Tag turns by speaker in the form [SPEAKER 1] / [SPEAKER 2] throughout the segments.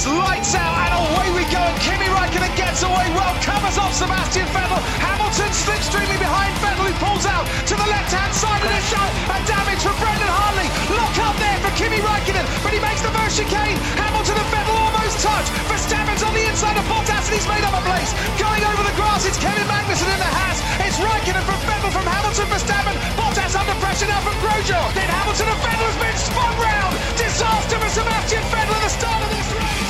[SPEAKER 1] It's lights out and away we go. And Kimi Raikkonen gets away well, covers off Sebastian Vettel. Hamilton slipstreaming behind Vettel, who pulls out to the left-hand side of the shot. And damage from Brendan Hartley. Lock up there for Kimi Raikkonen, but he makes the first chicane. Hamilton and Vettel almost touch. Verstappen's on the inside of Bottas and he's made up a place. Going over the grass, it's Kevin Magnussen in the Haas. It's Raikkonen from Vettel from Hamilton, Verstappen. Bottas under pressure now from Grosjean. Then Hamilton and Vettel has been spun round. Disaster for Sebastian Vettel at the start of this race.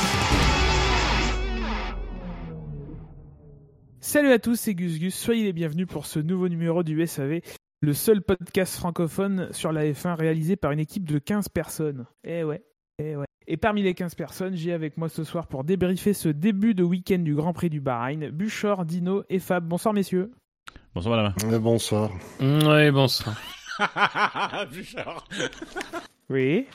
[SPEAKER 2] Salut à tous, c'est Gus Gus. Soyez les bienvenus pour ce nouveau numéro du SAV, le seul podcast francophone sur la F1 réalisé par une équipe de 15 personnes. Eh ouais, eh ouais. Et parmi les 15 personnes, j'ai avec moi ce soir pour débriefer ce début de week-end du Grand Prix du Bahreïn, Buchor, Dino et Fab. Bonsoir messieurs.
[SPEAKER 3] Bonsoir madame.
[SPEAKER 4] Euh, bonsoir.
[SPEAKER 5] Oui, bonsoir.
[SPEAKER 3] Bouchard.
[SPEAKER 2] Oui.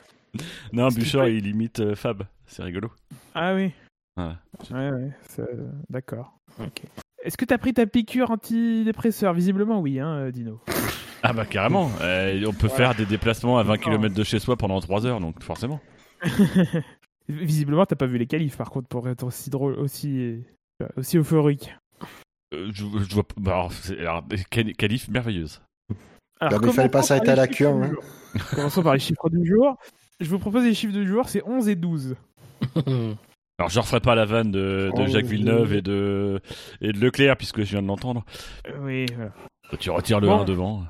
[SPEAKER 3] Non,
[SPEAKER 2] peut-
[SPEAKER 3] il imite euh, Fab. C'est rigolo.
[SPEAKER 2] Ah oui.
[SPEAKER 3] Voilà.
[SPEAKER 2] Ouais, ouais, d'accord. Ok. Est-ce que t'as pris ta piqûre antidépresseur? Visiblement oui, hein, euh, Dino.
[SPEAKER 3] Ah bah carrément. Euh, on peut faire des déplacements à 20 km de chez soi pendant 3 heures, donc forcément.
[SPEAKER 2] Visiblement t'as pas vu les qualifs par contre pour être aussi drôle, aussi, euh, aussi euphorique.
[SPEAKER 3] Euh, je, je vois pas. bah, alors, alors, quali- qualif merveilleuse.
[SPEAKER 2] Alors,
[SPEAKER 4] Bah, mais il fallait pas s'arrêter à
[SPEAKER 2] les
[SPEAKER 4] la cure, hein.
[SPEAKER 2] Commençons par les chiffres du jour. Je vous propose les chiffres du jour, c'est 11 et 12.
[SPEAKER 3] Alors je referai pas la vanne de, de
[SPEAKER 4] Oh,
[SPEAKER 3] Jacques Villeneuve et de, et de Leclerc, puisque je viens de l'entendre.
[SPEAKER 2] Euh, oui, voilà.
[SPEAKER 3] Tu retires le
[SPEAKER 2] Bon.
[SPEAKER 3] 1 devant.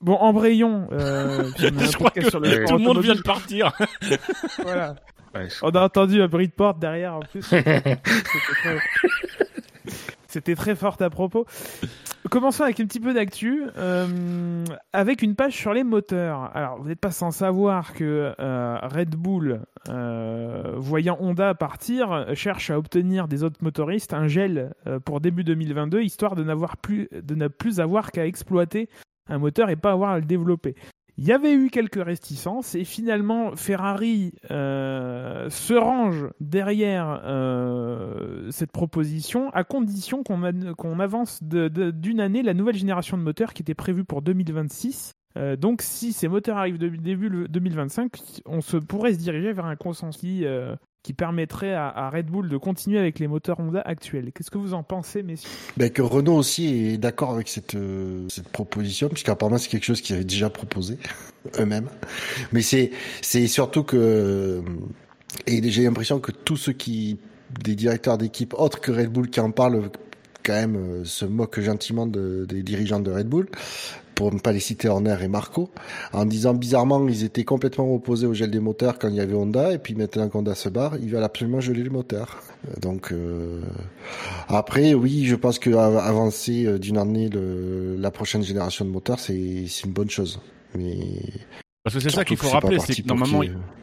[SPEAKER 2] Bon, embrayons. Euh,
[SPEAKER 3] je crois que
[SPEAKER 2] sur le
[SPEAKER 3] tout le monde vient de partir.
[SPEAKER 2] Voilà.
[SPEAKER 5] Ouais, je-
[SPEAKER 2] On a entendu un bruit de porte derrière en plus. C'était très... Fort à propos. Commençons avec un petit peu d'actu, euh, avec une page sur les moteurs. Alors, vous n'êtes pas sans savoir que euh, Red Bull, euh, voyant Honda partir, cherche à obtenir des autres motoristes un gel pour début 2022, histoire de, plus, de ne plus avoir qu'à exploiter un moteur et pas avoir à le développer. Il y avait eu quelques réticences et finalement Ferrari euh, se range derrière euh, cette proposition à condition qu'on avance d'une année la nouvelle génération de moteurs qui était prévue pour 2026. Euh, donc si ces moteurs arrivent début le- 2025, on se pourrait se diriger vers un consensus qui permettrait à, Red Bull de continuer avec les moteurs Honda actuels. Qu'est-ce que vous en pensez, messieurs?
[SPEAKER 4] Ben, que Renault aussi est d'accord avec cette, euh, cette proposition, puisqu'apparemment c'est quelque chose qu'ils avaient déjà proposé eux-mêmes. Mais c'est, surtout que, euh, et j'ai l'impression que tous ceux qui, des directeurs d'équipe autres que Red Bull qui en parlent, quand même, euh, se moquent gentiment de- des dirigeants de Red Bull, pour ne pas les citer Horner et Marco, en disant bizarrement ils étaient complètement opposés au gel des moteurs quand il y avait Honda, et puis maintenant qu'Honda se barre, ils veulent absolument geler les moteurs. Euh, Donc, euh, après, oui, je pense que av- avancer euh, d'une année le, la prochaine génération de moteurs, c'est une bonne chose. Mais
[SPEAKER 3] Parce que c'est ça qu'il faut rappeler, c'est que normalement,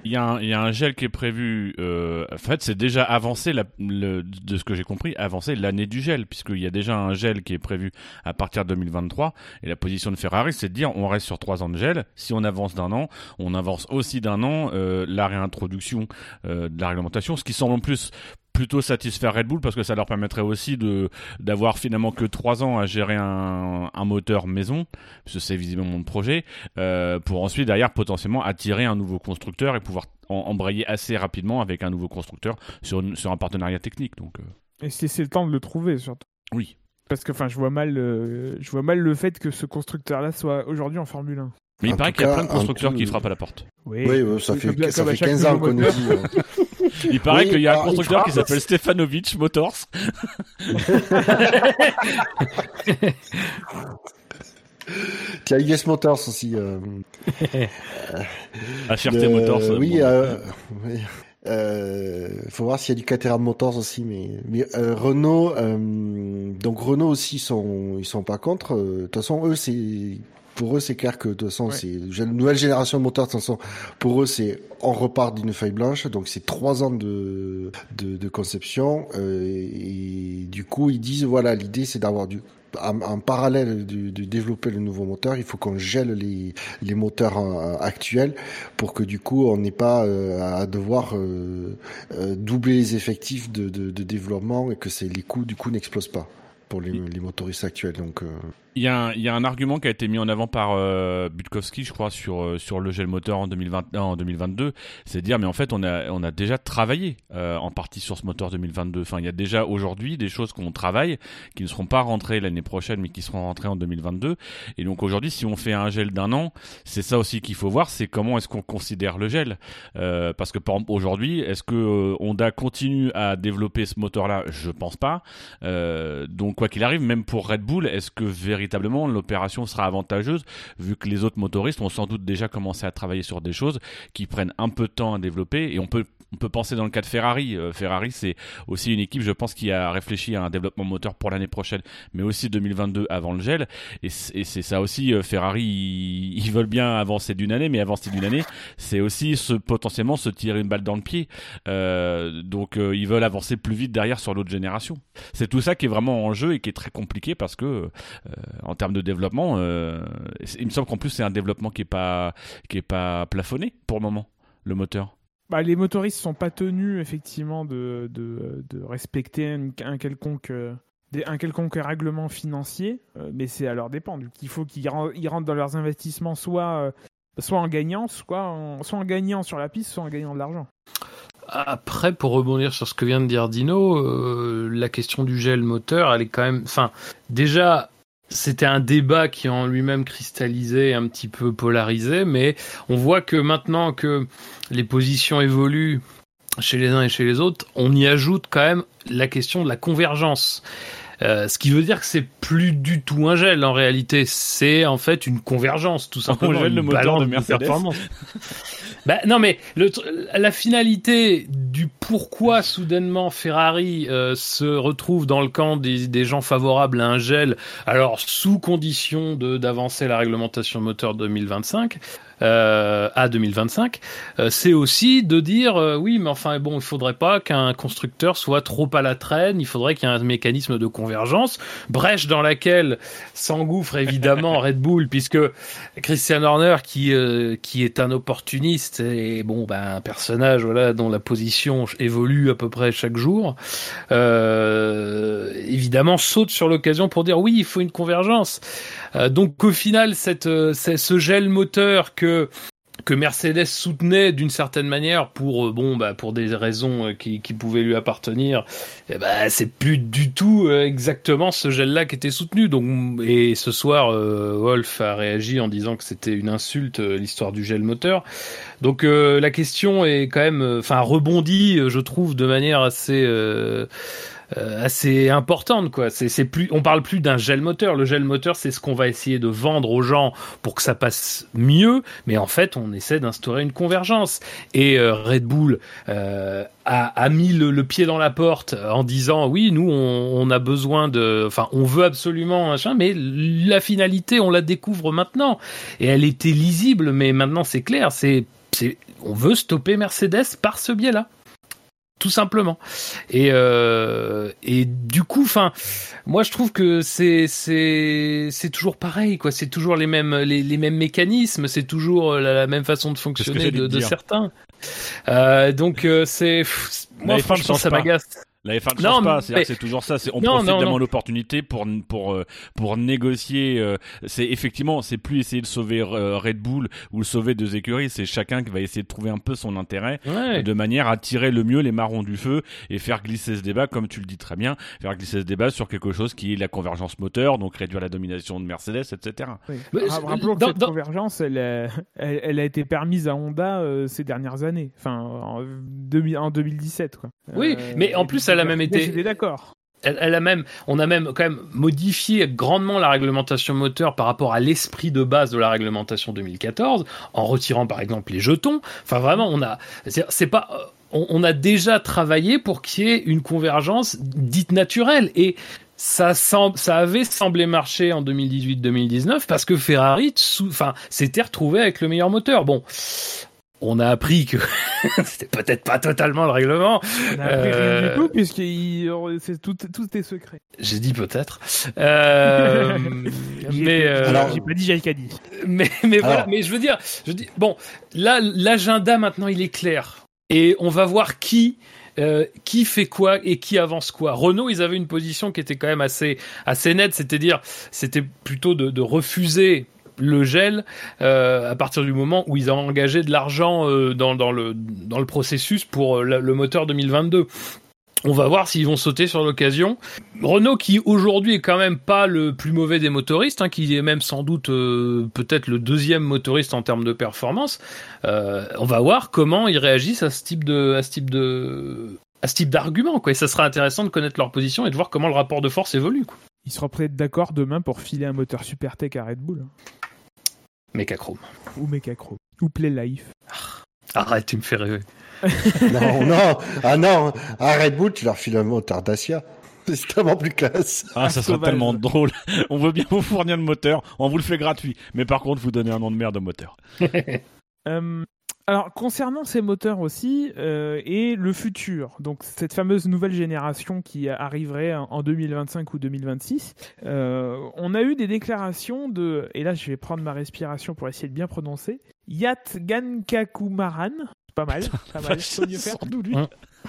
[SPEAKER 3] il y, a un, il y a un gel qui est prévu. Euh, en fait, c'est déjà avancé, la- le- de ce que j'ai compris, avancé l'année du gel, puisqu'il y a déjà un gel qui est prévu à partir de 2023. Et la position de Ferrari, c'est de dire on reste sur trois ans de gel. Si on avance d'un an, on avance aussi d'un an euh, la réintroduction euh, de la réglementation, ce qui semble en plus plutôt satisfaire Red Bull parce que ça leur permettrait aussi de d'avoir finalement que trois ans à gérer un, un moteur maison, parce que c'est visiblement mon projet, euh, pour ensuite derrière potentiellement attirer un nouveau constructeur et pouvoir en- embrayer assez rapidement avec un nouveau constructeur sur, une- sur un partenariat technique. Donc euh,
[SPEAKER 2] Et c'est c'est le temps de le trouver surtout.
[SPEAKER 3] oui.
[SPEAKER 2] Parce que enfin, je vois mal, euh, je vois mal le fait que ce constructeur-là soit aujourd'hui en Formule 1.
[SPEAKER 3] Mais il
[SPEAKER 4] En
[SPEAKER 3] paraît qu'il y a plein de
[SPEAKER 4] un
[SPEAKER 3] constructeurs
[SPEAKER 4] coup,
[SPEAKER 3] qui
[SPEAKER 4] euh,
[SPEAKER 3] frappent à la porte.
[SPEAKER 2] Oui,
[SPEAKER 4] Oui, ouais, ça fait, ça fait
[SPEAKER 2] chaque
[SPEAKER 4] 15 ans qu'on nous dit.
[SPEAKER 3] Il paraît
[SPEAKER 4] Oui,
[SPEAKER 3] qu'il y a un constructeur qui s'appelle Stefanovic Motors.
[SPEAKER 4] Il y a US Motors aussi. euh,
[SPEAKER 3] à Fierté
[SPEAKER 4] de-
[SPEAKER 3] Motors.
[SPEAKER 4] Oui,
[SPEAKER 3] bon.
[SPEAKER 4] euh, oui. Euh, faut voir s'il y a du Caterham Motors aussi, mais, mais euh, Renault, euh, donc Renault aussi sont, ils sont pas contre. De toute façon, eux c'est, pour eux c'est clair que de toute façon
[SPEAKER 2] Ouais.
[SPEAKER 4] c'est une nouvelle génération de moteurs. De toute façon, pour eux c'est on repart d'une feuille blanche, donc c'est trois ans de de, de conception euh, et, du coup ils disent voilà l'idée c'est d'avoir du en, en parallèle de, de développer le nouveau moteur, il faut qu'on gèle les, les moteurs euh, actuels pour que du coup on n'ait pas euh, à devoir euh, euh, doubler les effectifs de, de, de développement et que les coûts du coup n'explosent pas. pour les, les motoristes actuels. Donc, euh,
[SPEAKER 3] Il y, a un, argument qui a été mis en avant par euh, Butkowski, je crois, sur, euh, sur le gel moteur en, 2021, en 2022. C'est dire, mais en fait, on a, déjà travaillé euh, en partie sur ce moteur 2022. Enfin, il y a déjà aujourd'hui des choses qu'on travaille qui ne seront pas rentrées l'année prochaine, mais qui seront rentrées en 2022. Et donc aujourd'hui, si on fait un gel d'un an, c'est ça aussi qu'il faut voir, c'est comment est-ce qu'on considère le gel. Euh, parce que aujourd'hui, est-ce que continue à développer ce moteur-là? Je pense pas. Donc quoi qu'il arrive, même pour Red Bull, est-ce que véritablement l'opération sera avantageuse vu que les autres motoristes ont sans doute déjà commencé à travailler sur des choses qui prennent un peu de temps à développer et on peut on peut penser dans le cas de Ferrari. Euh, Ferrari, c'est aussi une équipe, je pense, qui a réfléchi à un développement moteur pour l'année prochaine, mais aussi 2022 avant le gel. Et c'est ça aussi, euh, Ferrari, ils, veulent bien avancer d'une année, mais avancer d'une année, c'est aussi potentiellement se tirer une balle dans le pied. Euh, donc, ils veulent avancer plus vite derrière sur l'autre génération. C'est tout ça qui est vraiment en jeu et qui est très compliqué parce que, en termes de développement, il me semble qu'en plus c'est un développement qui est pas pas plafonné pour le moment, le moteur.
[SPEAKER 2] Bah, les motoristes sont pas tenus effectivement de, de, de respecter un, quelconque euh, un quelconque règlement financier, euh, mais c'est à leur dépend. Donc, il faut qu'ils ren- ils rentrent dans leurs investissements soit euh, soit en gagnant, soit en, soit en gagnant sur la piste, soit en gagnant de l'argent.
[SPEAKER 5] Après, pour rebondir sur ce que vient de dire Dino, la question du gel moteur, elle est quand même. Enfin, déjà, c'était un débat qui en lui-même cristallisé, un petit peu polarisé, mais on voit que maintenant que les positions évoluent chez les uns et chez les autres, on y ajoute quand même la question de la convergence. Euh, ce qui veut dire que c'est plus du tout un gel en réalité, c'est en fait une convergence tout simplement.
[SPEAKER 3] gèle le moteur de Mercedes.
[SPEAKER 5] bah non mais le, la finalité du pourquoi soudainement Ferrari euh, se retrouve dans le camp des, des gens favorables à un gel, alors sous condition d'avancer la réglementation moteur 2025 euh, à 2025, euh, c'est aussi de dire euh, oui, mais enfin bon, il faudrait pas qu'un constructeur soit trop à la traîne, il faudrait qu'il y ait un mécanisme de convergence, brèche dans laquelle s'engouffre évidemment Red Bull, puisque Christian Horner, qui euh, qui est un opportuniste et bon, ben un personnage voilà dont la position évolue à peu près chaque jour, euh, évidemment saute sur l'occasion pour dire oui, il faut une convergence. Euh, donc au final, cette, euh, ce gel moteur que que Mercedes soutenait d'une certaine manière pour euh, bon bah pour des raisons qui, qui pouvaient lui appartenir eh ben c'est plus du tout exactement ce gel là qui était soutenu. Donc et ce soir euh, Wolf a réagi en disant que c'était une insulte l'histoire du gel moteur. Donc euh, la question est quand même enfin rebondit euh, je trouve de manière assez euh, euh, assez importante quoi. C'est plus on parle plus d'un gel moteur. Le gel moteur c'est ce qu'on va essayer de vendre aux gens pour que ça passe mieux, mais en fait on essaie d'instaurer une convergence. Et euh, Red Bull euh, a, a mis le, le pied dans la porte en disant oui nous on, on a besoin de, enfin on veut absolument machin, mais la finalité on la découvre maintenant et elle était lisible, mais maintenant c'est clair, c'est c'est on veut stopper Mercedes par ce biais-là tout simplement. Et euh, et du coup, enfin, moi je trouve que c'est c'est c'est toujours pareil, quoi. C'est toujours les mêmes les, les mêmes mécanismes, c'est toujours la, la même façon de fonctionner de, certains. Euh, donc euh, c'est moi
[SPEAKER 3] Mais
[SPEAKER 5] franchement ça m'agace.
[SPEAKER 3] La F1 ne change pas,
[SPEAKER 5] mais-
[SPEAKER 3] c'est toujours ça. On
[SPEAKER 5] Non,
[SPEAKER 3] profite moment l'opportunité pour pour euh, pour négocier. euh, c'est effectivement, c'est plus essayer de sauver euh, Red Bull ou le sauver deux écuries. C'est chacun qui va essayer de trouver un peu son intérêt
[SPEAKER 5] Ouais.
[SPEAKER 3] de manière à tirer le mieux les marrons du feu et faire glisser ce débat, comme tu le dis très bien, faire glisser ce débat sur quelque chose qui est la convergence moteur, donc réduire la domination de Mercedes, etc.
[SPEAKER 2] Oui.
[SPEAKER 5] Mais
[SPEAKER 2] Rappelons que
[SPEAKER 5] dans-
[SPEAKER 2] cette
[SPEAKER 5] dans-
[SPEAKER 2] convergence, elle, a- elle, elle a été permise à Honda euh, ces dernières années, enfin en, 2000 en 2017. Quoi.
[SPEAKER 5] Oui, mais en plus, elle a même été-
[SPEAKER 2] J'étais d'accord.
[SPEAKER 5] Elle, elle a même, on a même quand même modifié grandement la réglementation moteur par rapport à l'esprit de base de la réglementation 2014, en retirant par exemple les jetons. Enfin vraiment, on a, c'est pas, on, on a déjà travaillé pour qu'il y ait une convergence dite naturelle et ça, semble, ça avait semblé marcher en 2018-2019 parce que Ferrari, enfin, s'était retrouvé avec le meilleur moteur. Bon. On a appris que c'était peut-être pas totalement le règlement,
[SPEAKER 2] On a appris rien
[SPEAKER 5] Euh,
[SPEAKER 2] du tout, puisque c'est tout, tout est secret.
[SPEAKER 5] J'ai dit peut-être. Euh, mais euh,
[SPEAKER 4] Alors-
[SPEAKER 2] j'ai pas dit, j'ai qu'à dit.
[SPEAKER 5] mais mais voilà. Mais je veux dire, je dis bon, là l'agenda maintenant il est clair et on va voir qui euh, qui fait quoi et qui avance quoi. Renault, ils avaient une position qui était quand même assez assez nette, c'est-à-dire c'était plutôt de, de refuser le gel euh, à partir du moment où ils ont engagé de l'argent euh, dans, le, dans le processus pour euh, le, moteur 2022. On va voir s'ils vont sauter sur l'occasion. Renault qui aujourd'hui est quand même pas le plus mauvais des motoristes, hein, qui est même sans doute peut-être le deuxième motoriste en termes de performance. On va voir comment ils réagissent à ce type de, à ce type de, à ce type d'argument. Et ça sera intéressant de connaître leur position et de voir comment le rapport de force évolue, quoi.
[SPEAKER 2] Ils seront peut-être d'accord demain pour filer un moteur Supertech à Red Bull.
[SPEAKER 5] Mechachrome.
[SPEAKER 2] Ou Mechacro. Ou Playlife.
[SPEAKER 5] Arrête, tu me fais rêver.
[SPEAKER 4] non, non, ah non, Red Bull, tu leur files un moteur Dacia. C'est tellement plus classe.
[SPEAKER 3] Ah, ça serait
[SPEAKER 2] sauvage.
[SPEAKER 3] tellement drôle. On veut bien vous fournir le moteur, on vous le fait gratuit. Mais par contre, vous donnez un nom de merde au moteur.
[SPEAKER 2] Euh, alors, concernant ces moteurs aussi, euh, et le futur, donc cette fameuse nouvelle génération qui arriverait en en 2025 ou 2026, euh, on a eu des déclarations de, et là je vais prendre ma respiration pour essayer de bien prononcer, Yat Gankakumaran, pas mal, pas mal,
[SPEAKER 3] lui.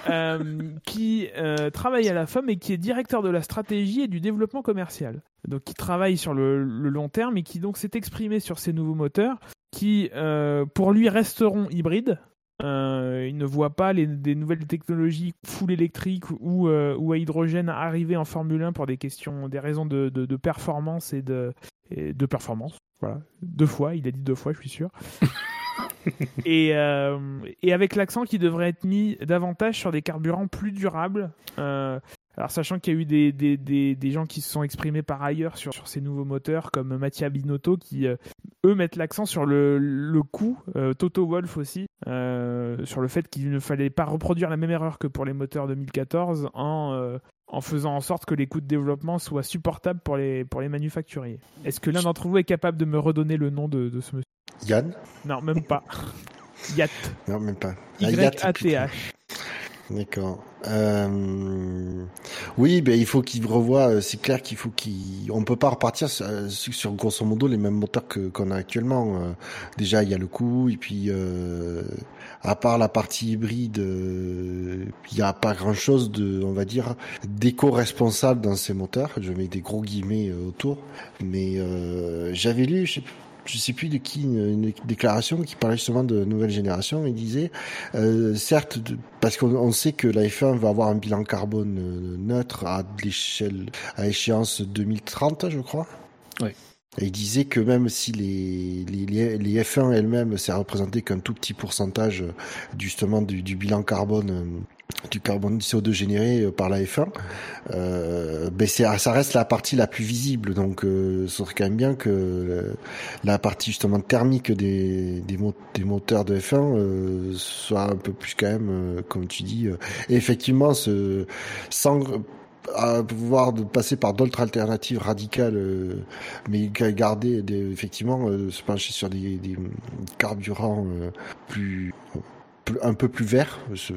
[SPEAKER 2] Euh, qui euh, travaille à la FOM et qui est directeur de la stratégie et du développement commercial. Donc qui travaille sur le, le long terme et qui donc s'est exprimé sur ces nouveaux moteurs qui euh, pour lui resteront hybrides. Euh, il ne voit pas les, des nouvelles technologies full électriques ou, euh, ou à hydrogène arriver en Formule 1 pour des questions, des raisons de, de, de performance et de, et de performance. Voilà, deux fois, il a dit deux fois, je suis sûr. et, euh, et avec l'accent qui devrait être mis davantage sur des carburants plus durables. Euh, alors sachant qu'il y a eu des, des, des, des gens qui se sont exprimés par ailleurs sur, sur ces nouveaux moteurs, comme Mattia Binotto, qui euh, eux mettent l'accent sur le, le coût, euh, Toto Wolf aussi, euh, sur le fait qu'il ne fallait pas reproduire la même erreur que pour les moteurs 2014 en, euh, en faisant en sorte que les coûts de développement soient supportables pour les, pour les manufacturiers. Est-ce que l'un d'entre vous est capable de me redonner le nom de, de ce monsieur?
[SPEAKER 4] Yann?
[SPEAKER 2] Non, même pas. Yat.
[SPEAKER 4] Non, même pas. Ah, Yatt, putain.
[SPEAKER 2] Y-A-T-H.
[SPEAKER 4] D'accord. Euh... Oui, ben il faut qu'il revoie. euh, C'est clair qu'il faut qu'il. On peut pas repartir sur, euh, sur grosso modo les mêmes moteurs que qu'on a actuellement. Euh, Déjà, il y a le coût et puis euh, à part la partie hybride, il y a pas grand chose de, on va dire, d'éco-responsable dans ces moteurs. Je mets des gros guillemets autour. Mais j'avais lu, je sais je sais plus de qui, une, une déclaration qui parlait justement de nouvelle génération. Il disait, euh, certes, de- parce qu'on on sait que la F1 va avoir un bilan carbone euh, neutre à l'échelle, à échéance 2030, je crois.
[SPEAKER 5] Oui.
[SPEAKER 4] Et il disait que même si les, les, les- les F1 elles-mêmes, ça représentait qu'un tout petit pourcentage euh, justement du, du bilan carbone, du carbone du CO2 généré euh, par la F1, euh, ben ça reste la partie la plus visible. Donc, euh, ce serait quand même bien que euh, la partie justement thermique des, des, mo- des moteurs de F1 euh, soit un peu plus quand même, comme tu dis, effectivement, ce, sans à pouvoir de passer par d'autres alternatives radicales, euh, mais ga- garder des, effectivement euh, se pencher sur des, des carburants euh, plus- un peu plus verts. Ce,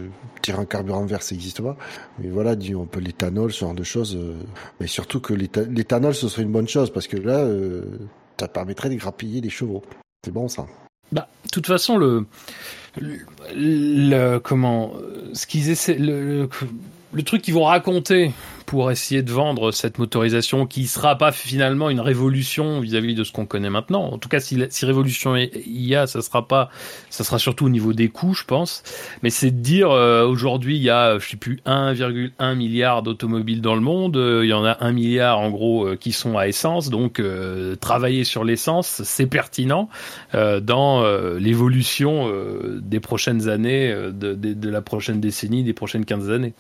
[SPEAKER 4] un carburant vert, ça n'existe pas. Mais voilà, on peut l'éthanol, ce genre de choses. euh, mais surtout que l'étha- l'éthanol, ce serait une bonne chose parce que là, euh, ça permettrait de grappiller des chevaux. C'est bon ça.
[SPEAKER 5] Bah, de toute façon, le, le, comment, ce qu'ils essaient, le truc qu'ils vont raconter pour essayer de vendre cette motorisation qui sera pas finalement une révolution vis-à-vis de ce qu'on connaît maintenant. En tout cas, si, si révolution il y a, ça sera pas, ça sera surtout au niveau des coûts, je pense. Mais c'est de dire euh, aujourd'hui il y a, je sais plus, 1,1 milliard d'automobiles dans le monde. euh, il y en a un milliard en gros euh, qui sont à essence. Donc euh, travailler sur l'essence, c'est pertinent euh, dans euh, l'évolution euh, des prochaines années, euh, de, de, de la prochaine décennie, des prochaines 15 années.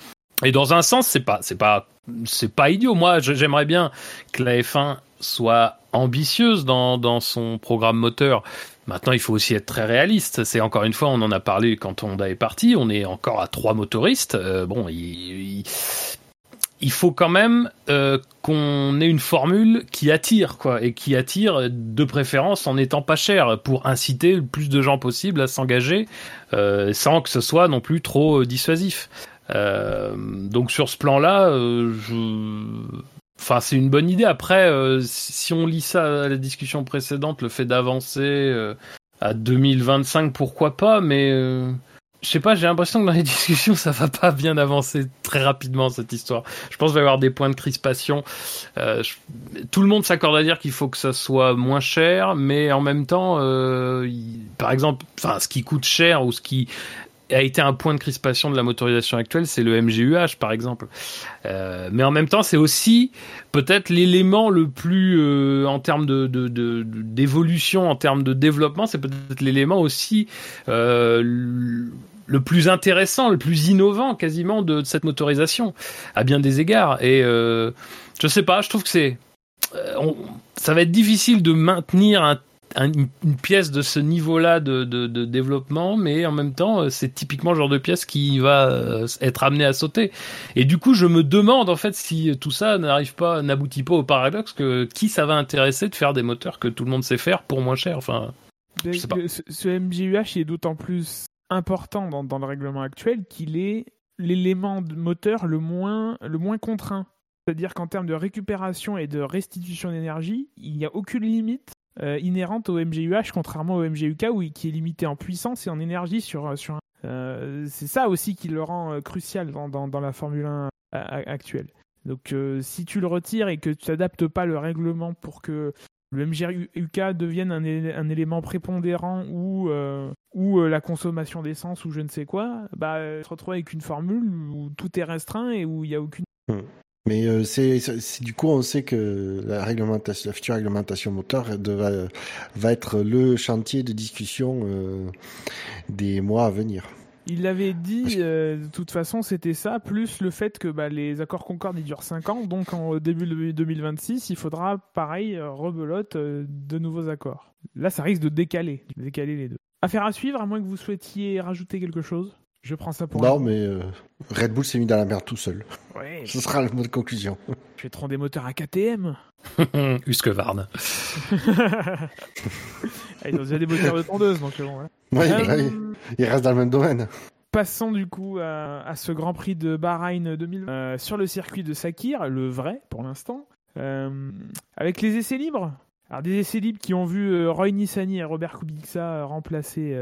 [SPEAKER 5] Et dans un sens, c'est pas, c'est pas, c'est pas idiot. Moi, j'aimerais bien que la F1 soit ambitieuse dans, dans son programme moteur. Maintenant, il faut aussi être très réaliste. C'est encore une fois, on en a parlé quand Honda est parti. On est encore à trois motoristes. Euh, bon, il, il, il faut quand même euh, qu'on ait une formule qui attire, quoi, et qui attire de préférence en étant pas cher pour inciter le plus de gens possible à s'engager, euh, sans que ce soit non plus trop dissuasif. Euh, donc sur ce plan-là, euh, je... Enfin, c'est une bonne idée. Après, euh, si on lit ça à la discussion précédente, le fait d'avancer euh, à 2025, pourquoi pas, mais euh, je sais pas, j'ai l'impression que dans les discussions, ça va pas bien avancer très rapidement cette histoire. Je pense qu'il va y avoir des points de crispation. Euh, tout le monde s'accorde à dire qu'il faut que ça soit moins cher, mais en même temps, euh, par exemple, enfin, ce qui coûte cher ou ce qui a été un point de crispation de la motorisation actuelle, c'est le MGUH par exemple. Euh, mais en même temps, c'est aussi peut-être l'élément le plus euh, en termes de d'évolution, en termes de développement, c'est peut-être l'élément aussi euh, le plus intéressant, le plus innovant quasiment de, cette motorisation à bien des égards. Et je sais pas, je trouve que c'est ça va être difficile de maintenir un une pièce de ce niveau-là de, de, développement, mais en même temps, euh, c'est typiquement le genre de pièce qui va euh, être amené à sauter. Et du coup, je me demande en fait si tout ça n'arrive pas, n'aboutit pas au paradoxe que qui ça va intéresser de faire des moteurs que tout le monde sait faire pour moins cher. Enfin,
[SPEAKER 2] je sais pas. Ce, ce MGUH est d'autant plus important dans, dans le règlement actuel qu'il est l'élément moteur le moins, le moins contraint. C'est-à-dire qu'en termes de récupération et de restitution d'énergie, il n'y a aucune limite euh, inhérente au MGUH, contrairement au MGUK qui est limité en puissance et en énergie sur, euh, sur euh, c'est ça aussi qui le rend crucial dans, dans, dans, la Formule 1 actuelle. Donc si tu le retires et que tu n'adaptes pas le règlement pour que le MGUK devienne un, un élément prépondérant ou, ou la consommation d'essence ou je ne sais quoi, bah, tu te retrouves avec une formule où tout est restreint et où il n'y a aucune...
[SPEAKER 4] Hmm. Mais euh, c'est, du coup, on sait que la réglementation, la future réglementation moteur va, va être le chantier de discussion euh, des mois à venir.
[SPEAKER 2] Il l'avait dit, euh, de toute façon, c'était ça, plus le fait que bah, les accords Concorde ils durent 5 ans, donc en début de 2026, il faudra, pareil, rebelote de nouveaux accords. Là, ça risque de décaler, de décaler les deux. Affaire à suivre, à moins que vous souhaitiez rajouter quelque chose? Je prends ça pour.
[SPEAKER 4] Non, mais euh, Red Bull s'est mis dans la merde tout seul. Oui. Ce sera le mot de conclusion.
[SPEAKER 2] Je vais te des moteurs à KTM.
[SPEAKER 5] Husqvarna.
[SPEAKER 2] Ils ont déjà des moteurs de tondeuse, donc bon.
[SPEAKER 4] Hein. Oui, euh, ils restent dans le même domaine.
[SPEAKER 2] Passons du coup à, ce Grand Prix de Bahreïn 2000 euh, sur le circuit de Sakir, le vrai pour l'instant, avec les essais libres. Alors des essais libres qui ont vu Roy Nissany et Robert Kubica remplacer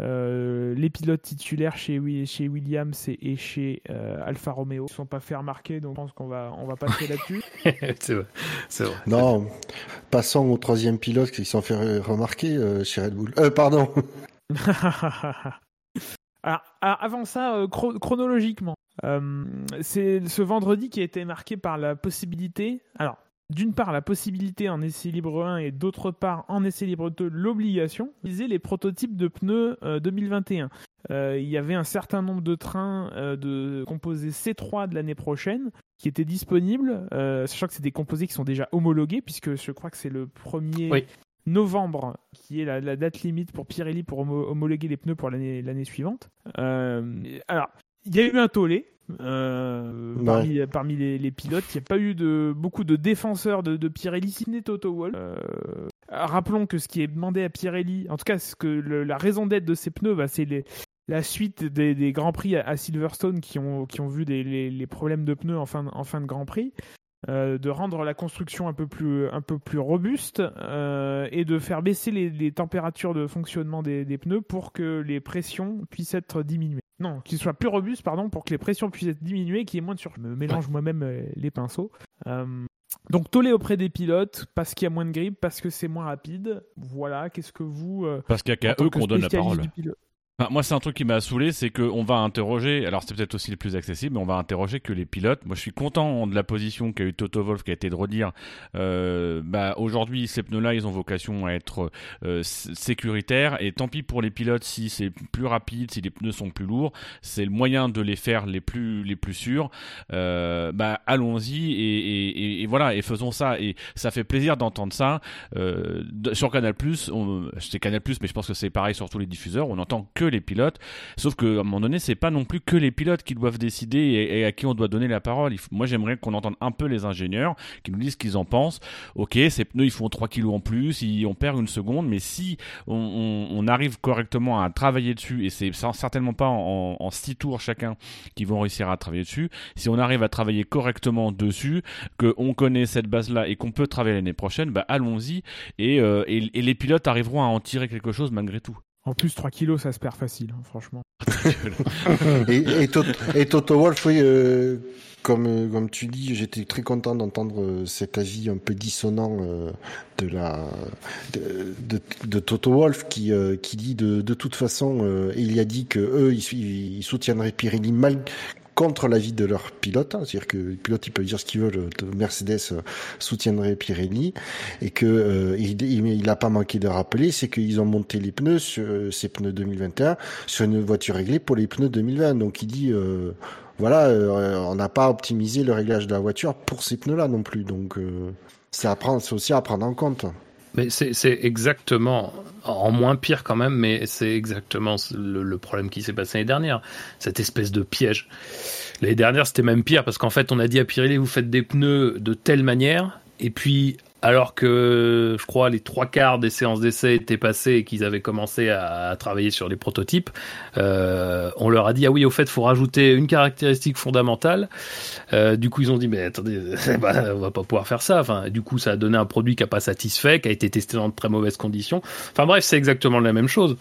[SPEAKER 2] euh, les pilotes titulaires chez, chez Williams et chez euh, Alfa Romeo ne sont pas fait remarquer, donc je pense qu'on va, on va passer là-dessus.
[SPEAKER 5] c'est vrai, vrai.
[SPEAKER 4] Non, passons au troisième pilote qui sont fait remarquer euh, chez Red Bull. Euh, pardon.
[SPEAKER 2] alors, avant ça, chronologiquement, c'est ce vendredi qui a été marqué par la possibilité. Alors, d'une part la possibilité en essai libre 1 et d'autre part en essai libre 2 l'obligation d'utiliser les prototypes de pneus 2021. Euh, euh, il y avait un certain nombre de trains euh, de composés C3 de l'année prochaine qui étaient disponibles, sachant que c'est des composés qui sont déjà homologués puisque je crois que c'est le 1er novembre qui est la, date limite pour Pirelli pour homologuer les pneus pour l'année suivante. alors, il y a eu un tollé, euh, parmi, les, pilotes. Il n'y a pas eu de, beaucoup de défenseurs de, de Pirelli, si Toto Wolff. Euh, rappelons que ce qui est demandé à Pirelli, en tout cas, ce que la raison d'être de ces pneus, bah, c'est la suite des, Grands Prix à, Silverstone qui ont, qui ont vu des, les, problèmes de pneus en fin, en fin de Grand Prix. Euh, de rendre la construction un peu plus, un peu plus robuste et de faire baisser les, températures de fonctionnement des, des, pneus pour que les pressions puissent être diminuées. Non, qu'il soit plus robuste, pardon, pour que les pressions puissent être diminuées, qu'il y ait moins de sur. Je me mélange moi-même euh, les pinceaux. Euh, donc toller auprès des pilotes parce qu'il y a moins de grippe, parce que c'est moins rapide. Voilà, qu'est-ce que vous. Euh,
[SPEAKER 3] parce qu'il n'y a qu'à eux qu'on donne la parole moi, c'est un truc qui m'a saoulé, c'est qu'on va interroger, alors c'est peut-être aussi le plus accessible, mais on va interroger que les pilotes. Moi, je suis content de la position qu'a eu Toto Wolf, qui a été de redire, euh, bah, aujourd'hui, ces pneus-là, ils ont vocation à être euh, sécuritaires, et tant pis pour les pilotes si c'est plus rapide, si les pneus sont plus lourds, c'est le moyen de les faire les plus, les plus sûrs. Euh, bah, allons-y, et, et, et, voilà, et faisons ça. Et ça fait plaisir d'entendre ça. Sur Canal+, c'est Canal+, mais je pense que c'est pareil sur tous les diffuseurs, on entend que les pilotes. Sauf qu'à un moment donné, c'est pas non plus que les pilotes qui doivent décider et, à qui on doit donner la parole. moi, j'aimerais qu'on entende un peu les ingénieurs qui nous disent ce qu'ils en pensent. Ok, ces pneus, ils font 3 kilos en plus, on perd une seconde, mais si on, arrive correctement à travailler dessus, et c'est certainement pas en, 6 tours chacun qui vont réussir à travailler dessus, si on arrive à travailler correctement dessus, qu'on connaît cette base-là et qu'on peut travailler l'année prochaine, bah allons-y, euh, et les pilotes arriveront à en tirer quelque chose malgré tout.
[SPEAKER 2] En plus, 3 kilos, ça se perd facile, hein, franchement.
[SPEAKER 4] et, et, Toto, et, Toto, Wolf, oui, euh, comme, euh, comme tu dis, j'étais très content d'entendre euh, cet avis un peu dissonant euh, de la de, de, de, Toto Wolf qui, euh, qui dit de, de toute façon, euh, il a dit que eux, ils, ils soutiendraient Pirelli mal contre l'avis de leur pilote, hein, c'est-à-dire que les pilotes ils peuvent dire ce qu'ils veulent, Mercedes soutiendrait Pirelli et que euh, il, il a pas manqué de rappeler, c'est qu'ils ont monté les pneus sur ces pneus 2021 sur une voiture réglée pour les pneus 2020. Donc il dit euh, voilà, euh, on n'a pas optimisé le réglage de la voiture pour ces pneus-là non plus. Donc euh, c'est à prendre, c'est aussi à prendre en compte.
[SPEAKER 5] Mais c'est exactement, en moins pire quand même, mais c'est exactement le, problème qui s'est passé l'année dernière. Cette espèce de piège. L'année dernière, c'était même pire parce qu'en fait, on a dit à Pirelli, vous faites des pneus de telle manière, et puis alors que je crois les trois quarts des séances d'essai étaient passées et qu'ils avaient commencé à, travailler sur les prototypes, euh, on leur a dit ah oui au fait faut rajouter une caractéristique fondamentale. Euh, du coup ils ont dit mais attendez bah, on va pas pouvoir faire ça. Du coup ça a donné un produit qui a pas satisfait, qui a été testé dans de très mauvaises conditions. Enfin bref c'est exactement la même chose.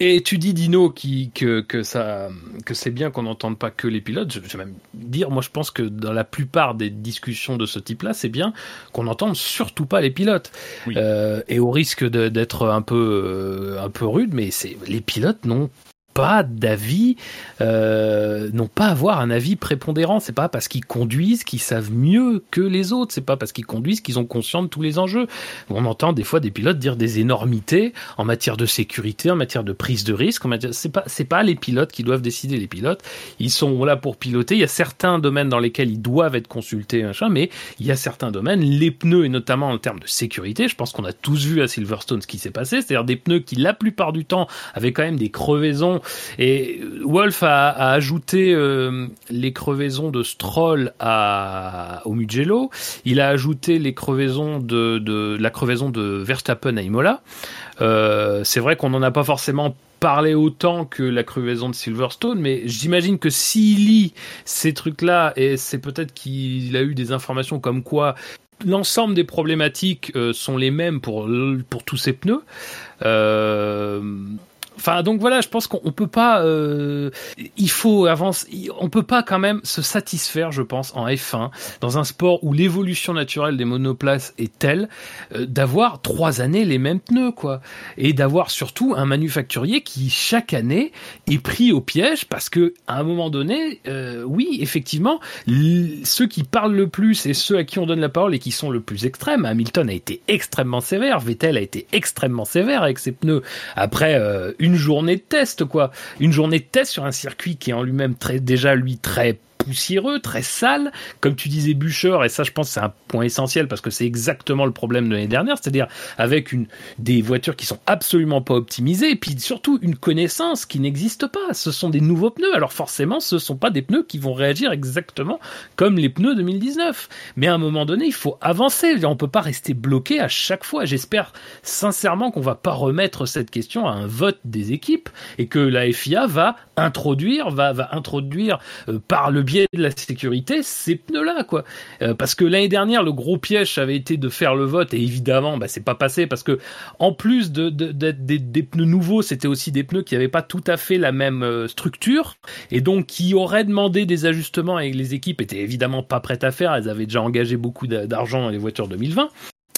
[SPEAKER 5] Et tu dis Dino qui, que, que ça que c'est bien qu'on n'entende pas que les pilotes. Je, je, vais même dire, moi je pense que dans la plupart des discussions de ce type-là, c'est bien qu'on n'entende surtout pas les pilotes. Oui. Euh, et au risque d'être un peu euh, un peu rude, mais c'est les pilotes n'ont pas d'avis, euh, n'ont pas à avoir un avis prépondérant. C'est pas parce qu'ils conduisent qu'ils savent mieux que les autres. C'est pas parce qu'ils conduisent qu'ils ont conscience de tous les enjeux. On entend des fois des pilotes dire des énormités en matière de sécurité, en matière de prise de risque. C'est pas c'est pas les pilotes qui doivent décider. Les pilotes, ils sont là pour piloter. Il y a certains domaines dans lesquels ils doivent être consultés, machin, mais il y a certains domaines, les pneus et notamment en termes de sécurité. Je pense qu'on a tous vu à Silverstone ce qui s'est passé, c'est-à-dire des pneus qui la plupart du temps avaient quand même des crevaisons et Wolf a, ajouté euh, les crevaisons de Stroll au Mugello. Il a ajouté les crevaisons de, la crevaison de Verstappen à Imola. Euh, c'est vrai qu'on n'en a pas forcément parlé autant que la crevaison de Silverstone, mais j'imagine que s'il lit ces trucs-là, et c'est peut-être qu'il a eu des informations comme quoi l'ensemble des problématiques euh, sont les mêmes pour, pour tous ces pneus. Enfin, donc voilà, je pense qu'on peut pas. Euh, il faut avancer. On peut pas quand même se satisfaire, je pense, en F1 dans un sport où l'évolution naturelle des monoplaces est telle euh, d'avoir trois années les mêmes pneus, quoi, et d'avoir surtout un manufacturier qui chaque année est pris au piège parce que à un moment donné, euh, oui, effectivement, ceux qui parlent le plus et ceux à qui on donne la parole et qui sont le plus extrêmes. Hamilton a été extrêmement sévère, Vettel a été extrêmement sévère avec ses pneus. Après euh, une journée de test, quoi. Une journée de test sur un circuit qui est en lui-même très, déjà lui très poussiéreux, très sale, comme tu disais Bûcher, et ça je pense c'est un point essentiel parce que c'est exactement le problème de l'année dernière, c'est-à-dire avec des voitures qui sont absolument pas optimisées, et puis surtout une connaissance qui n'existe pas. Ce sont des nouveaux pneus, alors forcément ce sont pas des pneus qui vont réagir exactement comme les pneus 2019. Mais à un moment donné, il faut avancer, on peut pas rester bloqué à chaque fois. J'espère sincèrement qu'on va pas remettre cette question à un vote des équipes et que la FIA va introduire, va, va introduire euh, par le biais de la sécurité ces pneus-là, quoi. Euh, parce que l'année dernière, le gros piège avait été de faire le vote et évidemment, bah, c'est pas passé parce que en plus de, de, de, de des pneus nouveaux, c'était aussi des pneus qui n'avaient pas tout à fait la même euh, structure et donc qui auraient demandé des ajustements et les équipes étaient évidemment pas prêtes à faire. Elles avaient déjà engagé beaucoup d'argent dans les voitures 2020.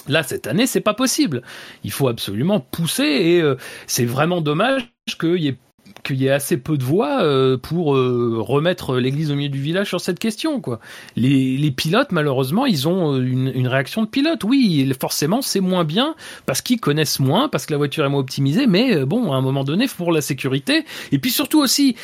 [SPEAKER 5] Là, cette année, c'est pas possible. Il faut absolument pousser et c'est vraiment dommage qu'il y ait qu'il y ait assez peu de voix euh, pour euh, remettre l'église au milieu du village sur cette question. Quoi. Les, les pilotes, malheureusement, ils ont une, une, réaction de pilote. Oui, forcément, c'est moins bien parce qu'ils connaissent moins, parce que la voiture est moins optimisée, mais bon, à un moment donné, pour la sécurité. Et puis surtout aussi,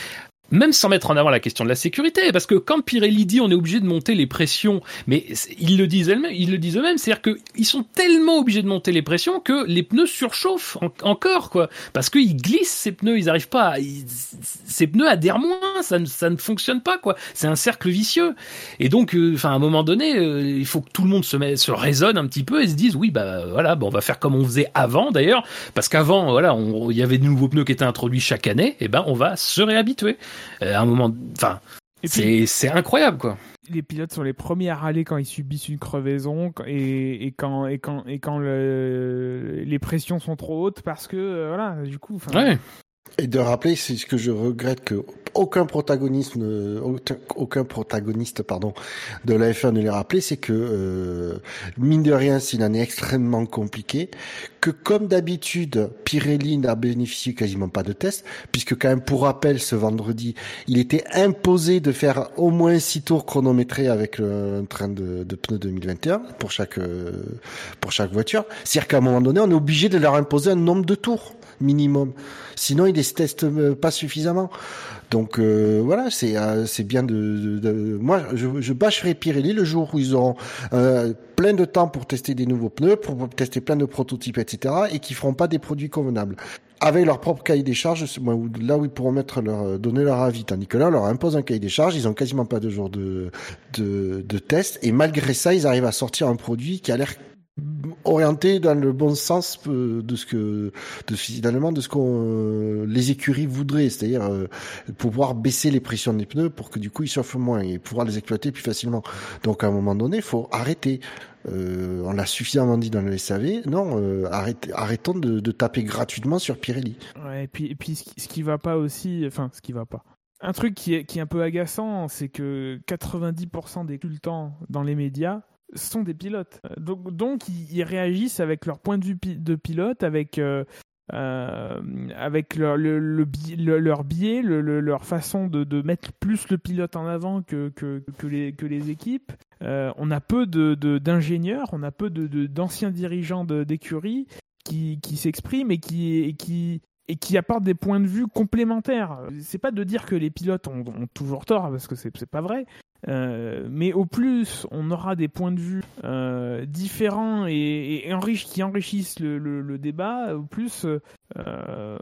[SPEAKER 5] même sans mettre en avant la question de la sécurité, parce que quand Pirelli dit on est obligé de monter les pressions, mais ils le disent eux-mêmes, ils le disent eux-mêmes, c'est-à-dire qu'ils sont tellement obligés de monter les pressions que les pneus surchauffent en, encore, quoi, parce qu'ils glissent ces pneus, ils arrivent pas, à, ces pneus adhèrent moins, ça ne, fonctionne pas, quoi, c'est un cercle vicieux, et donc, enfin, euh, à un moment donné, euh, il faut que tout le monde se, met, raisonne un petit peu et se dise oui, bah voilà, bon, on va faire comme on faisait avant, d'ailleurs, parce qu'avant, voilà, il y avait de nouveaux pneus qui étaient introduits chaque année, et ben on va se réhabituer à un moment, enfin, C'est c'est incroyable, quoi.
[SPEAKER 2] les pilotes sont les premiers à râler quand ils subissent une crevaison et, et quand et quand et quand le, les pressions sont trop hautes parce que euh, voilà du coup
[SPEAKER 5] Ouais.
[SPEAKER 4] Et de rappeler, c'est ce que je regrette que aucun protagonisme, euh, aucun- protagoniste, pardon, de la F1 ne l'ait rappelé, c'est que euh, mine de rien, c'est une année extrêmement compliquée, que comme d'habitude, Pirelli n'a bénéficié quasiment pas de tests, puisque quand même pour rappel, ce vendredi, il était imposé de faire au moins six tours chronométrés avec un train de, de pneus 2021 pour chaque euh, pour chaque voiture. C'est-à-dire qu'à un moment donné, on est obligé de leur imposer un nombre de tours minimum. Sinon, ils ne se testent euh, pas suffisamment. Donc euh, voilà, c'est euh, c'est bien de, de- de- moi je, je bâcherai Pirelli le jour où ils auront euh, plein de temps pour tester des nouveaux pneus, pour tester plein de prototypes, etc. et qui feront pas des produits convenables avec leur propre cahier des charges, là où ils pourront mettre leur donner leur avis, tandis que là on leur impose un cahier des charges, ils ont quasiment pas de jours de de, de test et malgré ça ils arrivent à sortir un produit qui a l'air orienté dans le bon sens euh, de ce que finalement de ce qu'on euh, les écuries voudraient. C'est-à-dire euh, pouvoir baisser les pressions des pneus pour que du coup ils chauffent moins et pouvoir les exploiter plus facilement. Donc à un moment donné il faut arrêter. On l'a suffisamment dit dans le SAV non euh, arrêtons de, taper gratuitement sur Pirelli.
[SPEAKER 2] Et puis, et puis ce, qui, va pas aussi, enfin, ce qui va pas. Un truc qui est, qui est un peu agaçant, c'est que 90% des consultants dans les médias sont des pilotes. Euh, Donc, donc ils, réagissent avec leur point de vue de pilote, avec, euh, euh, avec leur, leur biais, le- le- leur façon de, de mettre plus le pilote en avant que, que, que, les, que les équipes. On a peu de- de- d'ingénieurs, on a peu d'anciens dirigeants d'écurie qui, qui s'expriment et qui, et qui et qui apportent des points de vue complémentaires. C'est pas de dire que les pilotes ont, toujours tort parce que c'est pas vrai. Euh, mais au plus on aura des points de vue euh, différents et, qui enrichissent le débat, au plus euh,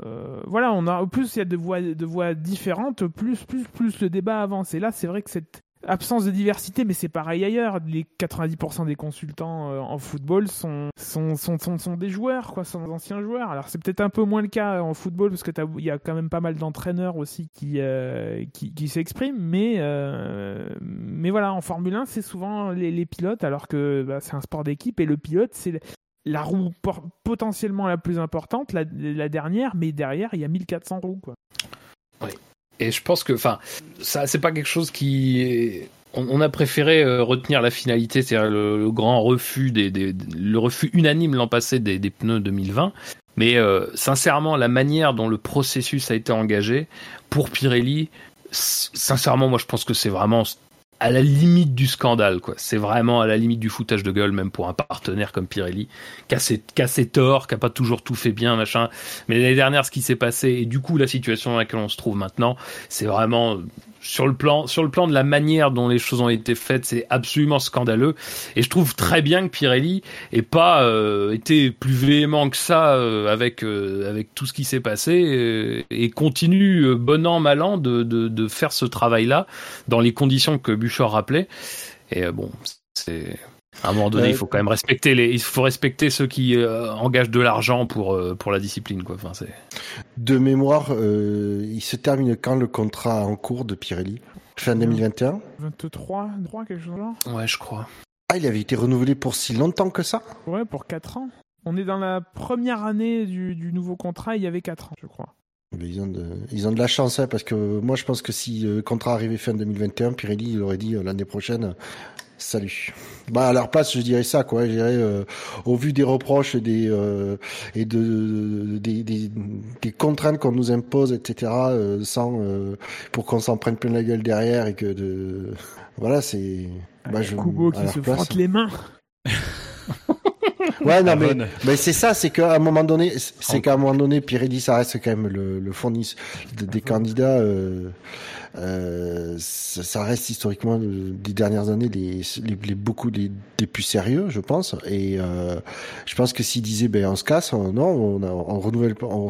[SPEAKER 2] voilà, on a au plus il y a de voix de voix différentes, plus plus plus le débat avance. Et là, c'est vrai que cette absence de diversité, mais c'est pareil ailleurs. Les 90% des consultants euh, en football sont sont, sont, sont, des joueurs, quoi, sont des anciens joueurs. Alors c'est peut-être un peu moins le cas en football parce que t'as- il y a quand même pas mal d'entraîneurs aussi qui euh, qui, s'expriment, mais euh, mais voilà, en Formule 1, c'est souvent les, pilotes, alors que bah, c'est un sport d'équipe et le pilote c'est la roue potentiellement la plus importante, la, dernière, mais derrière il y a 1400 roues, quoi.
[SPEAKER 5] Et je pense que, enfin, ça, c'est pas quelque chose qui. On, a préféré euh, retenir la finalité, c'est-à-dire le, grand refus des, le refus unanime l'an passé des, des pneus 2020. Mais euh, sincèrement, la manière dont le processus a été engagé pour Pirelli, sincèrement, moi, je pense que c'est vraiment à la limite du scandale, quoi. C'est vraiment à la limite du foutage de gueule, même pour un partenaire comme Pirelli, qui a ses, qui a ses torts, qui a pas toujours tout fait bien, machin. Mais l'année dernière, ce qui s'est passé, et du coup, la situation dans laquelle on se trouve maintenant, c'est vraiment sur le plan, sur le plan de la manière dont les choses ont été faites, c'est absolument scandaleux. Et je trouve très bien que Pirelli ait pas euh, été plus véhément que ça euh, avec euh, avec tout ce qui s'est passé euh, et continue euh, bon an mal an de, de, de faire ce travail-là dans les conditions que Buchor rappelait. Et euh, bon, c'est à un moment donné, il faut quand même respecter les, il faut respecter ceux qui euh, engagent de l'argent pour euh, pour la discipline, quoi. Enfin, c'est
[SPEAKER 4] de mémoire euh, il se termine quand le contrat en cours de Pirelli? Fin 2021
[SPEAKER 2] 23, 3, quelque chose genre
[SPEAKER 5] ouais, je crois.
[SPEAKER 4] ah il avait été renouvelé pour si longtemps que ça?
[SPEAKER 2] Ouais, pour 4 ans. On est dans la première année du, du nouveau contrat, il y avait 4 ans, je crois.
[SPEAKER 4] Mais Ils ont, de, ils ont de la chance, hein, parce que moi je pense que si euh, le contrat arrivait fin 2021, Pirelli il aurait dit euh, l'année prochaine, euh, salut. Bah à leur place je dirais ça, quoi. Je dirais, euh, au vu des reproches et des euh, et de des, des, des contraintes qu'on nous impose, etc. euh, sans euh, pour qu'on s'en prenne plein la gueule derrière et que de voilà c'est. Bah, je,
[SPEAKER 2] Kubo qui se
[SPEAKER 4] place.
[SPEAKER 2] frotte les mains.
[SPEAKER 4] Ouais, non, mais, mais c'est ça, c'est qu'à un moment donné, c'est qu'à un moment donné, Pirelli, ça reste quand même le, le fournisseur de- des candidats. Euh, ça, ça reste historiquement euh, des dernières années les, les, les beaucoup des, des plus sérieux, je pense. Et euh, je pense que s'ils disaient, ben on se casse, on- non, on, on renouvelle, on,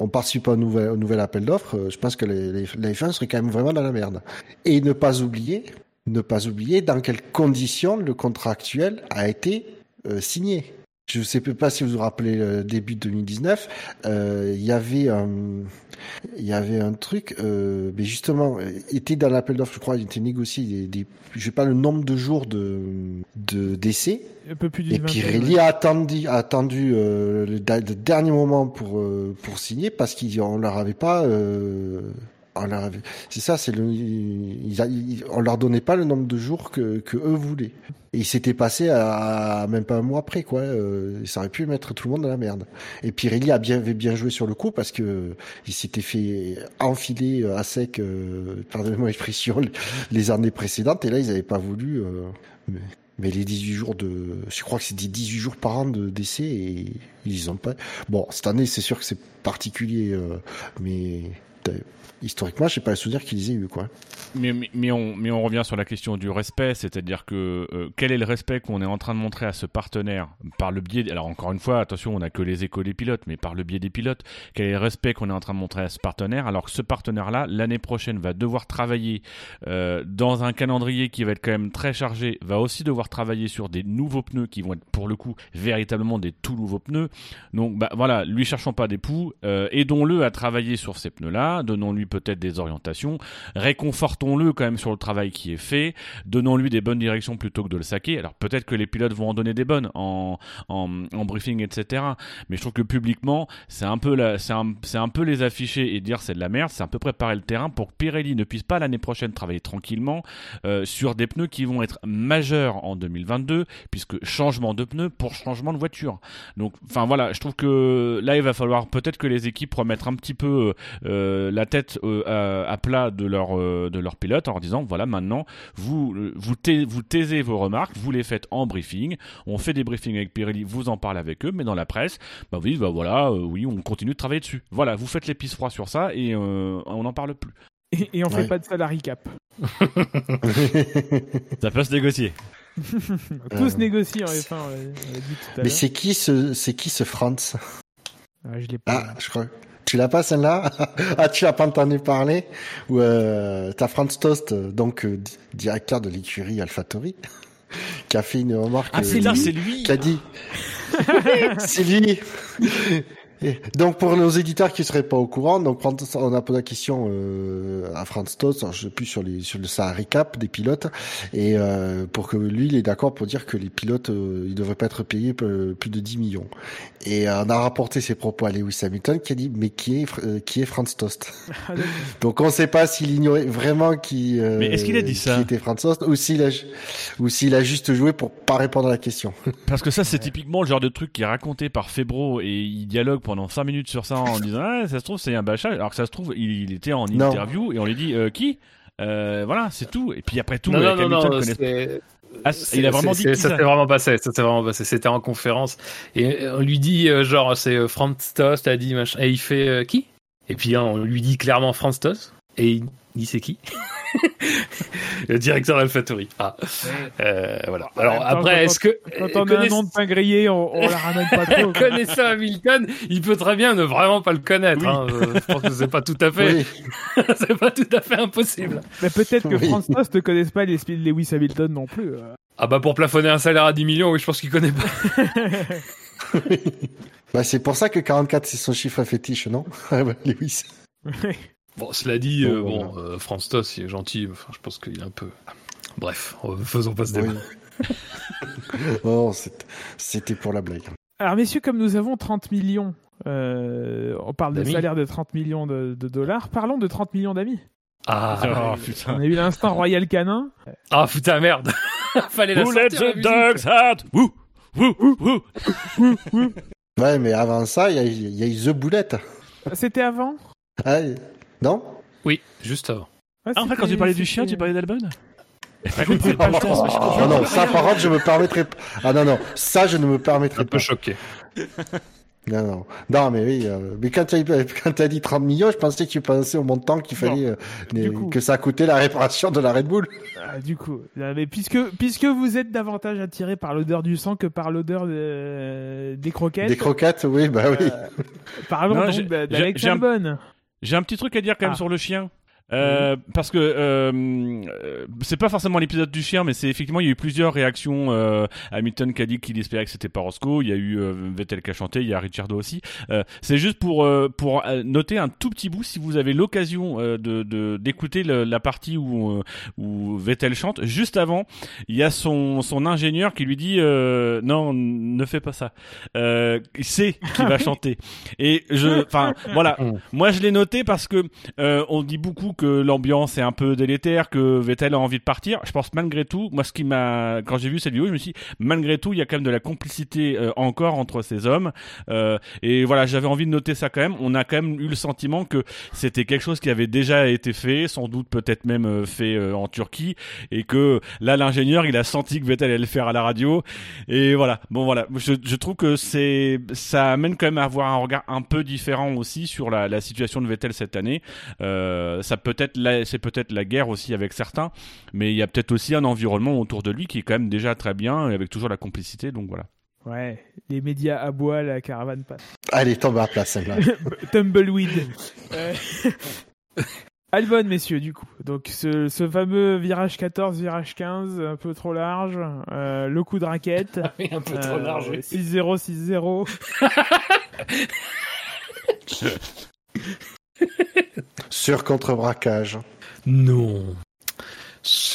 [SPEAKER 4] on, participe pas au nouvel, au nouvel appel d'offres. euh, Je pense que les, les, la F1 serait quand même vraiment dans la merde. Et ne pas oublier, ne pas oublier dans quelles conditions le contrat actuel a été euh, signé. Je sais pas si vous vous rappelez le début 2019, euh, il y avait un, il y avait un truc, euh, mais justement, était dans l'appel d'offres, je crois, il était négocié des, des, je sais pas le nombre de jours de de d'essai.
[SPEAKER 2] Un peu plus
[SPEAKER 4] Et Pirelli a attendu, a attendu euh, le, dernier moment pour euh, pour signer parce qu'on leur avait pas. Euh, on leur c'est ça, c'est le, ils, on leur donnait pas le nombre de jours que, que eux voulaient. Et il s'était passé à, même pas un mois après, quoi. Euh, ça aurait pu mettre tout le monde dans la merde. Et Pirelli avait bien joué sur le coup parce que il s'était fait enfiler euh, à sec, euh, pardonnez-moi l'expression, les- années précédentes. Et là, ils avaient pas voulu. euh, mais, mais les 18 jours de, je crois que c'est des 18 jours par an de d'essai et ils ont pas. Bon, cette année, c'est sûr que c'est particulier, euh, mais euh, historiquement, je sais pas le souvenir qu'ils aient eu, quoi.
[SPEAKER 3] Mais, mais, mais on, mais on revient sur la question du respect, c'est-à-dire que euh, quel est le respect qu'on est en train de montrer à ce partenaire par le biais, alors encore une fois, attention, on n'a que les échos des pilotes, mais par le biais des pilotes, quel est le respect qu'on est en train de montrer à ce partenaire, alors que ce partenaire-là, l'année prochaine, va devoir travailler euh, dans un calendrier qui va être quand même très chargé, va aussi devoir travailler sur des nouveaux pneus qui vont être pour le coup véritablement des tout nouveaux pneus. Donc bah, voilà, lui cherchons pas des poux, euh, aidons-le à travailler sur ces pneus-là, donnons-lui peut-être des orientations, réconfortons-le quand même sur le travail qui est fait, donnons-lui des bonnes directions plutôt que de le saquer. Alors peut-être que les pilotes vont en donner des bonnes en, en, briefing, etc. Mais je trouve que publiquement, c'est un peu c'est un, c'est un peu les afficher et dire c'est de la merde, c'est un peu préparer le terrain pour que Pirelli ne puisse pas l'année prochaine travailler tranquillement euh, sur des pneus qui vont être majeurs en 2022, puisque changement de pneus pour changement de voiture. Donc, enfin voilà, je trouve que là, il va falloir peut-être que les équipes remettent un petit peu euh, la tête euh, à, à plat de leur euh, de leur pilote en leur disant voilà maintenant vous euh, vous, tais- vous taisez vos remarques, vous les faites en briefing. On fait des briefings avec Pirelli, vous en parlez avec eux, mais dans la presse, bah vous dites bah voilà, euh, oui, on continue de travailler dessus. Voilà, vous faites les pistes sur ça et euh, on n'en parle plus.
[SPEAKER 2] Et, et on fait
[SPEAKER 4] Ouais.
[SPEAKER 2] pas de salary cap.
[SPEAKER 3] Ça peut se négocier.
[SPEAKER 2] Tous
[SPEAKER 4] Euh.
[SPEAKER 2] négocient en F1, on l'a- on l'a dit tout à
[SPEAKER 4] Mais c'est qui ce, c'est qui ce Franz?
[SPEAKER 2] Ah, je l'ai pas.
[SPEAKER 4] Ah, je crois. Tu l'as pas celle-là Ah, tu as pas entendu parler Ou euh, t'as Franz Tost, donc euh, di- directeur de l'écurie AlphaTauri, qui a fait une remarque.
[SPEAKER 3] Ah, c'est
[SPEAKER 4] euh,
[SPEAKER 3] là, c'est lui.
[SPEAKER 4] qui a dit. c'est lui. Et donc pour nos éditeurs qui seraient pas au courant, donc on a posé la question euh, à Franz Tost, alors, je sais plus sur les sur le ça recap des pilotes, et euh, pour que lui il est d'accord pour dire que les pilotes euh, ils devraient pas être payés euh, plus de 10 millions. Et euh, on a rapporté ses propos à Lewis Hamilton qui a dit mais qui est euh, qui est Franz Tost? Donc on sait pas s'il ignorait vraiment qui euh,
[SPEAKER 3] Mais est-ce qu'il a dit ça?
[SPEAKER 4] qui était Franz Tost ou s'il a ou s'il a juste joué pour pas répondre à la question.
[SPEAKER 3] Parce que ça, c'est typiquement le genre de truc qui est raconté par Febro et il dialogue pendant 5 minutes sur ça en disant ah, ça se trouve, c'est un bâchage. Alors que ça se trouve, il, il était en
[SPEAKER 4] Non.
[SPEAKER 3] interview et on lui dit euh, qui? Euh, Voilà, c'est tout. Et puis après tout,
[SPEAKER 5] non,
[SPEAKER 3] avec
[SPEAKER 5] non,
[SPEAKER 3] Hamilton connaît- Ah, il a vraiment dit
[SPEAKER 5] ça
[SPEAKER 3] ça
[SPEAKER 5] s'est vraiment passé, ça s'est vraiment passé. C'était en conférence et on lui dit euh, genre c'est euh, Franz Tost a dit machin et il fait euh, qui? Et puis hein, on lui dit clairement Franz Tost et qui Le directeur d'AlphaTauri. Ah, euh, voilà. Alors
[SPEAKER 2] temps,
[SPEAKER 5] après,
[SPEAKER 2] quand
[SPEAKER 5] est-ce que
[SPEAKER 2] Quand on a un nom de pain grillé, on, on la ramène pas trop.
[SPEAKER 5] connaissant Hamilton, il peut très bien ne vraiment pas le connaître.
[SPEAKER 3] Oui.
[SPEAKER 5] hein. Euh, Je pense que c'est pas tout à fait,
[SPEAKER 4] Oui.
[SPEAKER 5] c'est pas tout à fait impossible.
[SPEAKER 2] Mais peut-être que
[SPEAKER 4] Oui.
[SPEAKER 2] Franz Tost ne connaisse pas les speed Lewis Hamilton non plus. euh.
[SPEAKER 5] Ah bah pour plafonner un salaire à 10 millions, oui, je pense qu'il connaît pas.
[SPEAKER 4] Bah, c'est pour ça que 44 c'est son chiffre fétiche, non? Lewis.
[SPEAKER 5] Bon, cela dit, euh,
[SPEAKER 4] Bon,
[SPEAKER 5] bon, euh, Franz Tost, il est gentil. Enfin, je pense qu'il est un peu. Bref, euh, faisons pas ce débat.
[SPEAKER 4] Oh, c'était pour la blague.
[SPEAKER 2] Alors messieurs, comme nous avons 30 millions, euh, on parle de
[SPEAKER 5] D'amis.
[SPEAKER 2] salaire de 30 millions de, de dollars, parlons de 30 millions d'amis.
[SPEAKER 5] Ah,
[SPEAKER 2] On
[SPEAKER 3] putain.
[SPEAKER 2] a eu l'instant Royal Canin.
[SPEAKER 5] ah putain, merde. Fallait la
[SPEAKER 3] Who let
[SPEAKER 5] sortir, la
[SPEAKER 3] the dogs out? Woo Woo Woo
[SPEAKER 4] Ouais, mais avant ça, il y a, il y a eu The Boulette.
[SPEAKER 2] C'était avant?
[SPEAKER 4] Ah, non?
[SPEAKER 5] Oui, juste avant.
[SPEAKER 2] Ouais,
[SPEAKER 3] Ah, en fait, quand tu parlais du chien, tu parlais d'Albon
[SPEAKER 4] Oh non, ça par contre, je me permettrai pas. Ah non, non, ça je ne me
[SPEAKER 5] Un
[SPEAKER 4] permettrai
[SPEAKER 5] peu
[SPEAKER 4] pas.
[SPEAKER 5] choqué.
[SPEAKER 4] Non, non. Non, mais oui, euh, mais quand tu as, t'as dit 30 millions, je pensais que tu pensais au montant qu'il fallait, euh,
[SPEAKER 2] Du
[SPEAKER 4] les-
[SPEAKER 2] coup.
[SPEAKER 4] que ça coûtait la réparation de la Red Bull.
[SPEAKER 2] Ah, du coup, euh, mais puisque, puisque vous êtes davantage attiré par l'odeur du sang que par l'odeur de- des croquettes,
[SPEAKER 4] Des croquettes, oui, bah oui.
[SPEAKER 2] parlons
[SPEAKER 3] Non,
[SPEAKER 2] donc
[SPEAKER 3] j'ai-
[SPEAKER 2] d'Alex
[SPEAKER 3] un-
[SPEAKER 2] Albon.
[SPEAKER 3] J'ai un petit truc à dire quand même
[SPEAKER 2] Ah.
[SPEAKER 3] sur le chien. Euh, parce que euh, euh, c'est pas forcément l'épisode du chien, mais c'est effectivement il y a eu plusieurs réactions. Euh, Hamilton qui a dit qu'il espérait que c'était pas Roscoe. Il y a eu euh, Vettel qui a chanté. Il y a Ricciardo aussi. Euh, c'est juste pour euh, pour noter un tout petit bout si vous avez l'occasion euh, de de- d'écouter la partie où où Vettel chante. Juste avant, il y a son son ingénieur qui lui dit euh, non ne fais pas ça. Euh, il sait qu'il va chanter. Et je enfin voilà. Moi je l'ai noté parce que euh, on dit beaucoup que l'ambiance est un peu délétère, que Vettel a envie de partir. Je pense malgré tout, moi ce qui m'a, quand j'ai vu cette vidéo, je me suis dit, malgré tout, il y a quand même de la complicité euh, encore entre ces hommes. Euh, et voilà, j'avais envie de noter ça quand même. On a quand même eu le sentiment que c'était quelque chose qui avait déjà été fait, sans doute peut-être même euh, fait en Turquie, et que là l'ingénieur il a senti que Vettel allait le faire à la radio. Et voilà, bon voilà, je, trouve que c'est, ça amène quand même à avoir un regard un peu différent aussi sur la, la situation de Vettel cette année. Ça peut être la- c'est peut-être la guerre aussi avec certains, mais il y a peut-être aussi un environnement autour de lui qui est quand même déjà très bien et avec toujours la complicité. Donc voilà.
[SPEAKER 2] Ouais, les médias aboient, la caravane passe.
[SPEAKER 4] Allez, tombe à place, celle-là.
[SPEAKER 2] Tumbleweed. Euh, Albon, messieurs, du coup. Donc, ce, ce fameux virage 14, virage 15, un peu trop large. euh, le coup de raquette.
[SPEAKER 5] Oui, un peu trop
[SPEAKER 2] euh,
[SPEAKER 5] large. oui.
[SPEAKER 2] 6-0, 6-0.
[SPEAKER 4] Sur contre-braquage.
[SPEAKER 5] Non.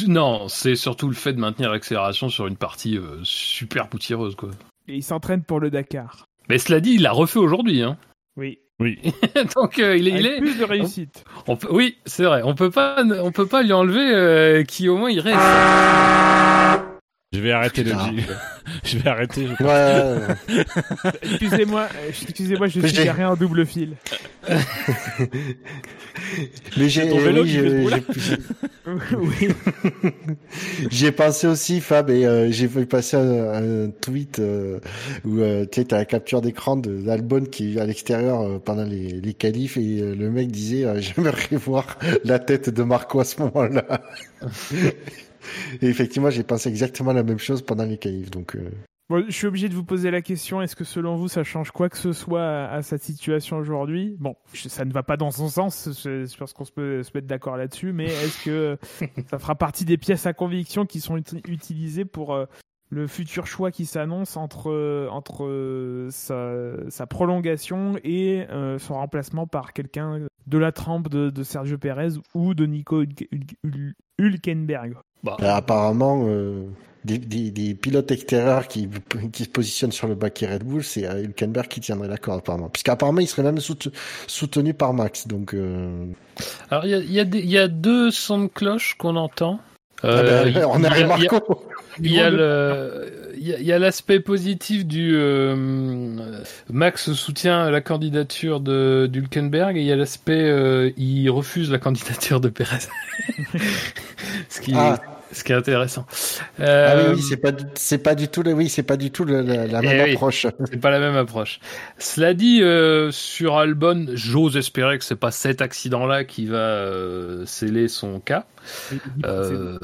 [SPEAKER 5] Non, c'est surtout le fait de maintenir l'accélération sur une partie euh, super poussiéreuse, quoi.
[SPEAKER 2] Et il s'entraîne pour le Dakar.
[SPEAKER 5] Mais cela dit, il l'a refait aujourd'hui, hein.
[SPEAKER 2] Oui.
[SPEAKER 3] Oui.
[SPEAKER 5] Donc euh, il est,
[SPEAKER 2] Avec
[SPEAKER 5] il est.
[SPEAKER 2] plus de réussite.
[SPEAKER 5] on peut- oui, c'est vrai. On peut pas, on peut pas lui enlever euh, qui au moins il reste.
[SPEAKER 3] Je vais arrêter le.
[SPEAKER 4] Putain.
[SPEAKER 3] je vais arrêter. je-
[SPEAKER 4] Ouais, ouais, ouais.
[SPEAKER 2] Excusez-moi, excusez-moi, je suis garé en double fil.
[SPEAKER 4] Mais j'ai,
[SPEAKER 3] ton vélo
[SPEAKER 4] oui, j'ai- j'ai- pensé aussi, Fab, et euh, j'ai fait passer un, un tweet euh, où euh, tu sais, t'as la capture d'écran de d'Albon qui est à l'extérieur euh, pendant les, les qualifs et euh, le mec disait euh, j'aimerais voir la tête de Marco à ce moment-là. Et effectivement, j'ai pensé exactement la même chose pendant les qualifs, donc. euh,
[SPEAKER 2] Bon, je suis obligé de vous poser la question est-ce que selon vous ça change quoi que ce soit à, à sa situation aujourd'hui? Bon, je- ça ne va pas dans son sens, je, je pense qu'on se peut se mettre d'accord là-dessus, mais est-ce que ça fera partie des pièces à conviction qui sont uti- utilisées pour euh, le futur choix qui s'annonce entre, euh, entre sa, sa prolongation et euh, son remplacement par quelqu'un de la trempe de, de Sergio Perez ou de Nico Hülke- Hülke- Hül- Hülkenberg
[SPEAKER 5] Bah,
[SPEAKER 4] euh, apparemment, euh, des, des, des pilotes extérieurs qui, qui se positionnent sur le baquet Red Bull, c'est euh, Hülkenberg qui tiendrait la corde, apparemment. Puisqu'apparemment, il serait même soute- soutenu par Max, donc. Euh...
[SPEAKER 5] Alors il y a, y, a y a deux sons de cloche qu'on entend.
[SPEAKER 4] Ah
[SPEAKER 5] Euh,
[SPEAKER 4] ben,
[SPEAKER 5] il y a-
[SPEAKER 4] on a
[SPEAKER 5] il y a-
[SPEAKER 4] Marco.
[SPEAKER 5] Il y a il y l'aspect positif du euh, Max soutient la candidature de d'Hülkenberg et il y a l'aspect euh, il refuse la candidature de Perez. ce qui
[SPEAKER 4] Ah.
[SPEAKER 5] Ce qui est intéressant.
[SPEAKER 4] Ah
[SPEAKER 5] Euh,
[SPEAKER 4] oui, oui, c'est pas, du- c'est pas du tout, le, oui, c'est pas du tout le- la, la
[SPEAKER 5] Eh
[SPEAKER 4] même
[SPEAKER 5] oui.
[SPEAKER 4] approche.
[SPEAKER 5] c'est pas la même approche. Cela dit, euh, sur Albon, j'ose espérer que c'est pas cet accident-là qui va euh, sceller son cas. Euh,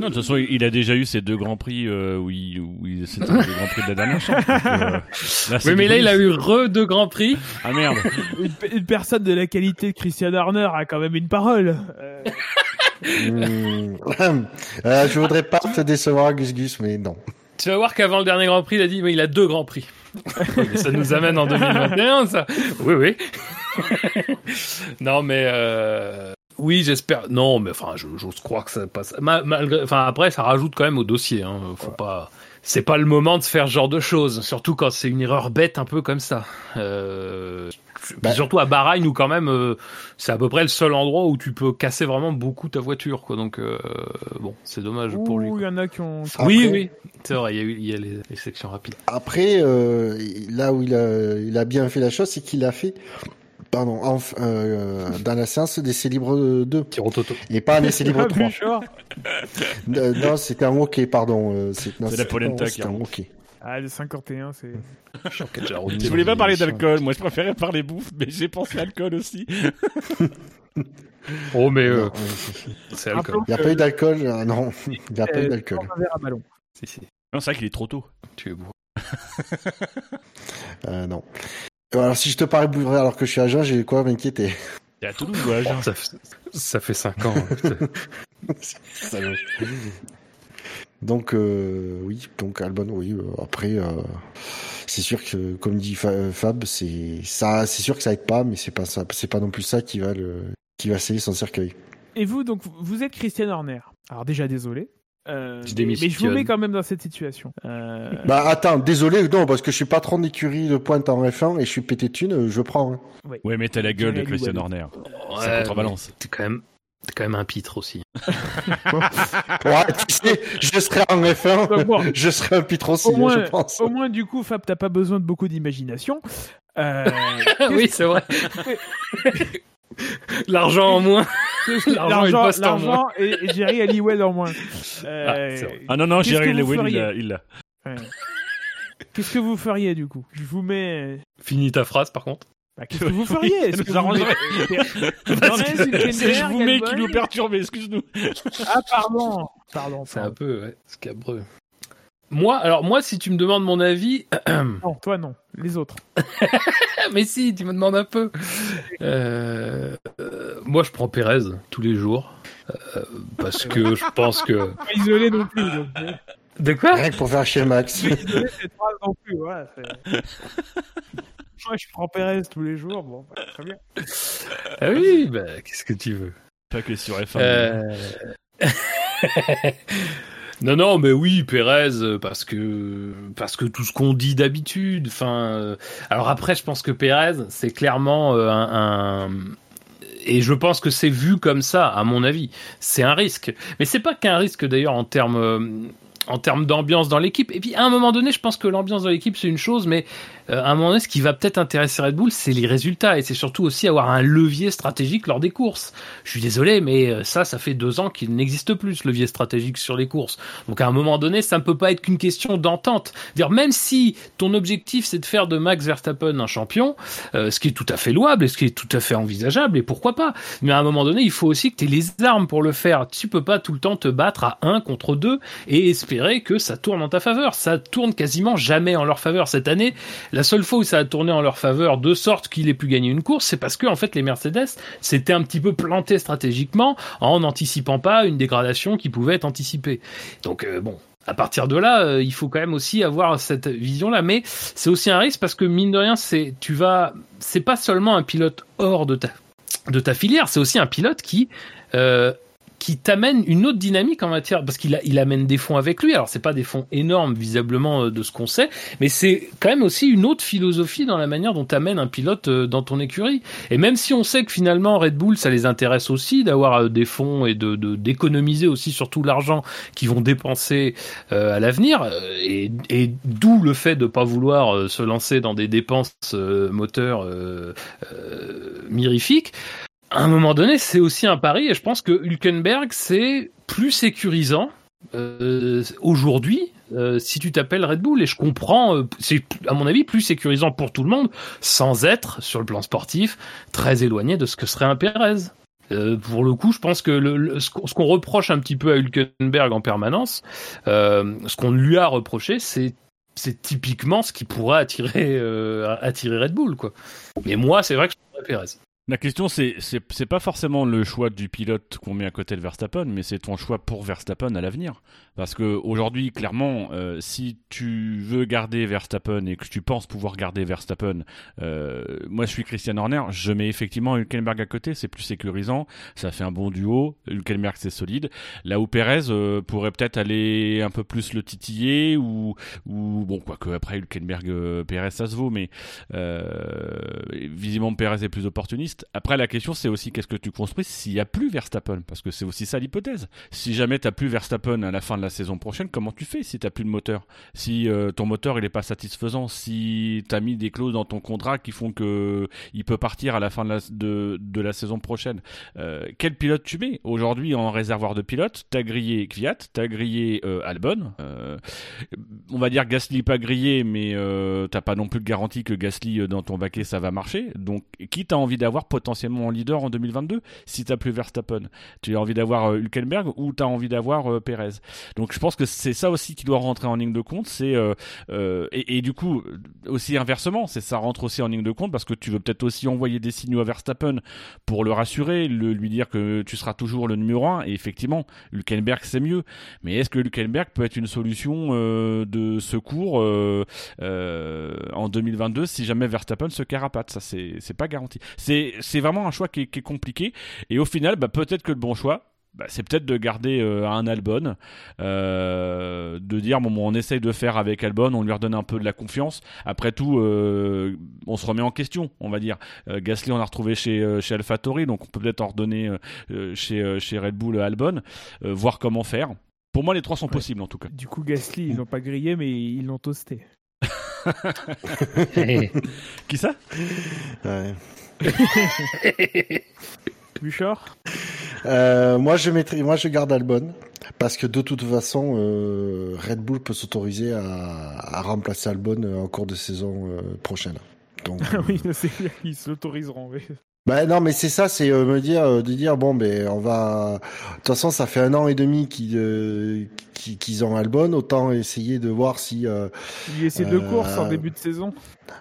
[SPEAKER 3] Non, de toute façon, il a déjà eu ces deux grands prix euh, où il, il c'était le grand prix de la dernière chance. donc, euh, là, c'est
[SPEAKER 5] oui, mais là, il a eu re deux grands prix.
[SPEAKER 3] Ah merde.
[SPEAKER 2] une, une personne de la qualité de Christian Horner a quand même une parole.
[SPEAKER 4] Hmm. Euh, je voudrais pas te décevoir, Gus Gus, mais non.
[SPEAKER 5] Tu vas voir qu'avant le dernier Grand Prix, il a dit, mais il a deux Grands Prix. Ça nous amène en 2021, ça. Oui, oui. non, mais euh, oui, j'espère. Non, mais enfin, je- j'ose croire que ça passe. Ma- malgré, enfin, après, ça rajoute quand même au dossier. Hein. Faut pas. C'est pas le moment de faire ce genre de choses, surtout quand c'est une erreur bête un peu comme ça. Euh,
[SPEAKER 4] Bah-
[SPEAKER 5] Surtout à Bahreïn où quand même euh, c'est à peu près le seul endroit où tu peux casser vraiment beaucoup ta voiture, quoi. Donc euh, bon, c'est dommage pour lui.
[SPEAKER 2] Ouh,
[SPEAKER 5] quoi.
[SPEAKER 2] il y en a qui ont.
[SPEAKER 5] Oui,
[SPEAKER 4] Après-
[SPEAKER 5] oui, c'est vrai, il y a, eu, il y a les, les sections rapides.
[SPEAKER 4] Après, euh, là où il a, il a bien fait la chose, c'est qu'il a fait, pardon, en, euh, dans la séance d'essai libre 2
[SPEAKER 5] Tiro Toto.
[SPEAKER 4] et pas un essai libre
[SPEAKER 2] Ah,
[SPEAKER 4] 3.
[SPEAKER 2] Bouchard.
[SPEAKER 4] Euh, non, c'était un hockey, pardon. euh, c'est
[SPEAKER 3] la polenta qui
[SPEAKER 4] un hockey.
[SPEAKER 2] Ah, le 51, c'est.
[SPEAKER 3] Je voulais pas parler d'alcool, moi je préférais parler bouffe, mais j'ai pensé alcool aussi.
[SPEAKER 5] Oh, mais euh,
[SPEAKER 4] euh,
[SPEAKER 5] c'est alcool.
[SPEAKER 4] Il n'y a pas eu d'alcool, euh, non. Il n'y a pas eu
[SPEAKER 2] Euh,
[SPEAKER 4] d'alcool.
[SPEAKER 2] Un verre à ballon.
[SPEAKER 5] Si, si,
[SPEAKER 3] Non, c'est vrai qu'il est trop tôt.
[SPEAKER 5] tu es beau.
[SPEAKER 4] Euh, non. Euh, Alors, si je te parais bourré alors que je suis agent, j'ai quoi m'inquiéter?
[SPEAKER 3] T'es à Toulouse ou à
[SPEAKER 5] Ça, fait- ça fait 5 ans. hein.
[SPEAKER 4] Donc euh, oui, donc Albon, oui. euh, après, euh, c'est sûr que, comme dit Fa- Fab, c'est ça, c'est sûr que ça aide pas, mais c'est pas ça, c'est pas non plus ça qui va le, qui va sceller son cercueil.
[SPEAKER 2] Et vous, donc, vous êtes Christian Horner. Alors déjà, désolé. Euh,
[SPEAKER 5] Je
[SPEAKER 2] mais,
[SPEAKER 5] démissionne.
[SPEAKER 2] mais je vous mets quand même dans cette situation. Euh,
[SPEAKER 4] Bah attends, désolé, non, parce que je suis patron d'écurie de pointe en F1 et je suis pété de thunes, je prends. hein.
[SPEAKER 3] Ouais, mais t'as la gueule de Christian. Horner. Ça
[SPEAKER 5] Ouais,
[SPEAKER 3] contrebalance.
[SPEAKER 5] mais T'es quand même, t'es quand même un pitre aussi.
[SPEAKER 4] Ouais, tu sais, je serai en F1,
[SPEAKER 2] Donc bon,
[SPEAKER 4] je serai un pitre aussi,
[SPEAKER 2] au, moins,
[SPEAKER 4] je pense.
[SPEAKER 2] au moins, du coup, Fab, t'as pas besoin de beaucoup d'imagination. Euh,
[SPEAKER 5] oui, c'est vrai. L'argent en moins. L'argent,
[SPEAKER 2] L'argent
[SPEAKER 5] poste en
[SPEAKER 2] l'argent et, et Jerry Halliwell en moins. Euh,
[SPEAKER 5] Ah.
[SPEAKER 3] Ah non, non, Jerry Lewin, il l'a- il l'a.
[SPEAKER 2] ouais. Qu'est-ce que vous feriez du coup? Je vous mets.
[SPEAKER 5] Finis ta phrase, par contre.
[SPEAKER 2] Bah, Qu'est-ce que vous feriez? Est-ce que vous
[SPEAKER 3] C'est je vous mets qui nous perturbe, excuse-nous.
[SPEAKER 2] Ah pardon, pardon.
[SPEAKER 5] C'est un peu, ouais, scabreux. Moi, alors moi, si tu me demandes mon avis,
[SPEAKER 2] Non, toi non, les autres.
[SPEAKER 5] mais si, tu me demandes un peu. Euh, euh, moi, je prends Pérez tous les jours euh, parce que je pense que.
[SPEAKER 2] Pas isolé non plus. Donc,
[SPEAKER 5] De quoi
[SPEAKER 4] Rien que pour faire chier Max.
[SPEAKER 2] isolé cette phrase non plus. Voilà, Moi, je prends Pérez tous les jours. Bon, bah, très bien.
[SPEAKER 5] Ah oui, bah, qu'est-ce que tu veux?
[SPEAKER 3] Pas que sur F1.
[SPEAKER 5] Non, non, mais oui, Pérez, euh, parce que parce que tout ce qu'on dit d'habitude. Enfin, euh, alors après, je pense que Pérez, c'est clairement euh, un, un- et je pense que c'est vu comme ça, à mon avis. C'est un risque, mais c'est pas qu'un risque d'ailleurs en termes en termes d'ambiance dans l'équipe. Et puis à un moment donné, je pense que l'ambiance dans l'équipe c'est une chose, mais euh, à un moment donné, ce qui va peut-être intéresser Red Bull, c'est les résultats et c'est surtout aussi avoir un levier stratégique lors des courses. Je suis désolé, mais euh, ça, ça fait deux ans qu'il n'existe plus ce levier stratégique sur les courses. Donc à un moment donné, ça ne peut pas être qu'une question d'entente. Dire même si ton objectif c'est de faire de Max Verstappen un champion, euh, ce qui est tout à fait louable et ce qui est tout à fait envisageable et pourquoi pas. Mais à un moment donné, il faut aussi que tu aies les armes pour le faire. Tu peux pas tout le temps te battre à un contre deux et espérer que ça tourne en ta faveur. Ça tourne quasiment jamais en leur faveur cette année. La seule fois où ça a tourné en leur faveur de sorte qu'il ait pu gagner une course, c'est parce que en fait les Mercedes s'étaient un petit peu plantés stratégiquement en n'anticipant pas une dégradation qui pouvait être anticipée. Donc euh, bon, à partir de là, euh, il faut quand même aussi avoir cette vision-là. Mais c'est aussi un risque parce que mine de rien, c'est tu vas, c'est pas seulement un pilote hors de ta de ta filière, c'est aussi un pilote qui euh, qui t'amène une autre dynamique en matière parce qu'il il amène des fonds avec lui. Alors c'est pas des fonds énormes visiblement euh, de ce qu'on sait, mais c'est quand même aussi une autre philosophie dans la manière dont t'amènes un pilote euh, dans ton écurie. Et même si on sait que finalement Red Bull ça les intéresse aussi d'avoir euh, des fonds et de de- d'économiser aussi surtout l'argent qu'ils vont dépenser à l'avenir, et, et d'où le fait de pas vouloir se lancer dans des dépenses moteurs euh, euh, mirifiques à un moment donné, c'est aussi un pari, et je pense que Hülkenberg, c'est plus sécurisant euh, aujourd'hui euh, si tu t'appelles Red Bull, et je comprends, euh, c'est à mon avis plus sécurisant pour tout le monde, sans être, sur le plan sportif, très éloigné de ce que serait un Pérez. Euh, pour le coup, je pense que le, le- ce qu'on reproche un petit peu à Hülkenberg en permanence, euh, ce qu'on lui a reproché, c'est typiquement ce qui pourrait attirer euh, attirer Red Bull, quoi. Mais moi, c'est vrai que je prendrais Pérez.
[SPEAKER 3] La question, c'est c'est pas forcément le choix du pilote qu'on met à côté de Verstappen, mais c'est ton choix pour Verstappen à l'avenir. Parce que aujourd'hui, clairement, euh, si tu veux garder Verstappen et que tu penses pouvoir garder Verstappen, euh, moi je suis Christian Horner, je mets effectivement Hülkenberg à côté, c'est plus sécurisant, ça fait un bon duo, Hülkenberg c'est solide. Là où Perez euh, pourrait peut-être aller un peu plus le titiller ou ou bon quoique après Hülkenberg euh, Perez ça se vaut, mais visiblement Perez est plus opportuniste. Après la question c'est aussi qu'est-ce que tu construis s'il y a plus Verstappen? Parce que c'est aussi ça l'hypothèse. Si jamais t'as plus Verstappen à la fin de la saison prochaine, comment tu fais si t'as plus de moteur? Si euh, ton moteur il est pas satisfaisant, si t'as mis des clauses dans ton contrat qui font que il peut partir à la fin de la, de, la saison prochaine, euh, quel pilote tu mets? Aujourd'hui en réservoir de pilotes T'as grillé Kvyat, t'as grillé euh, Albon. euh, on va dire Gasly pas grillé, mais euh, t'as pas non plus de garantie que Gasly dans ton baquet ça va marcher. Donc qui t'as envie d'avoir potentiellement en leader en 2022 si t'as plus Verstappen. Tu as envie d'avoir euh, Hülkenberg ou tu as envie d'avoir euh, Perez. Donc je pense que c'est ça aussi qui doit rentrer en ligne de compte. C'est euh, euh, et, du coup aussi inversement, c'est ça rentre aussi en ligne de compte parce que tu veux peut-être aussi envoyer des signaux à Verstappen pour le rassurer, le, lui dire que tu seras toujours le numéro 1 et effectivement Hülkenberg c'est mieux. Mais est-ce que Hülkenberg peut être une solution euh, de secours en 2022 si jamais Verstappen se carapate? Ça c'est pas garanti. C'est c'est vraiment un choix qui est, qui est compliqué et au final bah, peut-être que le bon choix bah, c'est peut-être de garder euh, un Albon, euh, de dire bon, bon, on essaye de faire avec Albon, on lui redonne un peu de la confiance. Après tout, euh, on se remet en question, on va dire. Euh, Gasly, on a retrouvé chez euh, chez AlphaTauri, donc on peut peut-être en redonner euh, chez chez Red Bull Albon, voir comment faire. Pour moi, les trois sont
[SPEAKER 2] Ouais.
[SPEAKER 3] possibles en tout cas.
[SPEAKER 2] Du coup, Gasly, ils l'ont pas grillé, mais ils l'ont toasté.
[SPEAKER 3] Qui ça?
[SPEAKER 4] Ouais.
[SPEAKER 2] Bouchard
[SPEAKER 4] Euh, moi, je mettrai, moi, je garde Albon parce que de toute façon, euh, Red Bull peut s'autoriser à, à remplacer Albon euh, en cours de saison euh, prochaine. Donc,
[SPEAKER 2] Ah oui, c'est qu'ils s'autoriseront. oui.
[SPEAKER 4] Bah non, mais c'est ça, c'est euh, me dire, euh, de dire bon, ben on va. De toute façon, ça fait un an et demi qu'ils euh, qu'ils qu'ils ont Albon, autant essayer de voir si euh,
[SPEAKER 2] Il y a ces deux
[SPEAKER 4] Euh,
[SPEAKER 2] courses en début de saison.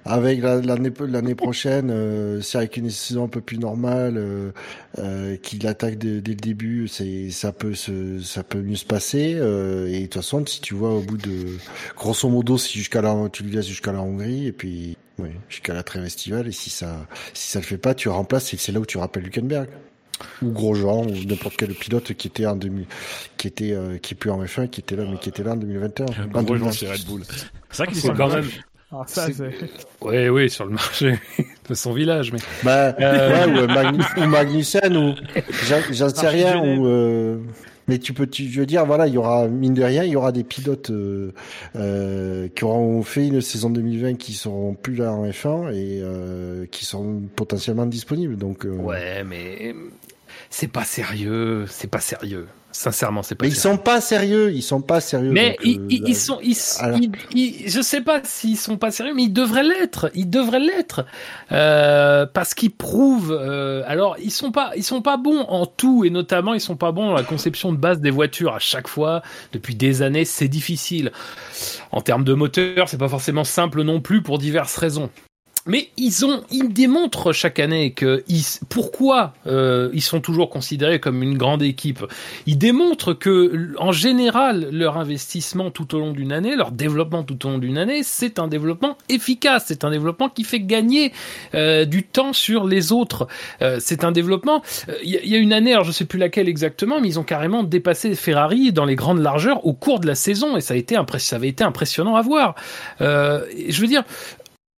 [SPEAKER 4] avec la- l'année l'année prochaine, euh, si avec une saison un peu plus normale, euh, euh, qu'il attaque dès, dès le début, c'est ça peut se ça peut mieux se passer. euh, et de toute façon, si tu vois au bout de grosso modo, si jusqu'à la tu le laisses jusqu'à la Hongrie et puis oui, jusqu'à la trêve estivale, et si ça si ça le fait pas, tu remplaces et c'est là où tu rappelles Hülkenberg ou Grosjean ou n'importe quel pilote qui était en 2000 qui était euh, qui est plus en F1 qui était là mais qui était là en 2021 En
[SPEAKER 3] Gros
[SPEAKER 4] 2020.
[SPEAKER 3] chez Red Bull. C'est vrai qu'ils sont
[SPEAKER 5] quand même.
[SPEAKER 2] Alors Ah, ça,
[SPEAKER 5] C'est-
[SPEAKER 2] c'est...
[SPEAKER 5] Oui, oui, sur le marché de son village, mais.
[SPEAKER 4] Bah,
[SPEAKER 5] Euh,
[SPEAKER 4] ouais, ou, Magnus, ou Magnussen, ou j'en sais rien, ou euh, mais tu peux, tu, je veux dire, voilà, il y aura mine de rien, il y aura des pilotes euh, euh, qui auront fait une saison 2020 qui seront plus là en F1 et euh, qui sont potentiellement disponibles. Donc, euh,
[SPEAKER 5] Ouais, mais c'est pas sérieux, c'est pas sérieux. Sincèrement, c'est pas
[SPEAKER 4] mais ils sont pas sérieux, ils sont pas sérieux.
[SPEAKER 5] Mais
[SPEAKER 4] donc,
[SPEAKER 5] ils,
[SPEAKER 4] euh,
[SPEAKER 5] ils-
[SPEAKER 4] là-
[SPEAKER 5] ils sont, ils,
[SPEAKER 4] alors-
[SPEAKER 5] ils- ils- je sais pas s'ils sont pas sérieux, mais ils devraient l'être. Ils devraient l'être euh, parce qu'ils prouvent. euh, alors, ils sont pas, ils sont pas bons en tout et notamment ils sont pas bons dans la conception de base des voitures. À chaque fois, depuis des années, c'est difficile. En termes de moteur, c'est pas forcément simple non plus pour diverses raisons. Mais ils ont, ils démontrent chaque année que ils, pourquoi euh, ils sont toujours considérés comme une grande équipe. Ils démontrent que, en général, leur investissement tout au long d'une année, leur développement tout au long d'une année, c'est un développement efficace. C'est un développement qui fait gagner euh, du temps sur les autres. Euh, c'est un développement. euh, Il y, y a une année, alors je sais plus laquelle exactement, mais ils ont carrément dépassé Ferrari dans les grandes largeurs au cours de la saison, et ça a été ça avait été impressionnant à voir. Euh, je veux dire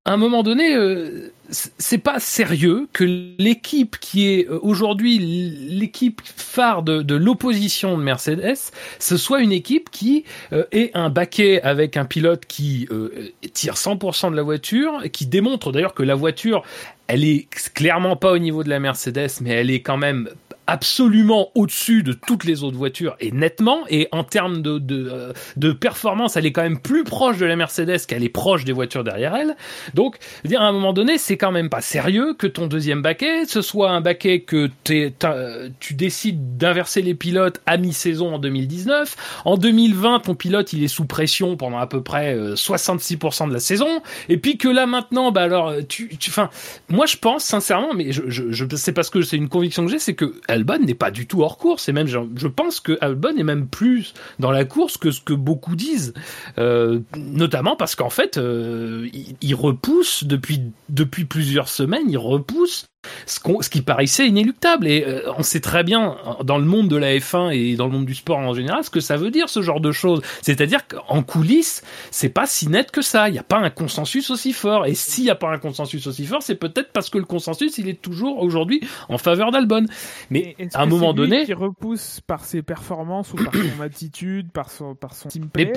[SPEAKER 5] à un moment donné, euh, c'est pas sérieux que l'équipe qui est euh, aujourd'hui l'équipe phare de, l'opposition de Mercedes, ce soit une équipe qui euh, ait un baquet avec un pilote qui euh, tire 100% de la voiture, qui démontre d'ailleurs que la voiture, elle est clairement pas au niveau de la Mercedes, mais elle est quand même absolument au-dessus de toutes les autres voitures et nettement et en termes de, de, euh, de performance elle est quand même plus proche de la Mercedes qu'elle est proche des voitures derrière elle. Donc dire à un moment donné c'est quand même pas sérieux que ton deuxième baquet ce soit un baquet que euh, tu décides d'inverser les pilotes à mi-saison en 2019 en 2020 ton pilote il est sous pression pendant à peu près euh, 66% de la saison. Et puis que là maintenant bah alors tu enfin moi je pense sincèrement mais je je, je c'est parce que c'est une conviction que j'ai c'est que Albon n'est pas du tout hors course et même je, pense que Albon est même plus dans la course que ce que beaucoup disent. Euh, notamment parce qu'en fait euh, il, il repousse depuis depuis plusieurs semaines il repousse ce, ce qui paraissait inéluctable. Et euh, on sait très bien, dans le monde de la F1 et dans le monde du sport en général, ce que ça veut dire, ce genre de choses. C'est-à-dire qu'en coulisses, c'est pas si net que ça. Il n'y a pas un consensus aussi fort. Et s'il n'y a pas un consensus aussi fort, c'est peut-être parce que le consensus, il est toujours aujourd'hui en faveur d'Albon. Mais à un moment donné...
[SPEAKER 2] qui repousse par ses performances ou par son attitude, par son, par son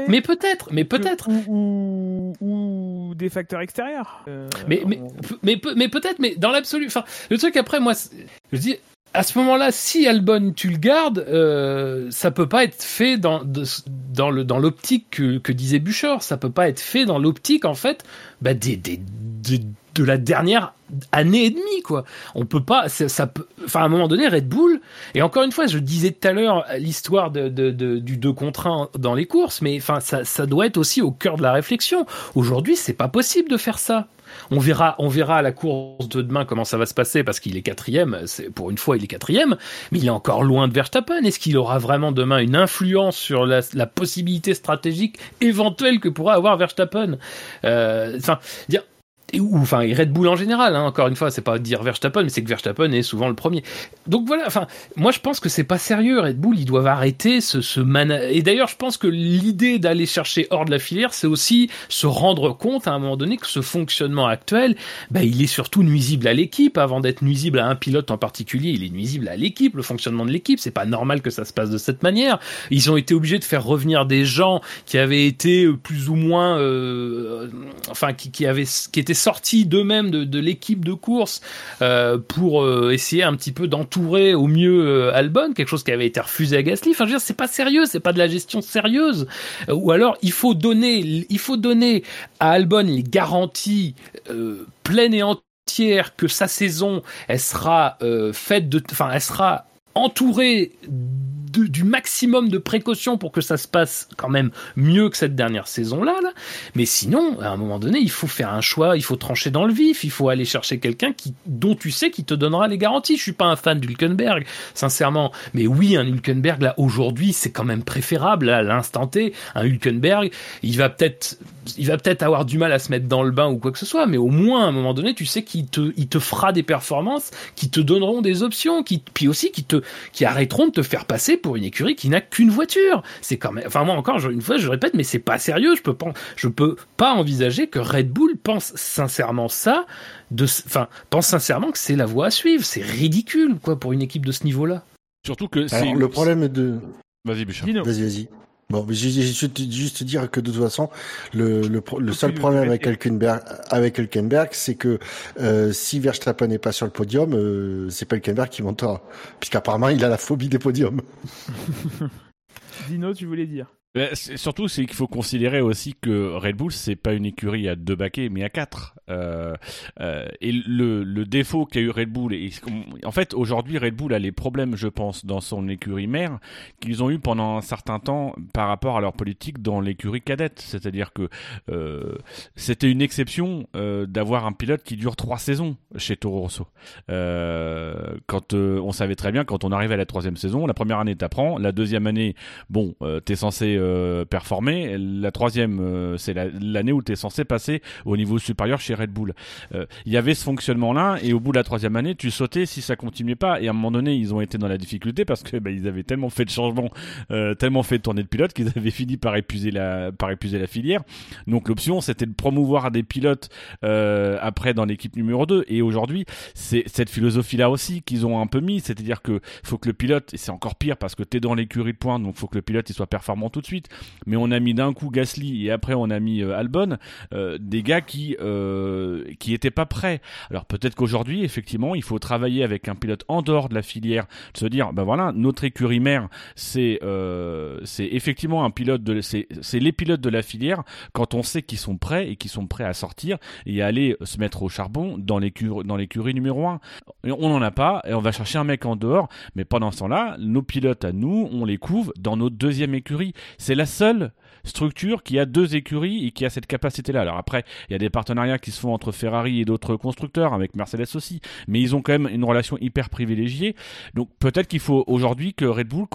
[SPEAKER 5] Mais, peut-être, mais peut-être.
[SPEAKER 2] Ou, ou, ou des facteurs extérieurs. Euh,
[SPEAKER 5] Mais, mais,
[SPEAKER 2] on-
[SPEAKER 5] mais, peut- mais peut-être, mais dans l'absolu. Enfin, le truc après, moi, je dis, à ce moment-là, si Albon tu le gardes, euh, ça peut pas être fait dans dans le dans l'optique que, disait Bouchard. Ça peut pas être fait dans l'optique en fait, bah, des, de la dernière année et demie quoi. On peut pas ça, peut enfin à un moment donné Red Bull et encore une fois je disais tout à l'heure l'histoire de, de, du 2 contre 1 dans les courses mais enfin ça, ça doit être aussi au cœur de la réflexion. Aujourd'hui, c'est pas possible de faire ça. On verra, on verra à la course de demain comment ça va se passer parce qu'il est quatrième. C'est pour une fois il est quatrième, mais il est encore loin de Verstappen. Est-ce qu'il aura vraiment demain une influence sur la, possibilité stratégique éventuelle que pourra avoir Verstappen? Euh, Enfin, ou enfin Red Bull en général hein, encore une fois c'est pas dire Verstappen mais c'est que Verstappen est souvent le premier. Donc voilà enfin moi je pense que c'est pas sérieux Red Bull ils doivent arrêter ce, ce et d'ailleurs je pense que l'idée d'aller chercher hors de la filière c'est aussi se rendre compte à un moment donné que ce fonctionnement actuel bah, il est surtout nuisible à l'équipe. Avant d'être nuisible à un pilote en particulier il est nuisible à l'équipe le fonctionnement de l'équipe. C'est pas normal que ça se passe de cette manière. Ils ont été obligés de faire revenir des gens qui avaient été plus ou moins euh, enfin qui, qui avaient qui étaient sortis d'eux-mêmes de, l'équipe de course euh, pour euh, essayer un petit peu d'entourer au mieux euh, Albon, quelque chose qui avait été refusé à Gasly. Enfin, je veux dire, c'est pas sérieux, c'est pas de la gestion sérieuse. ou alors, il faut donner, il faut donner à Albon les garanties pleines et entières que sa saison, elle sera faite de, enfin, elle sera entourée du maximum de précautions pour que ça se passe quand même mieux que cette dernière saison-là. Là. Mais sinon, à un moment donné, il faut faire un choix, il faut trancher dans le vif, il faut aller chercher quelqu'un qui, dont tu sais qui te donnera les garanties. Je suis pas un fan d'Hulkenberg, sincèrement. Mais oui, un Hülkenberg, là, aujourd'hui, c'est quand même préférable, à l'instant T. Un Hülkenberg, il va peut-être il va peut-être avoir du mal à se mettre dans le bain ou quoi que ce soit, mais au moins à un moment donné, tu sais qu'il te, il te fera des performances qui te donneront des options, qui, puis aussi qui te, qui arrêteront de te faire passer pour une écurie qui n'a qu'une voiture. C'est quand même, enfin moi encore une fois, je répète, mais c'est pas sérieux. Je peux pas, je peux pas envisager que Red Bull pense sincèrement ça, de, enfin pense sincèrement que c'est la voie à suivre. C'est ridicule quoi pour une équipe de ce niveau-là.
[SPEAKER 3] Surtout que
[SPEAKER 4] c'est le problème de.
[SPEAKER 3] Vas-y, Bouchard.
[SPEAKER 4] Vas-y, vas-y. Bon, juste dire que de toute façon, le, le, le seul problème avec Hülkenberg, avec Hülkenberg, c'est que euh, si Verstappen n'est pas sur le podium, euh, c'est pas Hülkenberg qui montera, puisqu'apparemment il a la phobie des podiums.
[SPEAKER 2] Dino, tu voulais dire?
[SPEAKER 3] Surtout, c'est qu'il faut considérer aussi que Red Bull, c'est pas une écurie à deux baquets, mais à quatre. Euh, euh, et le, défaut qu'a eu Red Bull, en fait, aujourd'hui, Red Bull a les problèmes, je pense, dans son écurie mère qu'ils ont eu pendant un certain temps par rapport à leur politique dans l'écurie cadette. C'est-à-dire que euh, c'était une exception d'avoir un pilote qui dure trois saisons chez Toro Rosso. Quand on savait très bien, quand on arrive à la troisième saison, la première année t'apprends, la deuxième année, bon, t'es censé euh, performer. La troisième, euh, c'est l'année où tu es censé passer au niveau supérieur chez Red Bull. Euh, il y avait ce fonctionnement-là, et au bout de la troisième année, tu sautais si ça continuait pas. Et à un moment donné, ils ont été dans la difficulté parce que bah, ils avaient tellement fait de changements, tellement fait de tournées de pilotes qu'ils avaient fini par épuiser la, par épuiser la filière. Donc l'option, c'était de promouvoir des pilotes après dans l'équipe numéro 2. Et aujourd'hui, c'est cette philosophie-là aussi qu'ils ont un peu mis, c'est-à-dire que faut que le pilote, et c'est encore pire parce que tu es dans l'écurie de pointe, donc faut que le pilote il soit performant tout de suite mais on a mis d'un coup Gasly et après on a mis euh, Albon, euh, des gars qui euh, qui étaient pas prêts. Alors peut-être qu'aujourd'hui, effectivement, il faut travailler avec un pilote en dehors de la filière, de se dire, ben voilà, notre écurie mère, c'est c'est effectivement un pilote de, c'est les pilotes de la filière quand on sait qu'ils sont prêts et qu'ils sont prêts à sortir et à aller se mettre au charbon dans l'écurie dans l'écurie numéro 1. On n'en a pas et on va chercher un mec en dehors, mais pendant ce temps-là, nos pilotes à nous, on les couvre dans notre deuxième écurie. C'est la seule structure qui a deux écuries et qui a cette capacité-là. Alors après, il y a des partenariats qui se font entre Ferrari et d'autres constructeurs, avec Mercedes aussi, mais ils ont quand même une relation hyper privilégiée. Donc peut-être qu'il faut aujourd'hui que Red Bull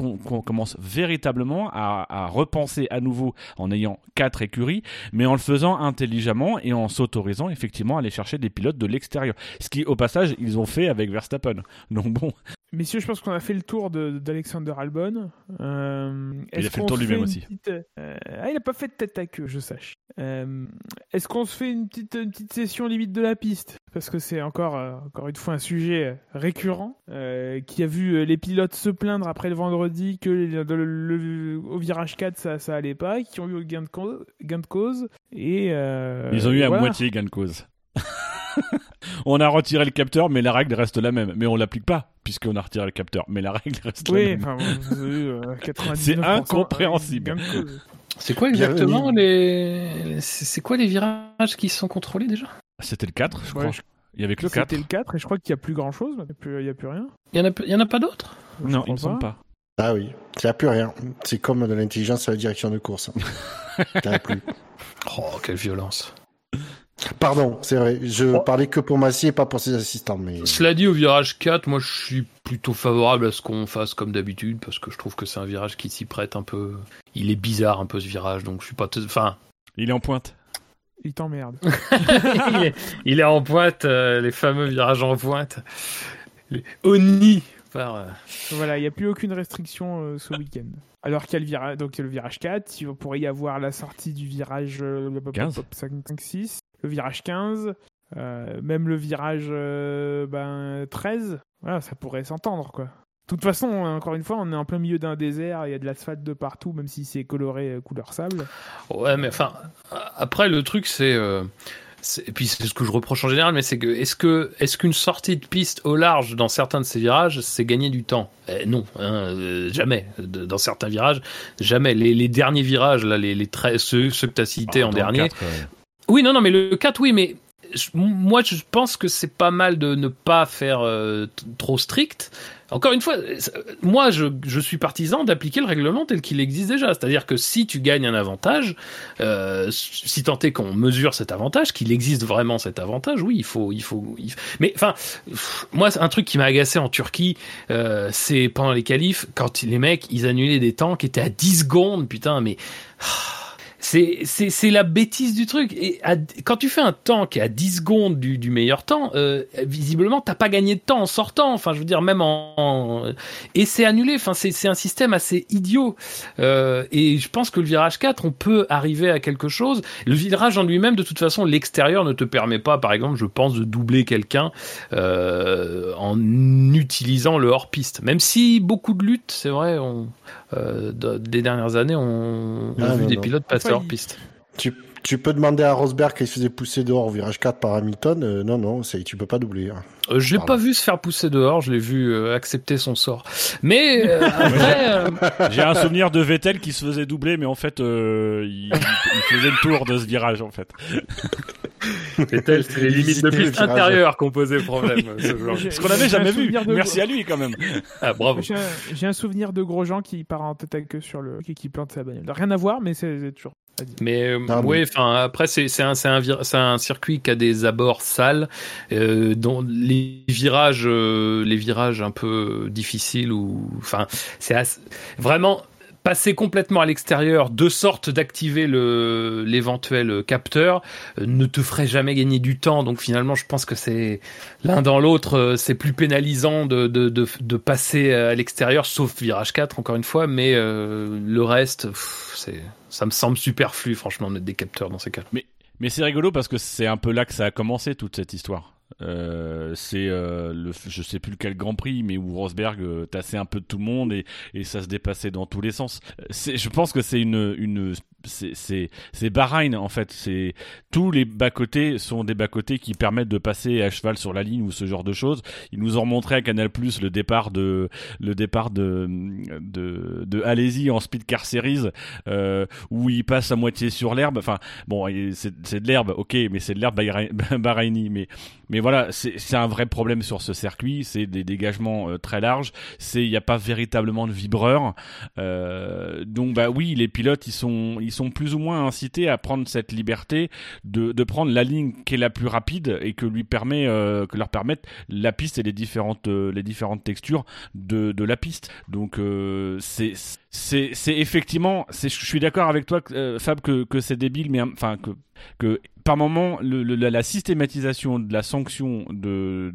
[SPEAKER 3] commence véritablement à, à, repenser à nouveau en ayant quatre écuries, mais en le faisant intelligemment et en s'autorisant effectivement à aller chercher des pilotes de l'extérieur. Ce qui, au passage, ils ont fait avec Verstappen. Donc bon,
[SPEAKER 2] Messieurs, je pense qu'on a fait le tour d'Alexander Albon.
[SPEAKER 3] Euh, il a fait le tour lui-même aussi.
[SPEAKER 2] Euh, ah, il n'a pas fait de tête à queue, je sache. Euh, est-ce qu'on se fait une petite, une petite session limite de la piste? Parce que c'est encore, encore une fois un sujet récurrent qui a vu les pilotes se plaindre après le vendredi que le, au virage 4 ça, ça allait pas, qui ont eu gain de cause. Gain de cause et,
[SPEAKER 3] Ils ont eu à moitié gain de cause. on a retiré le capteur, mais la règle reste la même. Mais on l'applique pas, puisqu'on a retiré le capteur. Mais la règle reste la même.
[SPEAKER 2] Euh,
[SPEAKER 3] c'est incompréhensible.
[SPEAKER 5] C'est quoi exactement les... C'est quoi les virages qui sont contrôlés déjà?
[SPEAKER 3] C'était le 4, je
[SPEAKER 2] Ouais,
[SPEAKER 3] crois.
[SPEAKER 2] je-
[SPEAKER 3] Il y avait que le 4.
[SPEAKER 2] C'était le 4 et je crois qu'il n'y a plus grand chose. Il n'y a, plus- il y a plus rien.
[SPEAKER 5] Il y en a, il y en a pas d'autres?
[SPEAKER 3] Non, il me semble pas.
[SPEAKER 4] Ah oui, il n'y a plus rien. C'est comme de l'intelligence à la direction de course. Il n'y en a plus.
[SPEAKER 5] Oh, quelle violence.
[SPEAKER 4] Pardon, c'est vrai. Je parlais que pour Massy et pas pour ses assistants. Mais
[SPEAKER 5] Cela dit, au virage 4, moi je suis plutôt favorable à ce qu'on fasse comme d'habitude parce que je trouve que c'est un virage qui s'y prête un peu. Il est bizarre un peu ce virage, donc je suis pas. Enfin,
[SPEAKER 3] Il est en pointe.
[SPEAKER 2] Il t'emmerde.
[SPEAKER 5] il, est, il est en pointe, euh, les fameux virages en pointe. Les Oni par. euh,
[SPEAKER 2] voilà, il n'y a plus aucune restriction euh, ce week-end. Alors qu'il y a le virage, donc le virage 4, il pourrait y avoir la sortie du virage euh, le-
[SPEAKER 3] 15.
[SPEAKER 2] 5-6, le virage 15, euh, même le virage euh, ben, 13. Voilà, ça pourrait s'entendre quoi. De toute façon, encore une fois, on est en plein milieu d'un désert, il y a de l'asphalte de partout, même si c'est coloré euh, couleur sable.
[SPEAKER 5] Ouais, mais enfin, après le truc c'est. euh, et puis c'est ce que je reproche en général, mais c'est que est-ce que est-ce qu'une sortie de piste au large dans certains de ces virages, c'est gagner du temps? Eh, Non, hein, euh, jamais. De- Dans certains virages, jamais. Les, les derniers virages, là, les, les treize- ceux, ceux que tu as cités
[SPEAKER 3] Ah,
[SPEAKER 5] en dernier,
[SPEAKER 3] 4,
[SPEAKER 5] oui, non, non, mais le 4, oui, mais je- moi, je pense que c'est pas mal de ne pas faire euh, trop strict. Encore une fois, euh, moi, je, je suis partisan d'appliquer le règlement tel qu'il existe déjà. C'est-à-dire que si tu gagnes un avantage, euh, si tant est qu'on mesure cet avantage, qu'il existe vraiment cet avantage, oui, il faut, il faut. il Mais enfin, moi, un truc qui m'a agacé en Turquie, euh, c'est pendant les qualifs, quand les mecs, ils annulaient des temps qui étaient à 10 secondes, putain, mais. C'est, c'est, c'est la bêtise du truc. Et à- quand tu fais un temps qui est à 10 secondes du, du meilleur temps, euh, visiblement, t'as pas gagné de temps en sortant. Enfin, je veux dire, même en. en- Et c'est annulé. Enfin, c'est, c'est un système assez idiot. Euh, et je pense que le virage 4, on peut arriver à quelque chose. Le virage en lui-même, de toute façon, l'extérieur ne te permet pas, par exemple, je pense, de doubler quelqu'un euh, en utilisant le hors-piste. Même si beaucoup de luttes, c'est vrai, on, euh, de- des dernières années, on, on a
[SPEAKER 4] Ah,
[SPEAKER 5] vu
[SPEAKER 4] non,
[SPEAKER 5] des
[SPEAKER 4] non.
[SPEAKER 5] pilotes passer
[SPEAKER 2] Enfin,
[SPEAKER 5] hors-piste.
[SPEAKER 4] tu, tu peux demander à Rosberg qu'il se faisait pousser dehors au virage 4 par Hamilton. Euh, non, non, c'est, tu peux pas doubler. hein.
[SPEAKER 5] Euh, je l'ai pas vu se faire pousser dehors, je l'ai vu euh, accepter son sort. Mais euh, après, euh,
[SPEAKER 3] J'ai un souvenir de Vettel qui se faisait doubler, mais en fait, euh, il, il faisait le tour de ce virage, en fait.
[SPEAKER 5] Vettel, c'est les limites de piste intérieure qu'on posait problème. ce genre.
[SPEAKER 2] J'ai-
[SPEAKER 3] Ce qu'on avait
[SPEAKER 2] j'ai un
[SPEAKER 3] jamais vu.
[SPEAKER 2] de-
[SPEAKER 3] Merci à lui, quand même.
[SPEAKER 5] Ah, bravo.
[SPEAKER 2] J'ai un, j'ai un souvenir de Grosjean qui part en tête à queue sur le qui, qui plante sa bagnole. Rien à voir, mais c'est c'est toujours.
[SPEAKER 5] Mais euh,
[SPEAKER 4] Ah,
[SPEAKER 5] oui, enfin après c'est c'est un c'est un vir- c'est un circuit qui a des abords sales, euh, dont les virages euh, les virages un peu difficiles ou enfin c'est assez- vraiment passer complètement à l'extérieur de sorte d'activer le l'éventuel capteur euh, ne te ferait jamais gagner du temps. Donc finalement je pense que c'est l'un dans l'autre euh, c'est plus pénalisant de, de, de, de passer à l'extérieur sauf virage 4 encore une fois mais euh, le reste c'est ça me semble superflu franchement de mettre des capteurs dans ces cas
[SPEAKER 3] Mais c'est rigolo parce que c'est un peu là que ça a commencé toute cette histoire. Euh, c'est euh, le, je sais plus lequel Grand Prix, mais où Rosberg euh, tassait un peu de tout le monde et, et ça se dépassait dans tous les sens. Je pense que c'est une, une c'est, Bahreïn en fait. C'est tous les bas côtés sont des bas côtés qui permettent de passer à cheval sur la ligne ou ce genre de choses. Ils nous ont montré à Canal Plus le départ de le départ de de, de Alési en Speed Car Series euh, où il passe à moitié sur l'herbe. Enfin bon, c'est, de l'herbe, ok, mais c'est de l'herbe bahreï- bahreïni. Mais mais voilà, c'est un vrai problème sur ce circuit. C'est des dégagements euh, très larges. C'est il n'y a pas véritablement de vibreur. Euh, donc bah oui, les pilotes ils sont ils sont plus ou moins incités à prendre cette liberté de de prendre la ligne qui est la plus rapide et que lui permet euh, que leur permette la piste et les différentes euh, les différentes textures de de la piste. Donc euh, c'est c'est effectivement je suis d'accord avec toi euh, Fab que que c'est débile mais enfin que que par moment le, le- la, systématisation de la sanction de-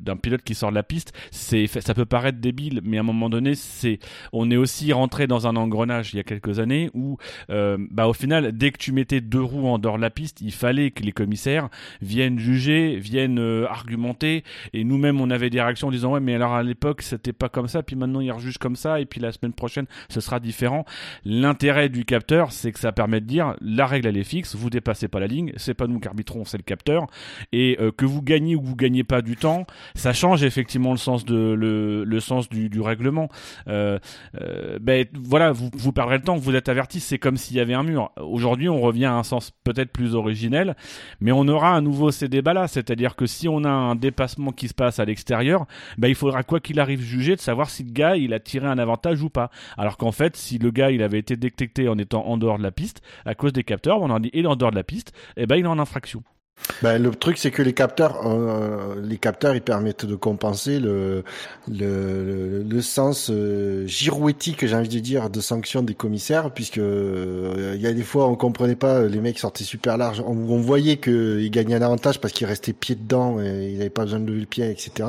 [SPEAKER 3] d'un pilote qui sort de la piste c'est ça peut paraître débile mais à un moment donné c'est on est aussi rentré dans un engrenage il y a quelques années où euh, bah au final dès que tu mettais deux roues en dehors de la piste il fallait que les commissaires viennent juger viennent euh, argumenter. Et nous-mêmes on avait des réactions en disant ouais mais alors à l'époque c'était pas comme ça puis maintenant ils rejugent comme ça et puis la semaine prochaine ce sera différent. L'intérêt du capteur, c'est que ça permet de dire la règle elle est fixe, vous dépassez pas la ligne, c'est pas nous qui arbitrons, c'est le capteur, et euh, que vous gagnez ou que vous gagnez pas du temps, ça change effectivement le sens du, règlement. Euh, euh, ben voilà, vous, perdrez le temps, vous êtes averti, c'est comme s'il y avait un mur. Aujourd'hui, on revient à un sens peut-être plus originel, mais on aura à nouveau ces débats-là, c'est-à-dire que si on a un dépassement qui se passe à l'extérieur, ben il faudra quoi qu'il arrive juger de savoir si le gars a tiré un avantage ou pas. Qu'en fait, si le gars il avait été détecté en étant en dehors de la piste à cause des capteurs, on en dit il est en dehors de la piste, et eh ben il est en infraction.
[SPEAKER 4] Ben, le truc, c'est que les capteurs, euh, les capteurs, ils permettent de compenser le le, le, sens euh, girouettique, j'ai envie de dire, de sanction des commissaires, puisque euh, il y a des fois, on comprenait pas, les mecs sortaient super large, on, on voyait qu'ils gagnaient un avantage parce qu'ils restaient pied dedans, ils n'avaient pas besoin de lever le pied, etc.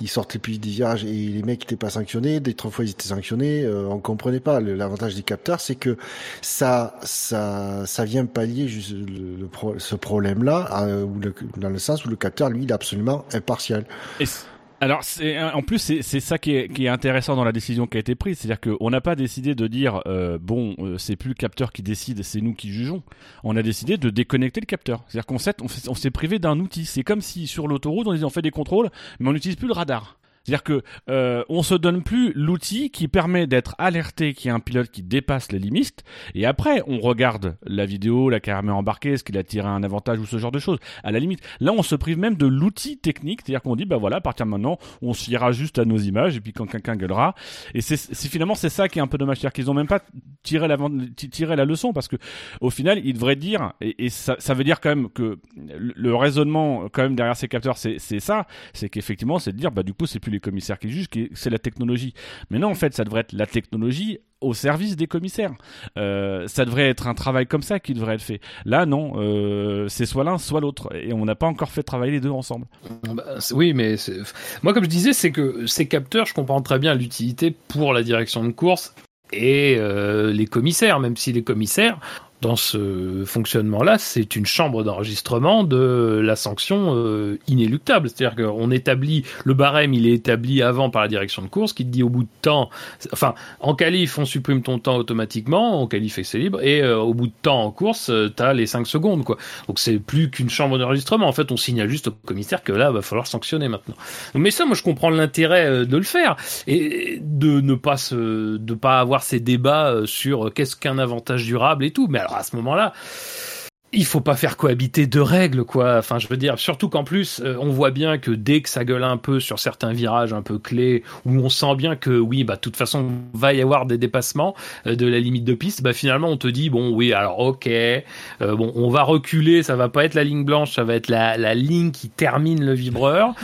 [SPEAKER 4] Ils sortaient plus des virages et les mecs n'étaient pas sanctionnés. Des trois fois, ils étaient sanctionnés. Euh, on comprenait pas. L'avantage des capteurs, c'est que ça, ça, ça vient pallier juste le, ce problème-là dans le sens où le capteur, lui, il est absolument impartial.
[SPEAKER 3] alors, en plus, c'est, ça qui est, qui est, intéressant dans la décision qui a été prise. C'est-à-dire qu'on n'a pas décidé de dire, euh, bon, euh, c'est plus le capteur qui décide, c'est nous qui jugeons. On a décidé de déconnecter le capteur. C'est-à-dire qu'on s'est, on s'est privé d'un outil. C'est comme si sur l'autoroute, on disait, on fait des contrôles, mais on n'utilise plus le radar. C'est-à-dire que euh, se donne plus l'outil qui permet d'être alerté qu'il y a un pilote qui dépasse les limites, et après on regarde la vidéo, la caméra embarquée, est-ce qu'il a tiré un avantage ou ce genre de choses. À la limite, là on se prive même de l'outil technique, c'est-à-dire qu'on dit bah voilà, à partir de maintenant, on se fiera juste à nos images, et puis quand quelqu'un gueulera, et c'est finalement c'est ça qui est un peu dommage, c'est-à-dire qu'ils ont même pas tiré la tiré la leçon parce que au final ils devraient dire, et, ça, ça veut dire quand même que le raisonnement quand même derrière ces capteurs c'est ça, c'est qu'effectivement c'est de dire bah du coup c'est plus les commissaires qui jugent, c'est la technologie. Mais non, en fait, ça devrait être la technologie au service des commissaires. Euh, ça devrait être un travail comme ça qui devrait être fait. Là, non, euh, c'est soit l'un, soit l'autre, et on n'a pas encore fait travailler les deux ensemble.
[SPEAKER 5] Bah, oui, mais moi, comme je disais, c'est que ces capteurs, je comprends très bien l'utilité pour la direction de course et euh, les commissaires, même si les commissaires, dans ce fonctionnement-là, c'est une chambre d'enregistrement de la sanction euh, inéluctable. C'est-à-dire qu'on établit le barème, il est établi avant par la direction de course, qui te dit au bout de temps, enfin, en qualif, on supprime ton temps automatiquement, en qualif c'est libre, et euh, au bout de temps en course, euh, tu as les 5 secondes, quoi. Donc c'est plus qu'une chambre d'enregistrement. En fait, on signale juste au commissaire que là, va falloir sanctionner maintenant. Mais ça, moi, je comprends l'intérêt de le faire et de ne pas se, de pas avoir ces débats sur qu'est-ce qu'un avantage durable et tout. Mais à ce moment-là, il faut pas faire cohabiter deux règles, quoi. Enfin, je veux dire, surtout qu'en plus, euh, on voit bien que dès que ça gueule un peu sur certains virages un peu clés, où on sent bien que oui, bah, de toute façon, va y avoir des dépassements euh, de la limite de piste, bah, finalement, on te dit, bon, oui, alors, ok, euh, bon, on va reculer, ça va pas être la ligne blanche, ça va être la, la ligne qui termine le vibreur.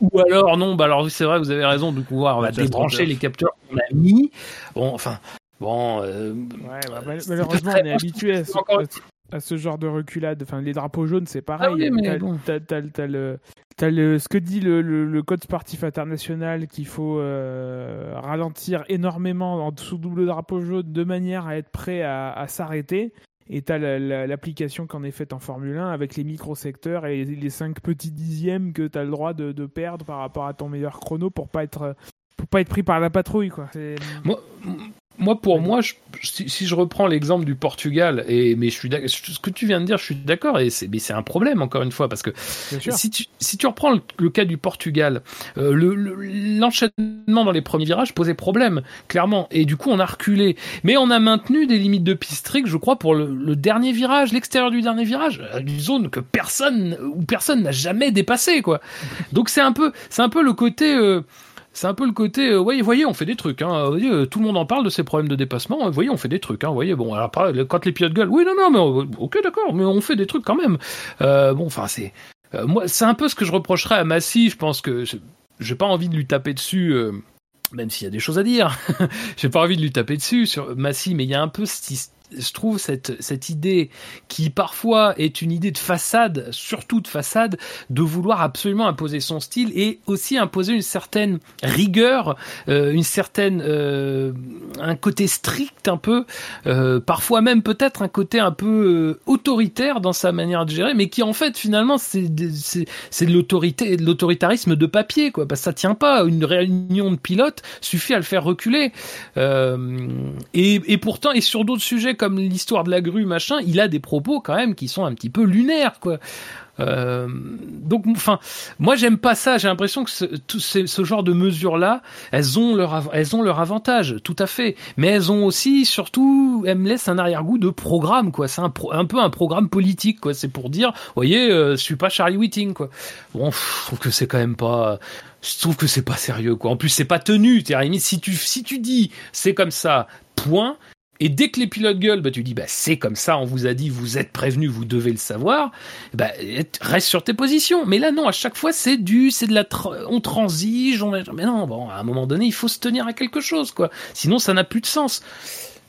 [SPEAKER 5] ou alors, non, bah, alors, c'est vrai, vous avez raison de pouvoir, on va débrancher les capteurs qu'on a mis. Bon, enfin, Bon, euh,
[SPEAKER 2] bah, malheureusement, on est habitué à ce, genre de reculade. Enfin, les drapeaux jaunes, c'est pareil. Ah t'as, le, le, ce que dit le, le, code sportif international qu'il faut euh, ralentir énormément en dessous double drapeau jaune de manière à être prêt à, s'arrêter. Et tu as l'application qu'on est faite en Formule 1 avec les micro-secteurs et les 5 petits dixièmes que tu as le droit de, de, perdre par rapport à ton meilleur chrono pour pas être pour pas être pris par la patrouille quoi.
[SPEAKER 5] Moi, moi, pour moi, si, je reprends l'exemple du Portugal, et mais je suis ce que tu viens de dire, je suis d'accord, et c'est mais c'est un problème encore une fois parce que si tu si tu reprends le, cas du Portugal, euh, l'enchaînement dans les premiers virages posait problème clairement, et du coup on a reculé, mais on a maintenu des limites de piste strictes, je crois, pour le, dernier virage, l'extérieur du dernier virage, une zone que personne ou personne n'a jamais dépassé quoi. Donc c'est un peu c'est un peu le côté euh, c'est un peu le côté, euh, voyez, voyez, on fait des trucs. Hein, voyez, euh, tout le monde en parle de ces problèmes de dépassement. Vous voyez, on fait des trucs. Hein, voyez, bon, alors quand les pilotes gueulent, oui, non, non, mais euh, ok, d'accord, mais on fait des trucs quand même. Euh, bon, enfin, c'est moi, c'est un peu ce que je reprocherais à Massy. Je pense que j'ai pas envie de lui taper dessus. même s'il y a des choses à dire, j'ai pas envie de lui taper dessus sur Massy, mais il y a un peu je trouve cette, cette idée qui parfois est une idée de façade, surtout de façade, de vouloir absolument imposer son style et aussi imposer une certaine rigueur, euh, une certaine euh, un côté strict un peu, euh, parfois même peut-être un côté un peu autoritaire dans sa manière de gérer, mais qui en fait finalement c'est c'est de l'autorité, de l'autoritarisme de papier quoi, parce que ça tient pas. Une réunion de pilotes suffit à le faire reculer. et, et pourtant et sur d'autres sujets comme l'histoire de la grue, machin, il a des propos quand même qui sont un petit peu lunaires, quoi. Euh, donc, enfin, moi j'aime pas ça. J'ai l'impression que ce, tout ce, genre de mesures-là, elles ont leur, elles ont leur avantage, tout à fait. Mais elles ont aussi, surtout, elles me laissent un arrière-goût de programme, quoi. C'est un, un, peu un programme politique, quoi. C'est pour dire, voyez, euh, je suis pas Charlie Whiting, quoi. Bon, je trouve que c'est quand même pas je trouve que c'est pas sérieux quoi. En plus c'est pas tenu. si tu si tu dis c'est comme ça, point. Et dès que les pilotes gueulent, bah, tu dis bah, c'est comme ça, on vous a dit, vous êtes prévenu, vous devez le savoir. Bah, reste sur tes positions. Mais là, non, à chaque fois, c'est du, c'est de la, on transige, on, mais non, bon, à un moment donné, il faut se tenir à quelque chose, quoi. Sinon, ça n'a plus de sens.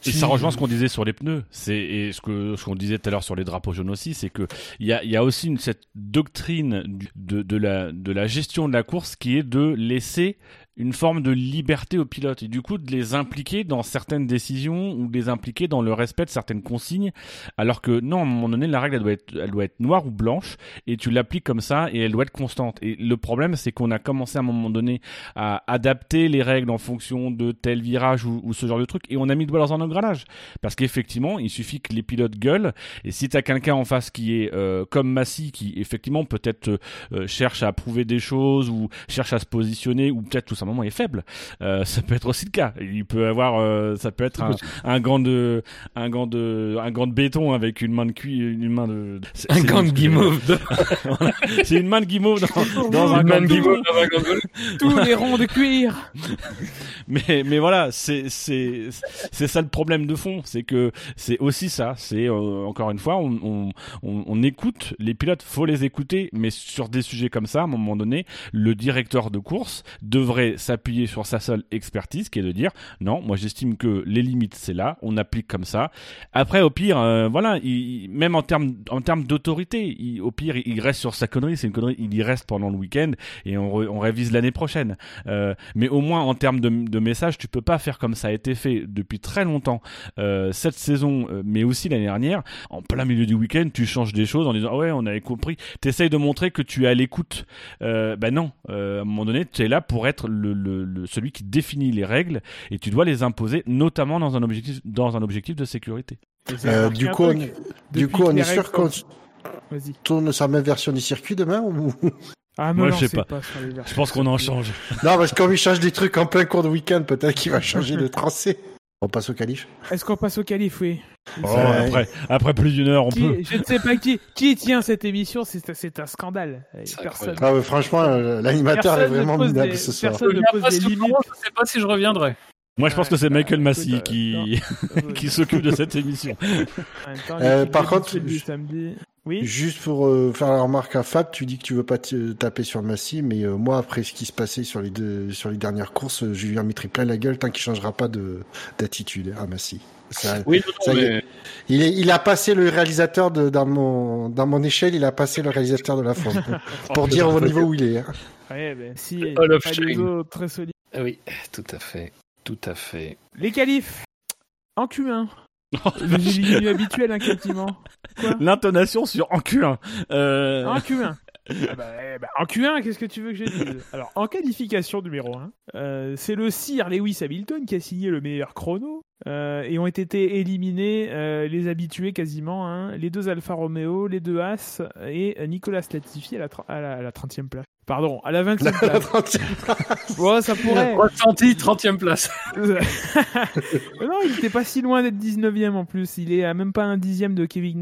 [SPEAKER 3] Et ça rejoint ce qu'on disait sur les pneus, c'est et ce que ce qu'on disait tout à l'heure sur les drapeaux jaunes aussi, c'est que il y a, y a aussi cette doctrine de, de la de la gestion de la course qui est de laisser une forme de liberté aux pilotes et du coup de les impliquer dans certaines décisions ou de les impliquer dans le respect de certaines consignes alors que non à un moment donné la règle elle doit être, elle doit être noire ou blanche et tu l'appliques comme ça et elle doit être constante. Et le problème c'est qu'on a commencé à un moment donné à adapter les règles en fonction de tel virage ou, ce genre de truc et on a mis le doigt dans un engrenage. Parce qu'effectivement il suffit que les pilotes gueulent et si tu as quelqu'un en face qui est euh, comme Massy qui effectivement peut-être euh, cherche à prouver des choses ou cherche à se positionner ou peut-être tout moment est faible. Euh, ça peut être aussi le cas. Il peut avoir, euh, ça peut être un, un, gant de, un gant de, un gant de béton avec une main de cuir, une main de.
[SPEAKER 5] Un gant de guimauve.
[SPEAKER 3] C'est une main de guimauve dans, dans un gant de guimauve.
[SPEAKER 2] Tous les ronds de cuir.
[SPEAKER 3] mais mais voilà, c'est c'est c'est ça le problème de fond, c'est que c'est aussi ça. C'est euh, encore une fois, on, on, on, on écoute les pilotes, faut les écouter, mais sur des sujets comme ça, à un moment donné, le directeur de course devrait s'appuyer sur sa seule expertise, qui est de dire non, moi j'estime que les limites c'est là, on applique comme ça. Après, au pire, euh, voilà, il, même en termes en termes d'autorité, au pire, il reste sur sa connerie, c'est une connerie, il y reste pendant le week-end et on, révise l'année prochaine. Euh, mais au moins en termes de, de message, tu peux pas faire comme ça a été fait depuis très longtemps euh, cette saison, mais aussi l'année dernière. En plein milieu du week-end, tu changes des choses en disant ah ouais, on avait compris. T'essayes de montrer que tu es à l'écoute. Ben non, à un moment donné, tu es là pour être le le, celui qui définit les règles et tu dois les imposer, notamment dans un objectif, dans un objectif de sécurité.
[SPEAKER 4] Euh, du coup, on, du coup, on est sûr qu'on tourne sa même version du circuit demain ou?
[SPEAKER 2] Ah, Moi,
[SPEAKER 3] je sais pas. je pense qu'on en change.
[SPEAKER 4] non, parce que quand il change des trucs en plein cours de week-end, peut-être qu'il va changer de tracé. On passe au calife
[SPEAKER 2] Est-ce qu'on passe au calife, oui?
[SPEAKER 3] Oh, après, après plus d'une heure, on peut.
[SPEAKER 2] Je ne sais pas qui, qui tient cette émission, c'est un scandale.
[SPEAKER 4] Personne... Ah, franchement, euh, l'animateur est vraiment minable ce soir.
[SPEAKER 5] Personne ne pose des limites. Je ne sais pas si je reviendrai.
[SPEAKER 3] Moi, je pense que c'est Michael Massy qui, qui s'occupe de cette émission.
[SPEAKER 4] Euh, par contre, oui juste pour euh, faire la remarque à Fab, tu dis que tu veux pas taper sur Massy, mais euh, moi, après ce qui se passait sur les deux, sur les dernières courses, je lui ai mis plein la gueule tant qu'il changera pas de d'attitude à Massy.
[SPEAKER 5] Oui,
[SPEAKER 4] il, est, il a passé le réalisateur de, dans mon dans mon échelle, il a passé le réalisateur de la forme pour, dire au niveau où il est. Hein.
[SPEAKER 2] Ouais, ben, si, très solide.
[SPEAKER 5] Ah oui, tout à fait. Tout à fait.
[SPEAKER 2] Les qualifs en Q1. le habituel, hein.
[SPEAKER 3] L'intonation sur en Q1.
[SPEAKER 2] Euh... En Q1. Ah bah, eh bah, en Q1, qu'est-ce que tu veux que je dise? Alors, en qualification numéro 1, euh, c'est le Sir Lewis Hamilton qui a signé le meilleur chrono. Euh, et ont été éliminés euh, les habitués quasiment, hein, les deux Alfa Romeo, les deux As et Nicolas Latifi à la, à la, à la 30e place. Pardon, à la 20e place. La 30e place. ouais, ça pourrait.
[SPEAKER 5] Ressenti, 30e place.
[SPEAKER 2] non, il n'était pas si loin d'être 19e en plus. Il est à même pas un dixième de Kevin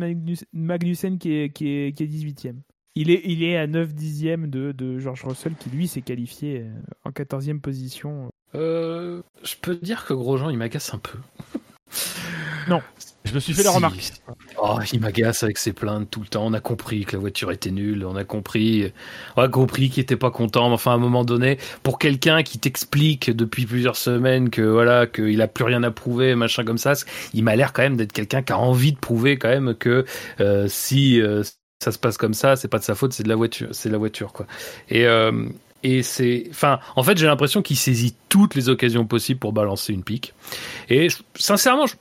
[SPEAKER 2] Magnussen qui est, qui est, qui est 18e. Il est, il est à 9 dixièmes de, de George Russell qui lui s'est qualifié euh, en 14e position.
[SPEAKER 5] Euh, je peux dire que Grosjean il m'agace un peu.
[SPEAKER 2] non.
[SPEAKER 3] Je me suis fait la
[SPEAKER 5] Si.
[SPEAKER 3] remarque.
[SPEAKER 5] Oh, il m'agace avec ses plaintes tout le temps. On a compris que la voiture était nulle. On a compris, on a compris qu'il était pas content. Mais enfin, à un moment donné, pour quelqu'un qui t'explique depuis plusieurs semaines que voilà, qu'il a plus rien à prouver, machin comme ça, il m'a l'air quand même d'être quelqu'un qui a envie de prouver quand même que euh, si euh, ça se passe comme ça, c'est pas de sa faute, c'est de la voiture, c'est la voiture quoi. Et euh, et c'est, enfin, en fait, j'ai l'impression qu'il saisit toutes les occasions possibles pour balancer une pique. Et je- sincèrement, je,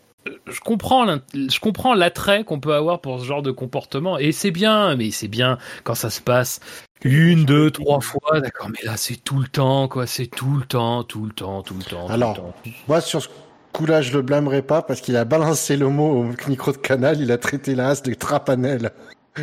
[SPEAKER 5] je comprends, je comprends l'attrait qu'on peut avoir pour ce genre de comportement. Et c'est bien, mais c'est bien quand ça se passe une, deux, trois fois, d'accord. Mais là, c'est tout le temps, quoi. C'est tout le temps, tout le temps, tout le temps. tout
[SPEAKER 4] Alors,
[SPEAKER 5] le temps.
[SPEAKER 4] Moi, sur ce coup-là, je le blâmerai pas parce qu'il a balancé le mot au micro de canal. Il a traité la race de trapanel.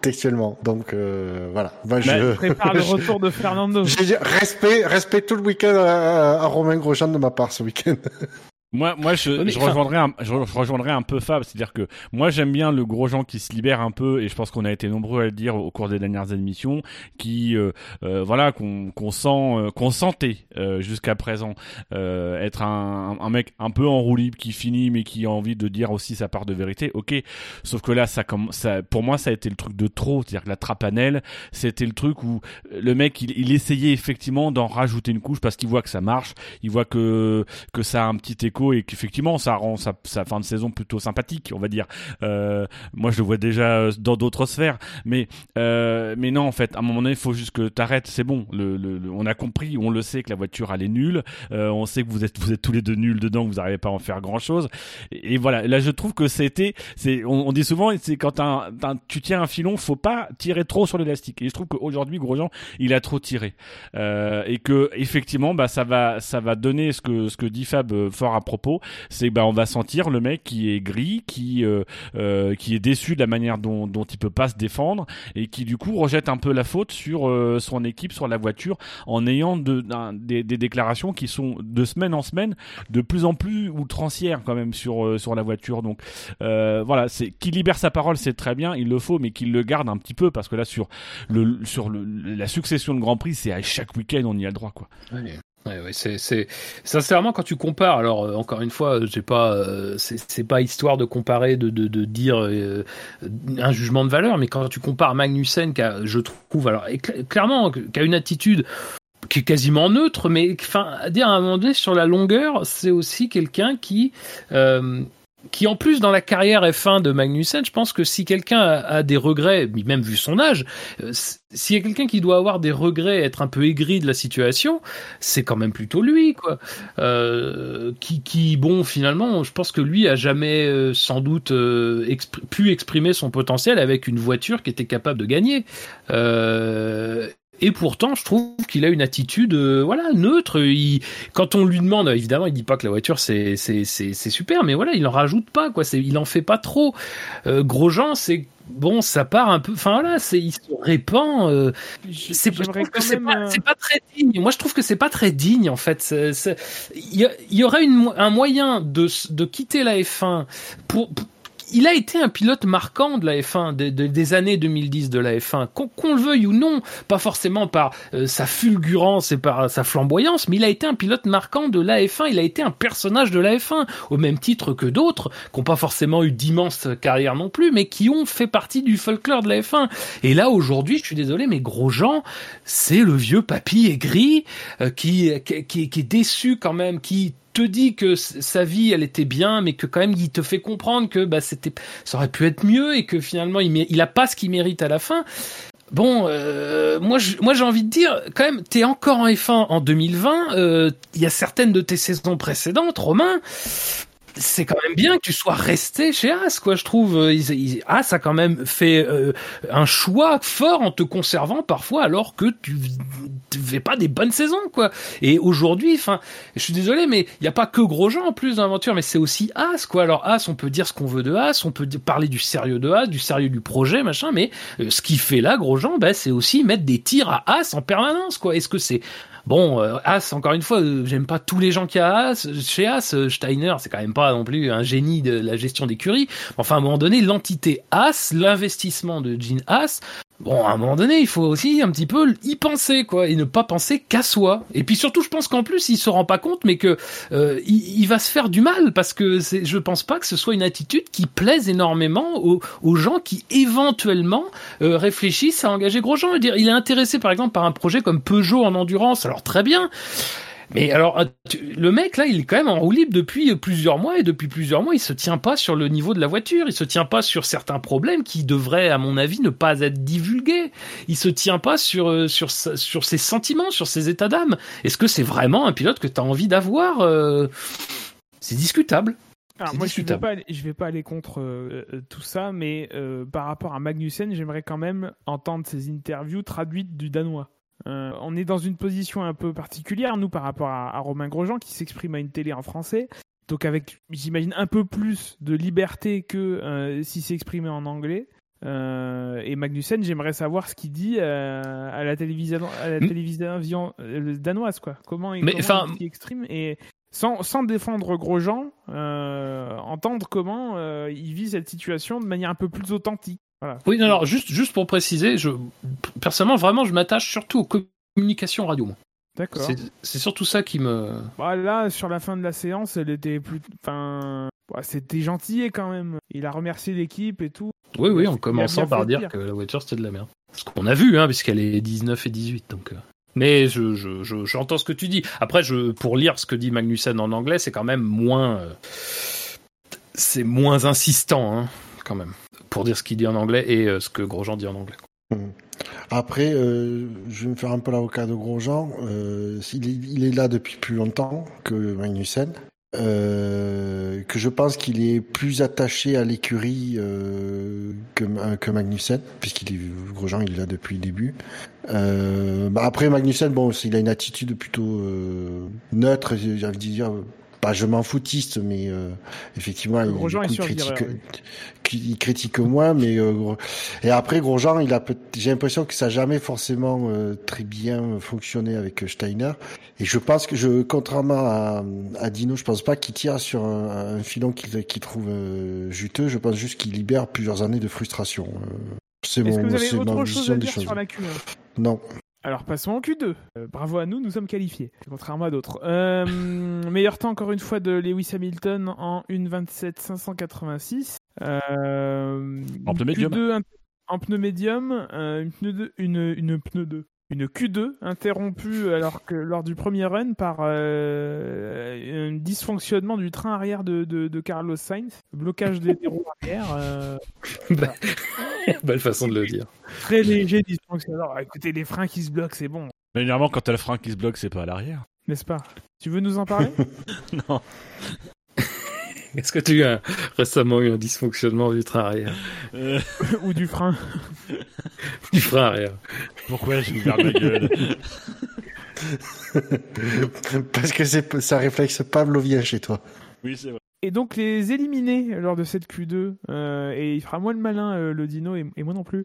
[SPEAKER 4] Textuellement. Donc, euh, voilà. Bah, je...
[SPEAKER 2] Prépare le retour de Fernando.
[SPEAKER 4] Respect, respect tout le week-end à, à Romain Grosjean de ma part ce week-end.
[SPEAKER 3] Moi, moi, je,
[SPEAKER 5] mais
[SPEAKER 3] je rejoindrais un, je, je rejoindrais un peu Fab, c'est-à-dire que moi j'aime bien le gros Jean qui se libère un peu, et je pense qu'on a été nombreux à le dire au cours des dernières émissions, qui, euh, euh, voilà, qu'on qu'on sent, euh, qu'on sentait euh, jusqu'à présent euh, être un, un mec un peu en roue libre qui finit, mais qui a envie de dire aussi sa part de vérité. Ok, sauf que là, ça, comme, ça, pour moi, ça a été le truc de trop, c'est-à-dire que la trapanelle, c'était le truc où le mec, il, il essayait effectivement d'en rajouter une couche parce qu'il voit que ça marche, il voit que que ça a un petit écho et qu'effectivement ça rend sa, fin de saison plutôt sympathique, on va dire. Euh, moi, je le vois déjà euh, dans d'autres sphères, mais euh, mais non, en fait, à un moment donné, il faut juste que t'arrêtes. C'est bon, le, on a compris, on le sait que la voiture elle est nulle. On sait que vous êtes vous êtes tous les deux nuls dedans, que vous n'arrivez pas à en faire grand chose. Et, voilà, là, je trouve que c'était, c'est, on, dit souvent, c'est quand un, tu tiens un filon, faut pas tirer trop sur l'élastique. Et je trouve qu'aujourd'hui, Grosjean, il a trop tiré, et que effectivement, bah ça va, ça va donner ce que ce que dit Fab fort à propos, c'est bah on va sentir le mec qui est gris, qui euh, euh, qui est déçu de la manière dont dont il peut pas se défendre et qui du coup rejette un peu la faute sur euh, son équipe, sur la voiture, en ayant de, des, des déclarations qui sont de semaine en semaine de plus en plus outrancières quand même sur euh, sur la voiture. Donc euh, voilà, c'est qui libère sa parole, c'est très bien, il le faut, mais qu'il le garde un petit peu parce que là sur le sur le, la succession de grands prix, c'est à chaque week-end on y a le droit quoi.
[SPEAKER 5] Ouais, c'est, sincèrement, quand tu compares, alors, euh, encore une fois, j'ai pas, euh, c'est, pas histoire de comparer, de, dire euh, un jugement de valeur, mais quand tu compares Magnussen, qui a, je trouve, alors, clairement, qui a une attitude qui est quasiment neutre, mais, enfin, à dire à un moment donné, sur la longueur, c'est aussi quelqu'un qui, euh, qui en plus dans la carrière F1 de Magnussen, je pense que si quelqu'un a, des regrets, même vu son âge, euh, s'il y a quelqu'un qui doit avoir des regrets, être un peu aigri de la situation, c'est quand même plutôt lui, quoi. Euh, qui, qui, bon, finalement, je pense que lui a jamais euh, sans doute euh, pu exprimer son potentiel avec une voiture qui était capable de gagner. Et pourtant, je trouve qu'il a une attitude, euh, voilà, neutre. Il, quand on lui demande, évidemment, il dit pas que la voiture c'est c'est c'est c'est super, mais voilà, il en rajoute pas, quoi. C'est, il en fait pas trop. Euh, Grosjean, c'est bon, ça part un peu. Enfin voilà, c'est il se répand. euh, c'est je
[SPEAKER 2] J'aimerais
[SPEAKER 5] trouve que
[SPEAKER 2] quand
[SPEAKER 5] c'est
[SPEAKER 2] même,
[SPEAKER 5] pas,
[SPEAKER 2] euh,
[SPEAKER 5] pas très digne. Moi, je trouve que c'est pas très digne en fait. Il y, y aurait une, un moyen de, de quitter la F1 pour, pour- il a été un pilote marquant de la F1 de- de- des années 2010 de la F1, qu'on le veuille ou non, pas forcément par euh, sa fulgurance et par sa flamboyance, mais il a été un pilote marquant de la F1, il a été un personnage de la F1, au même titre que d'autres, qui n'ont pas forcément eu d'immenses carrières non plus, mais qui ont fait partie du folklore de la F1. Et là, aujourd'hui, je suis désolé, mais Grosjean, c'est le vieux papy aigri, euh, qui, qui, qui est déçu quand même, qui te dit que sa vie elle était bien mais que quand même il te fait comprendre que bah c'était ça aurait pu être mieux et que finalement il il a pas ce qu'il mérite à la fin Bon, euh, moi, moi j'ai envie de dire, quand même, t'es encore en F1 en 2020. euh, Il y a certaines de tes saisons précédentes, Romain. C'est quand même bien que tu sois resté chez As, quoi. Je trouve. Euh, As a quand même fait euh, un choix fort en te conservant parfois, alors que tu fais pas des bonnes saisons, quoi. Et aujourd'hui, enfin, je suis désolé, mais il n'y a pas que Grosjean en plus dans l'aventure, mais c'est aussi As, quoi. Alors As, on peut dire ce qu'on veut de As, on peut parler du sérieux de As, du sérieux du projet, machin, mais euh, ce qu'il fait là, Grosjean, bah, c'est aussi mettre des tirs à As en permanence, quoi. Est-ce que c'est Bon, euh, As, encore une fois, euh, j'aime pas tous les gens qui a As. Chez As, euh, Steiner, c'est quand même pas non plus un génie de la gestion d'écurie. Enfin, à un moment donné, l'entité As, l'investissement de Gene As, Bon, à un moment donné, il faut aussi un petit peu y penser, quoi, et ne pas penser qu'à soi. Et puis surtout, je pense qu'en plus, il se rend pas compte, mais que euh, il, va se faire du mal parce que je pense pas que ce soit une attitude qui plaise énormément aux, gens qui éventuellement euh, réfléchissent à engager Grosjean. Dire, il est intéressé, par exemple, par un projet comme Peugeot en endurance. Alors très bien. Mais alors, euh, le mec là, il est quand même en roue libre depuis plusieurs mois et depuis plusieurs mois, il se tient pas sur le niveau de la voiture, il se tient pas sur certains problèmes qui devraient, à mon avis, ne pas être divulgués. Il se tient pas sur euh, sur sur ses sentiments, sur ses états d'âme. Est-ce que c'est vraiment un pilote que tu as envie d'avoir euh... C'est discutable.
[SPEAKER 2] Alors moi, je vais pas, aller, je vais pas aller contre euh, tout ça, mais euh, par rapport à Magnussen, j'aimerais quand même entendre ses interviews traduites du danois. Euh, on est dans une position un peu particulière, nous, par rapport à, à Romain Grosjean, qui s'exprime à une télé en français. Donc avec, j'imagine, un peu plus de liberté que euh, s'il s'exprimait en anglais. Euh, et Magnussen, j'aimerais savoir ce qu'il dit euh, à la télévision, à la télévision danoise, quoi. Comment, il,
[SPEAKER 5] Mais,
[SPEAKER 2] comment il s'exprime et sans, sans défendre Grosjean, entendre comment il vit cette situation de manière un peu plus authentique. Voilà.
[SPEAKER 5] Oui, non, alors juste, juste pour préciser, je, personnellement, vraiment, je m'attache surtout aux communications radio.
[SPEAKER 2] D'accord.
[SPEAKER 5] C'est surtout ça qui me.
[SPEAKER 2] Bah là, sur la fin de la séance, elle était plus. Enfin. Bah, C'était gentil quand même. Il a remercié l'équipe et tout.
[SPEAKER 5] Oui, oui, en commençant par dire, dire que la voiture c'était de la merde. Ce qu'on a vu, hein, puisqu'elle est 19 et 18. Donc. Euh... Mais je, je, je, j'entends ce que tu dis. Après, je, pour lire ce que dit Magnussen en anglais, c'est quand même moins. Euh... C'est moins insistant, hein, quand même pour dire ce qu'il dit en anglais et euh, ce que Grosjean dit en anglais.
[SPEAKER 4] Après, euh, je vais me faire un peu l'avocat de Grosjean. Euh, il, est, là depuis plus longtemps que Magnussen. Que je pense qu'il est plus attaché à l'écurie que, Magnussen, puisqu'il est Grosjean, il est là depuis le début. Bah après Magnussen, bon, il a une attitude plutôt neutre, j'ai envie dire pas je m'en foutiste, mais euh, effectivement, il,
[SPEAKER 2] Grosjean
[SPEAKER 4] il,
[SPEAKER 2] critique,
[SPEAKER 4] il critique moins, mais euh, et après Grosjean, il a j'ai l'impression que ça n'a jamais forcément euh, très bien fonctionné avec Steiner. Et je pense que je, contrairement à, à Dino, je pense pas qu'il tire sur un, un filon qu'il qu trouve juteux. Je pense juste qu'il libère plusieurs années de frustration.
[SPEAKER 2] c'est mon, que vous avez autre chose à dire sur la Q1
[SPEAKER 4] Non.
[SPEAKER 2] Alors passons en Q2. Euh, bravo à nous, nous sommes qualifiés, contrairement à d'autres. Euh, meilleur temps encore une fois de Lewis Hamilton en 1.27 586. Euh,
[SPEAKER 3] en pneu médium.
[SPEAKER 2] Q2, en pneu médium, euh, une pneu 2, une, une pneu 2. Une Q2 interrompue alors que lors du premier run par euh, un dysfonctionnement du train arrière de, de, de Carlos Sainz, blocage des, roues arrière. Euh,
[SPEAKER 5] voilà. Belle façon de le dire.
[SPEAKER 2] Très léger dysfonctionnement. Alors, écoutez, les freins qui se bloquent, c'est bon.
[SPEAKER 3] Mais généralement, quand t'as le frein qui se bloque, c'est pas à l'arrière.
[SPEAKER 2] N'est-ce pas? Tu veux nous en parler?
[SPEAKER 3] Non.
[SPEAKER 5] Est-ce que tu as récemment eu un dysfonctionnement du train arrière
[SPEAKER 2] euh... Ou du frein
[SPEAKER 5] Du frein arrière.
[SPEAKER 3] Pourquoi j'ai ouvert ma gueule?
[SPEAKER 4] Parce que c'est ça réflexe pavlovien chez toi.
[SPEAKER 3] Oui, c'est vrai.
[SPEAKER 2] Et donc les éliminer lors de cette Q2, euh, et il fera moins le malin, euh, le dino, et, et moi non plus.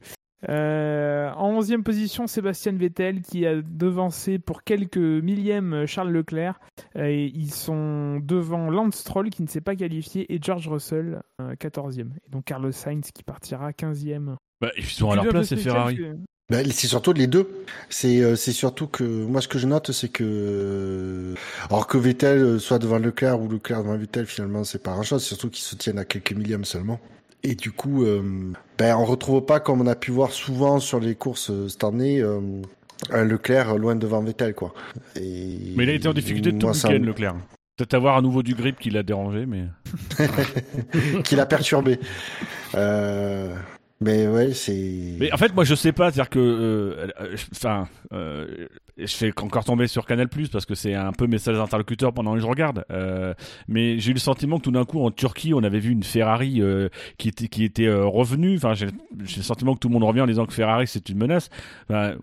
[SPEAKER 2] Euh, en 11e position, Sébastien Vettel qui a devancé pour quelques millièmes Charles Leclerc. Euh, et ils sont devant Lance Stroll qui ne s'est pas qualifié et George Russell, euh, 14e. Et donc Carlos Sainz qui partira 15e.
[SPEAKER 3] Bah, ils sont à leur place, c'est Ferrari.
[SPEAKER 2] Que...
[SPEAKER 4] Ben, c'est surtout les deux. C'est euh, c'est surtout que moi ce que je note c'est que euh, alors que Vettel soit devant Leclerc ou Leclerc devant Vettel finalement c'est pas grand chose. Surtout qu'ils se tiennent à quelques millièmes seulement. Et du coup, euh, ben on retrouve pas comme on a pu voir souvent sur les courses euh, cette année. Euh, un Leclerc loin devant Vettel quoi. Et
[SPEAKER 3] mais il a été en difficulté tout le week-end me... Leclerc. Peut-être avoir à nouveau du grip qui l'a dérangé, mais
[SPEAKER 4] qui l'a perturbé. Euh... Mais ouais, c'est.
[SPEAKER 3] Mais en fait, moi, je sais pas, c'est-à-dire que, enfin, euh, euh, je fais encore tomber sur Canal Plus parce que c'est un peu message interlocuteur pendant que je regarde. Euh, mais j'ai eu le sentiment que tout d'un coup, en Turquie, on avait vu une Ferrari euh, qui était qui était euh, revenue. Enfin, j'ai le sentiment que tout le monde revient en disant que Ferrari c'est une menace.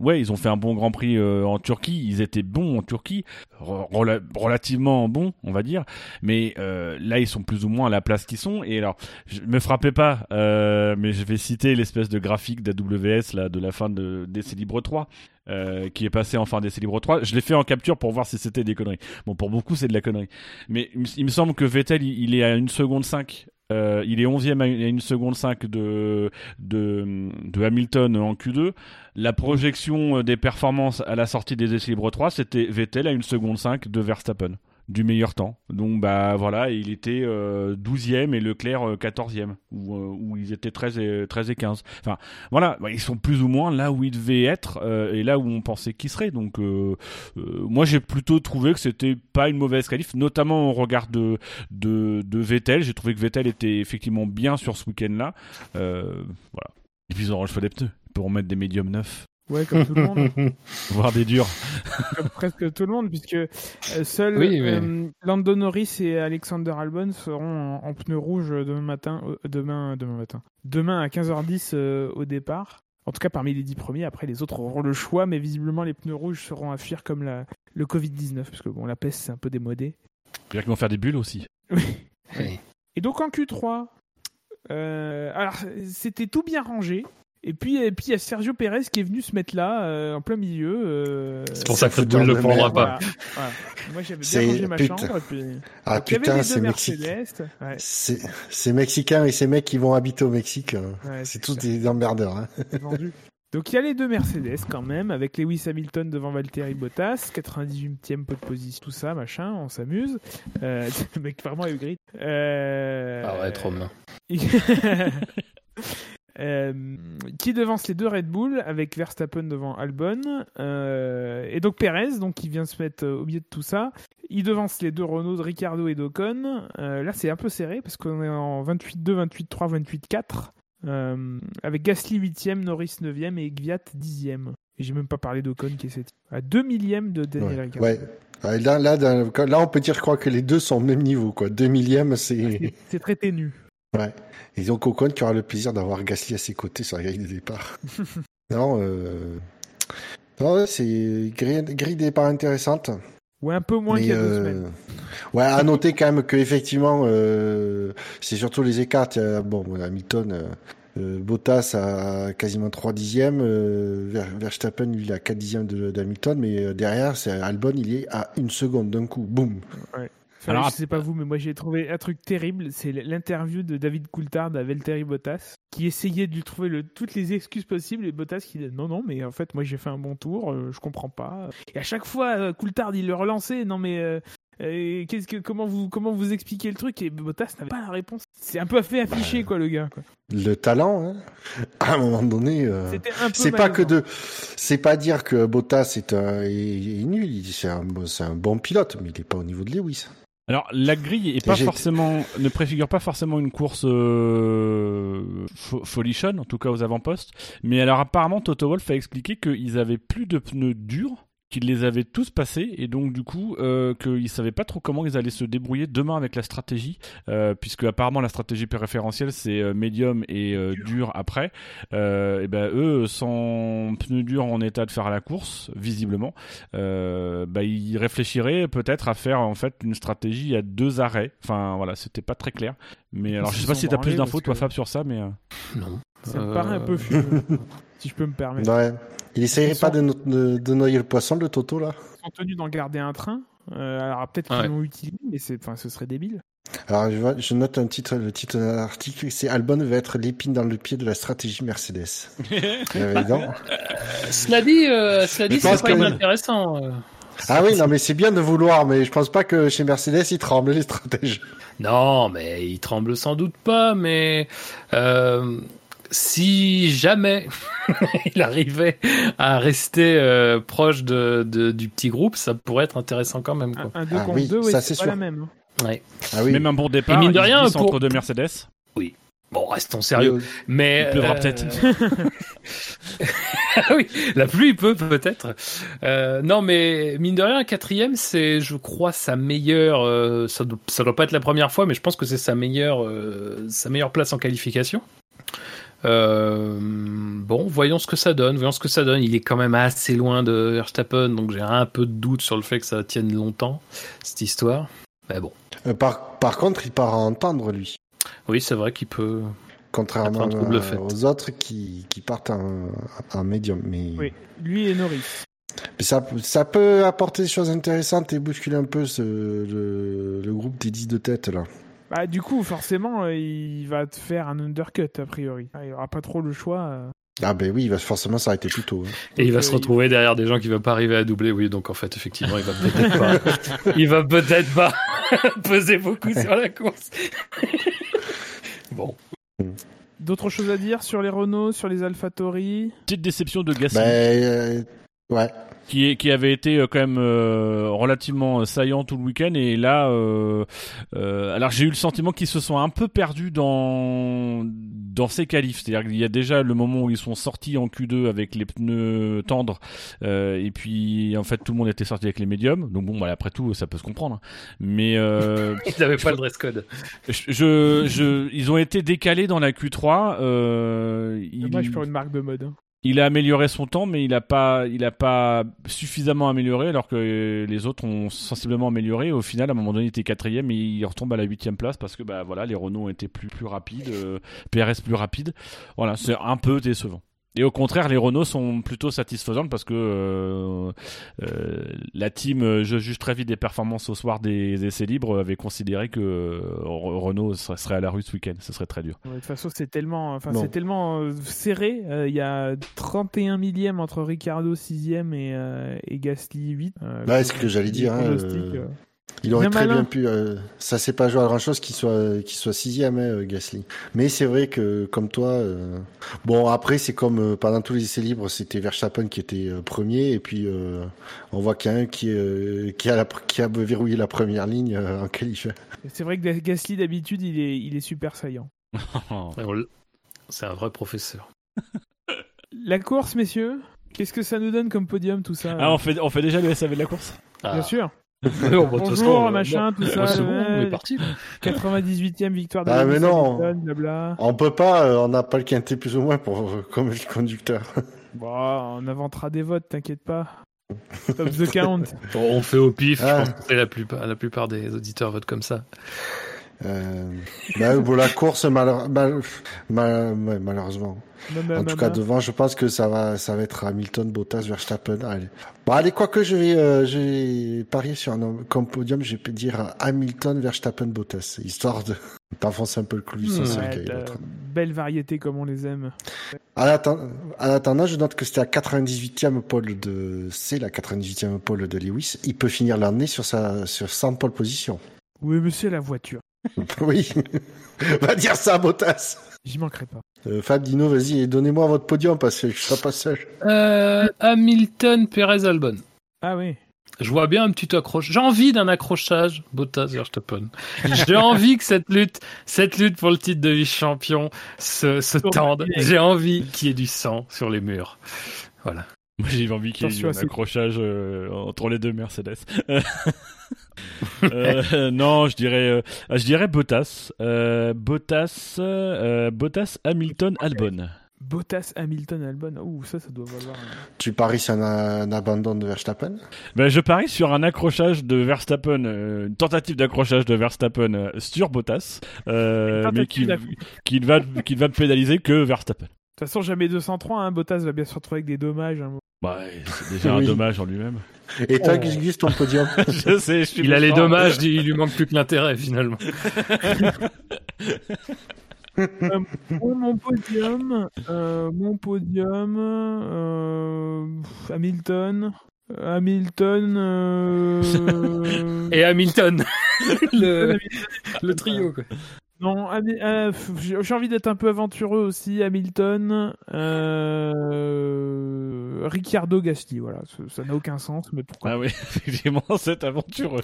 [SPEAKER 3] Ouais, ils ont fait un bon Grand Prix en Turquie. Ils étaient bons en Turquie, rela relativement bons, on va dire. Mais là, ils sont plus ou moins à la place qu'ils sont. Et alors, je me frappais pas, mais je vais citer l'espèce de graphique d'AWS là de la fin de d'essai libre 3 euh, qui est passé en fin d'essai libre 3 je l'ai fait en capture pour voir si c'était des conneries. Bon pour beaucoup c'est de la connerie. Mais il, me semble que Vettel il, est à une seconde 5 Euh, il est 11e à une seconde 5 de, de, Hamilton en Q2. La projection des performances à la sortie des essais libres 3, c'était Vettel à une seconde 5 de Verstappen du meilleur temps. Donc bah voilà, il était 12e et Leclerc 14e où, où, ils étaient 13 et 13 et 15. Enfin voilà, bah, ils sont plus ou moins là où ils devaient être et là où on pensait qu'ils seraient. Donc euh, euh, moi j'ai plutôt trouvé que c'était pas une mauvaise qualif, notamment au regard de de, Vettel. J'ai trouvé que Vettel était effectivement bien sur ce week-end-là. Euh, voilà. Et puis ils auront le choix des pneus pour remettre des médiums neufs.
[SPEAKER 2] Ouais, comme tout le monde.
[SPEAKER 3] Voir des durs.
[SPEAKER 2] comme presque tout le monde, puisque euh, seuls oui, mais... euh, Lando Norris et Alexander Albon seront en, en pneus rouges demain matin, euh, demain, demain matin, demain à 15h10 euh, au départ. En tout cas, parmi les dix premiers, après les autres auront le choix, mais visiblement les pneus rouges seront à fuir comme la, le Covid-19, parce que bon, la peste c'est un peu démodé.
[SPEAKER 3] C'est-à-dire qu'ils vont faire des bulles aussi.
[SPEAKER 2] Oui. oui. Et donc en Q3, euh, alors c'était tout bien rangé. Et puis, et puis il y a Sergio Pérez qui est venu se mettre là, euh, en plein milieu. Euh...
[SPEAKER 5] C'est pour ça que Red Bull ne le prendra pas.
[SPEAKER 2] Voilà. Voilà. Moi j'avais bien rangé ma
[SPEAKER 4] putain.
[SPEAKER 2] chambre. Et puis...
[SPEAKER 4] Ah
[SPEAKER 2] donc,
[SPEAKER 4] putain, c'est.
[SPEAKER 2] Mercedes. Ouais.
[SPEAKER 4] C'est mexicain et ces mecs qui vont habiter au Mexique.
[SPEAKER 2] Ouais,
[SPEAKER 4] c'est tous
[SPEAKER 2] ça.
[SPEAKER 4] des emmerdeurs. Hein.
[SPEAKER 2] vendu. Donc il y a les deux Mercedes quand même, avec Lewis Hamilton devant Valtteri Bottas, 98e pot de position, tout ça, machin, on s'amuse. Euh, le mec vraiment aigri. Euh...
[SPEAKER 5] Arrête, Romain.
[SPEAKER 2] Euh, qui devance les deux Red Bull avec Verstappen devant Albon euh, et donc Perez donc qui vient se mettre euh, au milieu de tout ça il devance les deux Renault de Ricardo et d'Ocon Euh, là c'est un peu serré parce qu'on est en 28-2 28-3 28-4 euh, avec Gasly 8ème Norris 9ème et Gviat 10ème et j'ai même pas parlé d'Ocon qui est 7 à 2 millième de Daniel
[SPEAKER 4] Ouais.
[SPEAKER 2] Ricciardo
[SPEAKER 4] Ouais. Ouais, Là, là, dans- là, on peut dire, je crois que les deux sont au même niveau. Quoi. Deux millièmes, c'est.
[SPEAKER 2] c'est très ténu
[SPEAKER 4] Ouais. Et donc Ocon qui aura le plaisir d'avoir Gasly à ses côtés sur la grille de départ. non, euh... non, ouais, c'est grille, grille de départ intéressante.
[SPEAKER 2] ou un peu moins qu'il y a deux
[SPEAKER 4] euh,
[SPEAKER 2] semaines
[SPEAKER 4] Ouais, à noter quand même que effectivement, euh, c'est surtout les écarts. Bon, Hamilton, euh, Bottas a quasiment 3 dixièmes, Ver- Verstappen lui il a 4 dixièmes de- d'Hamilton, mais derrière, c'est Albon, il est à une seconde d'un coup, boum.
[SPEAKER 2] Enfin,
[SPEAKER 3] Alors,
[SPEAKER 2] je sais pas vous, mais moi j'ai trouvé un truc terrible. C'est l'interview de David Coulthard à Valtteri Bottas, qui essayait de lui trouver le, toutes les excuses possibles. Et Bottas qui dit non, non, mais en fait, moi j'ai fait un bon tour, euh, je comprends pas. Et à chaque fois, euh, Coulthard il le relançait. Non, mais euh, euh, qu'est-ce que, comment vous, comment vous expliquez le truc Et Bottas n'avait pas la réponse. C'est un peu fait afficher quoi, le gars. Quoi.
[SPEAKER 4] Le talent, hein, à un moment donné. euh. C'est pas que de, c'est pas dire que Bottas est, un, est, est nul. C'est un, c'est un bon pilote, mais il est pas au niveau de Lewis.
[SPEAKER 3] Alors la grille est pas forcément, ne préfigure pas forcément une course euh, fo- folichonne, en tout cas aux avant-postes. Mais alors apparemment Toto Wolff a expliqué qu'ils avaient plus de pneus durs, qu'ils les avaient tous passés et donc du coup euh, qu'ils savaient pas trop comment ils allaient se débrouiller demain avec la stratégie, euh, puisque apparemment la stratégie préférentielle c'est euh, médium et euh, dur après. Euh, et ben eux sans pneus durs en état de faire la course visiblement euh, bah, il réfléchirait peut-être à faire en fait une stratégie à deux arrêts. Enfin voilà, c'était pas très clair. Mais alors je sais pas
[SPEAKER 2] Ils
[SPEAKER 3] si
[SPEAKER 2] sont
[SPEAKER 3] t'as plus d'infos toi
[SPEAKER 2] que-
[SPEAKER 3] Fab sur ça, mais
[SPEAKER 5] Non.
[SPEAKER 2] Ça me
[SPEAKER 5] Euh,
[SPEAKER 2] paraît un peu fumeux, si je peux me permettre.
[SPEAKER 4] Ouais. Il essayerait
[SPEAKER 2] Ils
[SPEAKER 4] pas
[SPEAKER 2] sont-
[SPEAKER 4] de, no- de, de noyer le poisson, le Toto, là?
[SPEAKER 2] Ils sont tenus d'en garder un train. Euh, alors peut-être qu'ils
[SPEAKER 5] Ouais.
[SPEAKER 2] l'ont utilisé, mais c'est, enfin, ce serait débile.
[SPEAKER 4] Alors, je, vois- je note un titre, le titre de l'article, c'est Albon va être l'épine dans le pied de la stratégie Mercedes. Non.
[SPEAKER 5] Cela dit, euh, cela dit,
[SPEAKER 4] Je
[SPEAKER 5] c'est pas
[SPEAKER 4] que-
[SPEAKER 5] inintéressant. euh.
[SPEAKER 4] Ah oui, non, mais c'est bien de vouloir, mais je pense pas que chez Mercedes, ils tremblent, les stratèges.
[SPEAKER 5] Non, mais il tremble sans doute pas, mais euh, si jamais il arrivait à rester euh, proche de, de- du petit groupe, ça pourrait être intéressant quand même. Quoi.
[SPEAKER 2] Un 2
[SPEAKER 4] Ah
[SPEAKER 2] contre
[SPEAKER 4] oui,
[SPEAKER 2] 2, ouais,
[SPEAKER 4] ça,
[SPEAKER 2] c'est pas
[SPEAKER 4] sûr.
[SPEAKER 2] la même. hein.
[SPEAKER 5] Ouais.
[SPEAKER 4] Ah oui.
[SPEAKER 3] même un bon départ.
[SPEAKER 5] Et mine de rien, pour-
[SPEAKER 3] entre deux Mercedes.
[SPEAKER 5] Bon, restons sérieux.
[SPEAKER 4] Oui,
[SPEAKER 5] Mais
[SPEAKER 3] Il pleuvra
[SPEAKER 5] euh,
[SPEAKER 3] peut-être.
[SPEAKER 5] Ah oui, la pluie peut peut-être. Euh, non, mais mine de rien, quatrième, c'est, je crois, sa meilleure. euh, ça, doit, ça doit pas être la première fois, mais je pense que c'est sa meilleure, euh, sa meilleure place en qualification. Euh, bon, voyons ce que ça donne. Voyons ce que ça donne. Il est quand même assez loin de Verstappen, donc j'ai un peu de doute sur le fait que ça tienne longtemps cette histoire. Mais bon,
[SPEAKER 4] Euh, par, par contre, il part à entendre, lui.
[SPEAKER 5] oui, c'est vrai qu'il peut.
[SPEAKER 4] Contrairement
[SPEAKER 5] Être un trouble
[SPEAKER 4] à-
[SPEAKER 5] fait.
[SPEAKER 4] aux autres qui, qui partent en, en médium. Mais,
[SPEAKER 2] Oui, lui et Norris.
[SPEAKER 4] mais ça, ça peut apporter des choses intéressantes et bousculer un peu ce, le, le groupe des 10 de tête, là.
[SPEAKER 2] Bah, du coup, forcément, euh, il va te faire un undercut, a priori. Ah, Il aura pas trop le choix. euh.
[SPEAKER 4] Ah ben oui, il va forcément s'arrêter plus tôt. hein.
[SPEAKER 5] Et il va se
[SPEAKER 2] euh,
[SPEAKER 5] retrouver derrière des gens qui ne vont pas arriver à doubler. Oui, donc en fait, effectivement, il va peut-être pas. il va peut-être pas peser beaucoup sur la course. bon.
[SPEAKER 2] D'autres choses à dire sur les Renault, sur les AlphaTauri
[SPEAKER 3] Petite déception de Gasly.
[SPEAKER 4] Ben euh, ouais.
[SPEAKER 3] qui, est- qui avait été euh, quand même euh, relativement euh, saillant tout le week-end et là euh, euh, alors j'ai eu le sentiment qu'ils se sont un peu perdus dans dans ces qualifs c'est-à-dire qu'il y a déjà le moment où ils sont sortis en Q2 avec les pneus tendres euh, et puis en fait tout le monde était sorti avec les médiums donc bon voilà, après tout ça peut se comprendre hein. mais euh,
[SPEAKER 5] Ils n'avaient pas le dress code.
[SPEAKER 3] je, je, je- ils ont été décalés dans la Q3 euh, il-
[SPEAKER 2] Dommage pour une marque de mode. hein.
[SPEAKER 3] Il a amélioré son temps, mais il a pas, pas suffisamment amélioré, alors que les autres ont sensiblement amélioré. Au final, à un moment donné, il était quatrième et il retombe à la huitième place parce que bah voilà, les Renault ont été plus plus rapides, euh, PRS plus rapide. Voilà, c'est un peu décevant. Et au contraire, les Renault sont plutôt satisfaisantes parce que euh, euh, la team euh, Je juge très vite des performances au soir des essais libres avait considéré que euh, Renault serait, serait à la rue ce week-end. Ce serait très dur.
[SPEAKER 2] Ouais, De toute façon, c'est tellement, enfin, c'est tellement euh, serré. Euh, Il y a 31 millièmes entre Ricardo 6ème et, euh, et Gasly 8. Euh,
[SPEAKER 4] Ouais, c'est ce que j'allais dire, hein, Il aurait très
[SPEAKER 2] malin.
[SPEAKER 4] bien pu. euh, ça s'est pas joué à grand chose qu'il soit qu'il soit sixième, hein, euh, Gasly. Mais c'est vrai que comme toi, euh, bon après c'est comme euh, pendant tous les essais libres, c'était Verstappen qui était euh, premier et puis euh, on voit qu'il y a un qui euh, qui a la, qui a verrouillé la première ligne euh, en qualif.
[SPEAKER 2] C'est vrai que Gasly d'habitude, il est, il est super saillant.
[SPEAKER 5] C'est un vrai professeur.
[SPEAKER 2] La course, messieurs. Qu'est-ce que ça nous donne comme podium tout ça
[SPEAKER 3] Ah, on fait, on fait déjà le SAV de la course?
[SPEAKER 2] Bien sûr.
[SPEAKER 5] Ah, bon, bah,
[SPEAKER 2] Bonjour,
[SPEAKER 5] façon,
[SPEAKER 2] machin, tout ça.
[SPEAKER 5] bah, bon, on est parti. quoi.
[SPEAKER 2] 98e victoire de
[SPEAKER 4] Ah, mais non.
[SPEAKER 2] Hamilton, blabla.
[SPEAKER 4] On peut pas, euh, on n'a pas le quintet plus ou moins pour euh, comme le conducteur.
[SPEAKER 2] Bon, on inventera des votes, t'inquiète pas. Top the count.
[SPEAKER 5] Bon, on fait au pif.
[SPEAKER 4] Ah.
[SPEAKER 5] Je pense que la plupart, la plupart des auditeurs votent comme ça.
[SPEAKER 4] Euh, bah, pour la course, malheur- mal- mal- ouais, malheureusement. En tout cas, devant, je pense que ça va, ça va être Hamilton, Bottas, Verstappen. Allez. Bon, allez, quoi que je vais, euh, je vais parier sur un comme podium, je vais dire Hamilton, Verstappen, Bottas, histoire de d'enfoncer un peu le clou du
[SPEAKER 2] Ouais, belle variété comme on les aime.
[SPEAKER 4] En atten- en attendant, je note que c'était la 98e pole de, c'est la 98e pole de Lewis. Il peut finir l'année sur sa, sur 100 pole position.
[SPEAKER 2] Oui, mais c'est la voiture.
[SPEAKER 4] oui. Va dire ça à Bottas.
[SPEAKER 2] J'y manquerai pas.
[SPEAKER 4] Euh, Fab, Dino, vas-y, et donnez-moi votre podium parce que je serai pas seul.
[SPEAKER 5] Euh, Hamilton, Perez, Albon.
[SPEAKER 2] Ah oui.
[SPEAKER 5] Je vois bien un petit accrochage. J'ai envie d'un accrochage, Bottas, Verstappen. J'ai envie que cette lutte, cette lutte pour le titre de vice-champion se, se tende. J'ai envie qu'il y ait du sang sur les murs. Voilà.
[SPEAKER 3] Moi, j'ai envie qu'il y ait un accrochage euh, entre les deux Mercedes. Euh, non, je dirais, euh, je dirais Bottas, euh, Bottas, euh, Bottas, Hamilton, Albon.
[SPEAKER 2] Bottas, Hamilton, Albon. Ouh, ça, ça doit valoir.
[SPEAKER 4] Tu paries sur un, un abandon de Verstappen?
[SPEAKER 3] Ben, je parie sur un accrochage de Verstappen, euh, une tentative d'accrochage de Verstappen euh, sur Bottas, euh, mais qui ne va, qui ne va pénaliser que Verstappen.
[SPEAKER 2] De toute façon, jamais 203. Hein. Bottas va bien se retrouver avec des dommages. hein.
[SPEAKER 3] Bah, c'est déjà un dommage en lui-même.
[SPEAKER 4] Et toi,
[SPEAKER 5] Oh.
[SPEAKER 4] Gus Gus, ton podium
[SPEAKER 3] je sais, je suis
[SPEAKER 5] Il a les dommages, il lui manque plus que l'intérêt finalement.
[SPEAKER 2] Pour mon podium, euh, mon podium, euh, Hamilton, euh, Hamilton. euh,
[SPEAKER 5] Et Hamilton, le, le trio. Quoi.
[SPEAKER 2] Non, euh, j'ai envie d'être un peu aventureux aussi. Hamilton, euh, Ricciardo, Gasly. Voilà, ça n'a aucun sens, mais pourquoi
[SPEAKER 3] Ah oui, effectivement, c'est aventureux.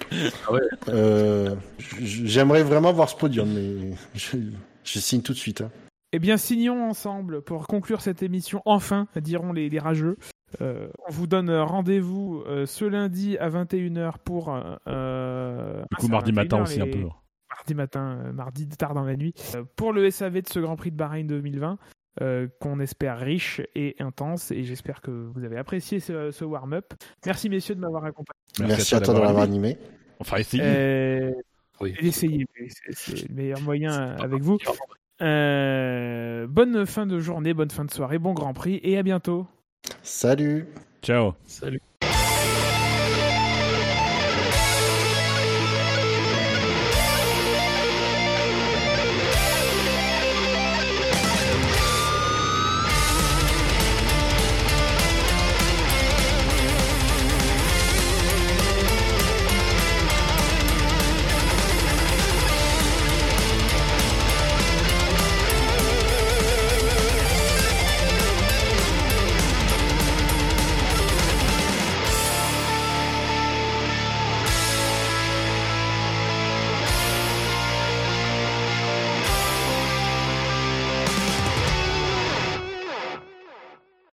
[SPEAKER 4] euh, j- J'aimerais vraiment voir ce podium, mais je, je signe tout de suite. hein.
[SPEAKER 2] Eh bien, signons ensemble pour conclure cette émission. Enfin, diront les, les rageux. Euh, on vous donne rendez-vous euh, ce lundi à 21h pour. euh, euh,
[SPEAKER 3] Du
[SPEAKER 2] ah,
[SPEAKER 3] coup, mardi matin
[SPEAKER 2] 21h,
[SPEAKER 3] aussi un peu.
[SPEAKER 2] Mardi matin, euh, mardi tard dans la nuit, euh, pour le SAV de ce Grand Prix de Bahreïn 2020. euh, qu'on espère riche et intense et j'espère que vous avez apprécié ce, ce warm-up. Merci messieurs de m'avoir accompagné.
[SPEAKER 4] Merci, à toi de l'avoir animé.
[SPEAKER 3] Enfin, essayez.
[SPEAKER 2] Euh,
[SPEAKER 5] Oui.
[SPEAKER 2] Essayez, c'est- le meilleur moyen avec vous. Euh, bonne fin de journée, bonne fin de soirée, bon Grand Prix et à bientôt.
[SPEAKER 4] Salut
[SPEAKER 3] Ciao.
[SPEAKER 5] Salut.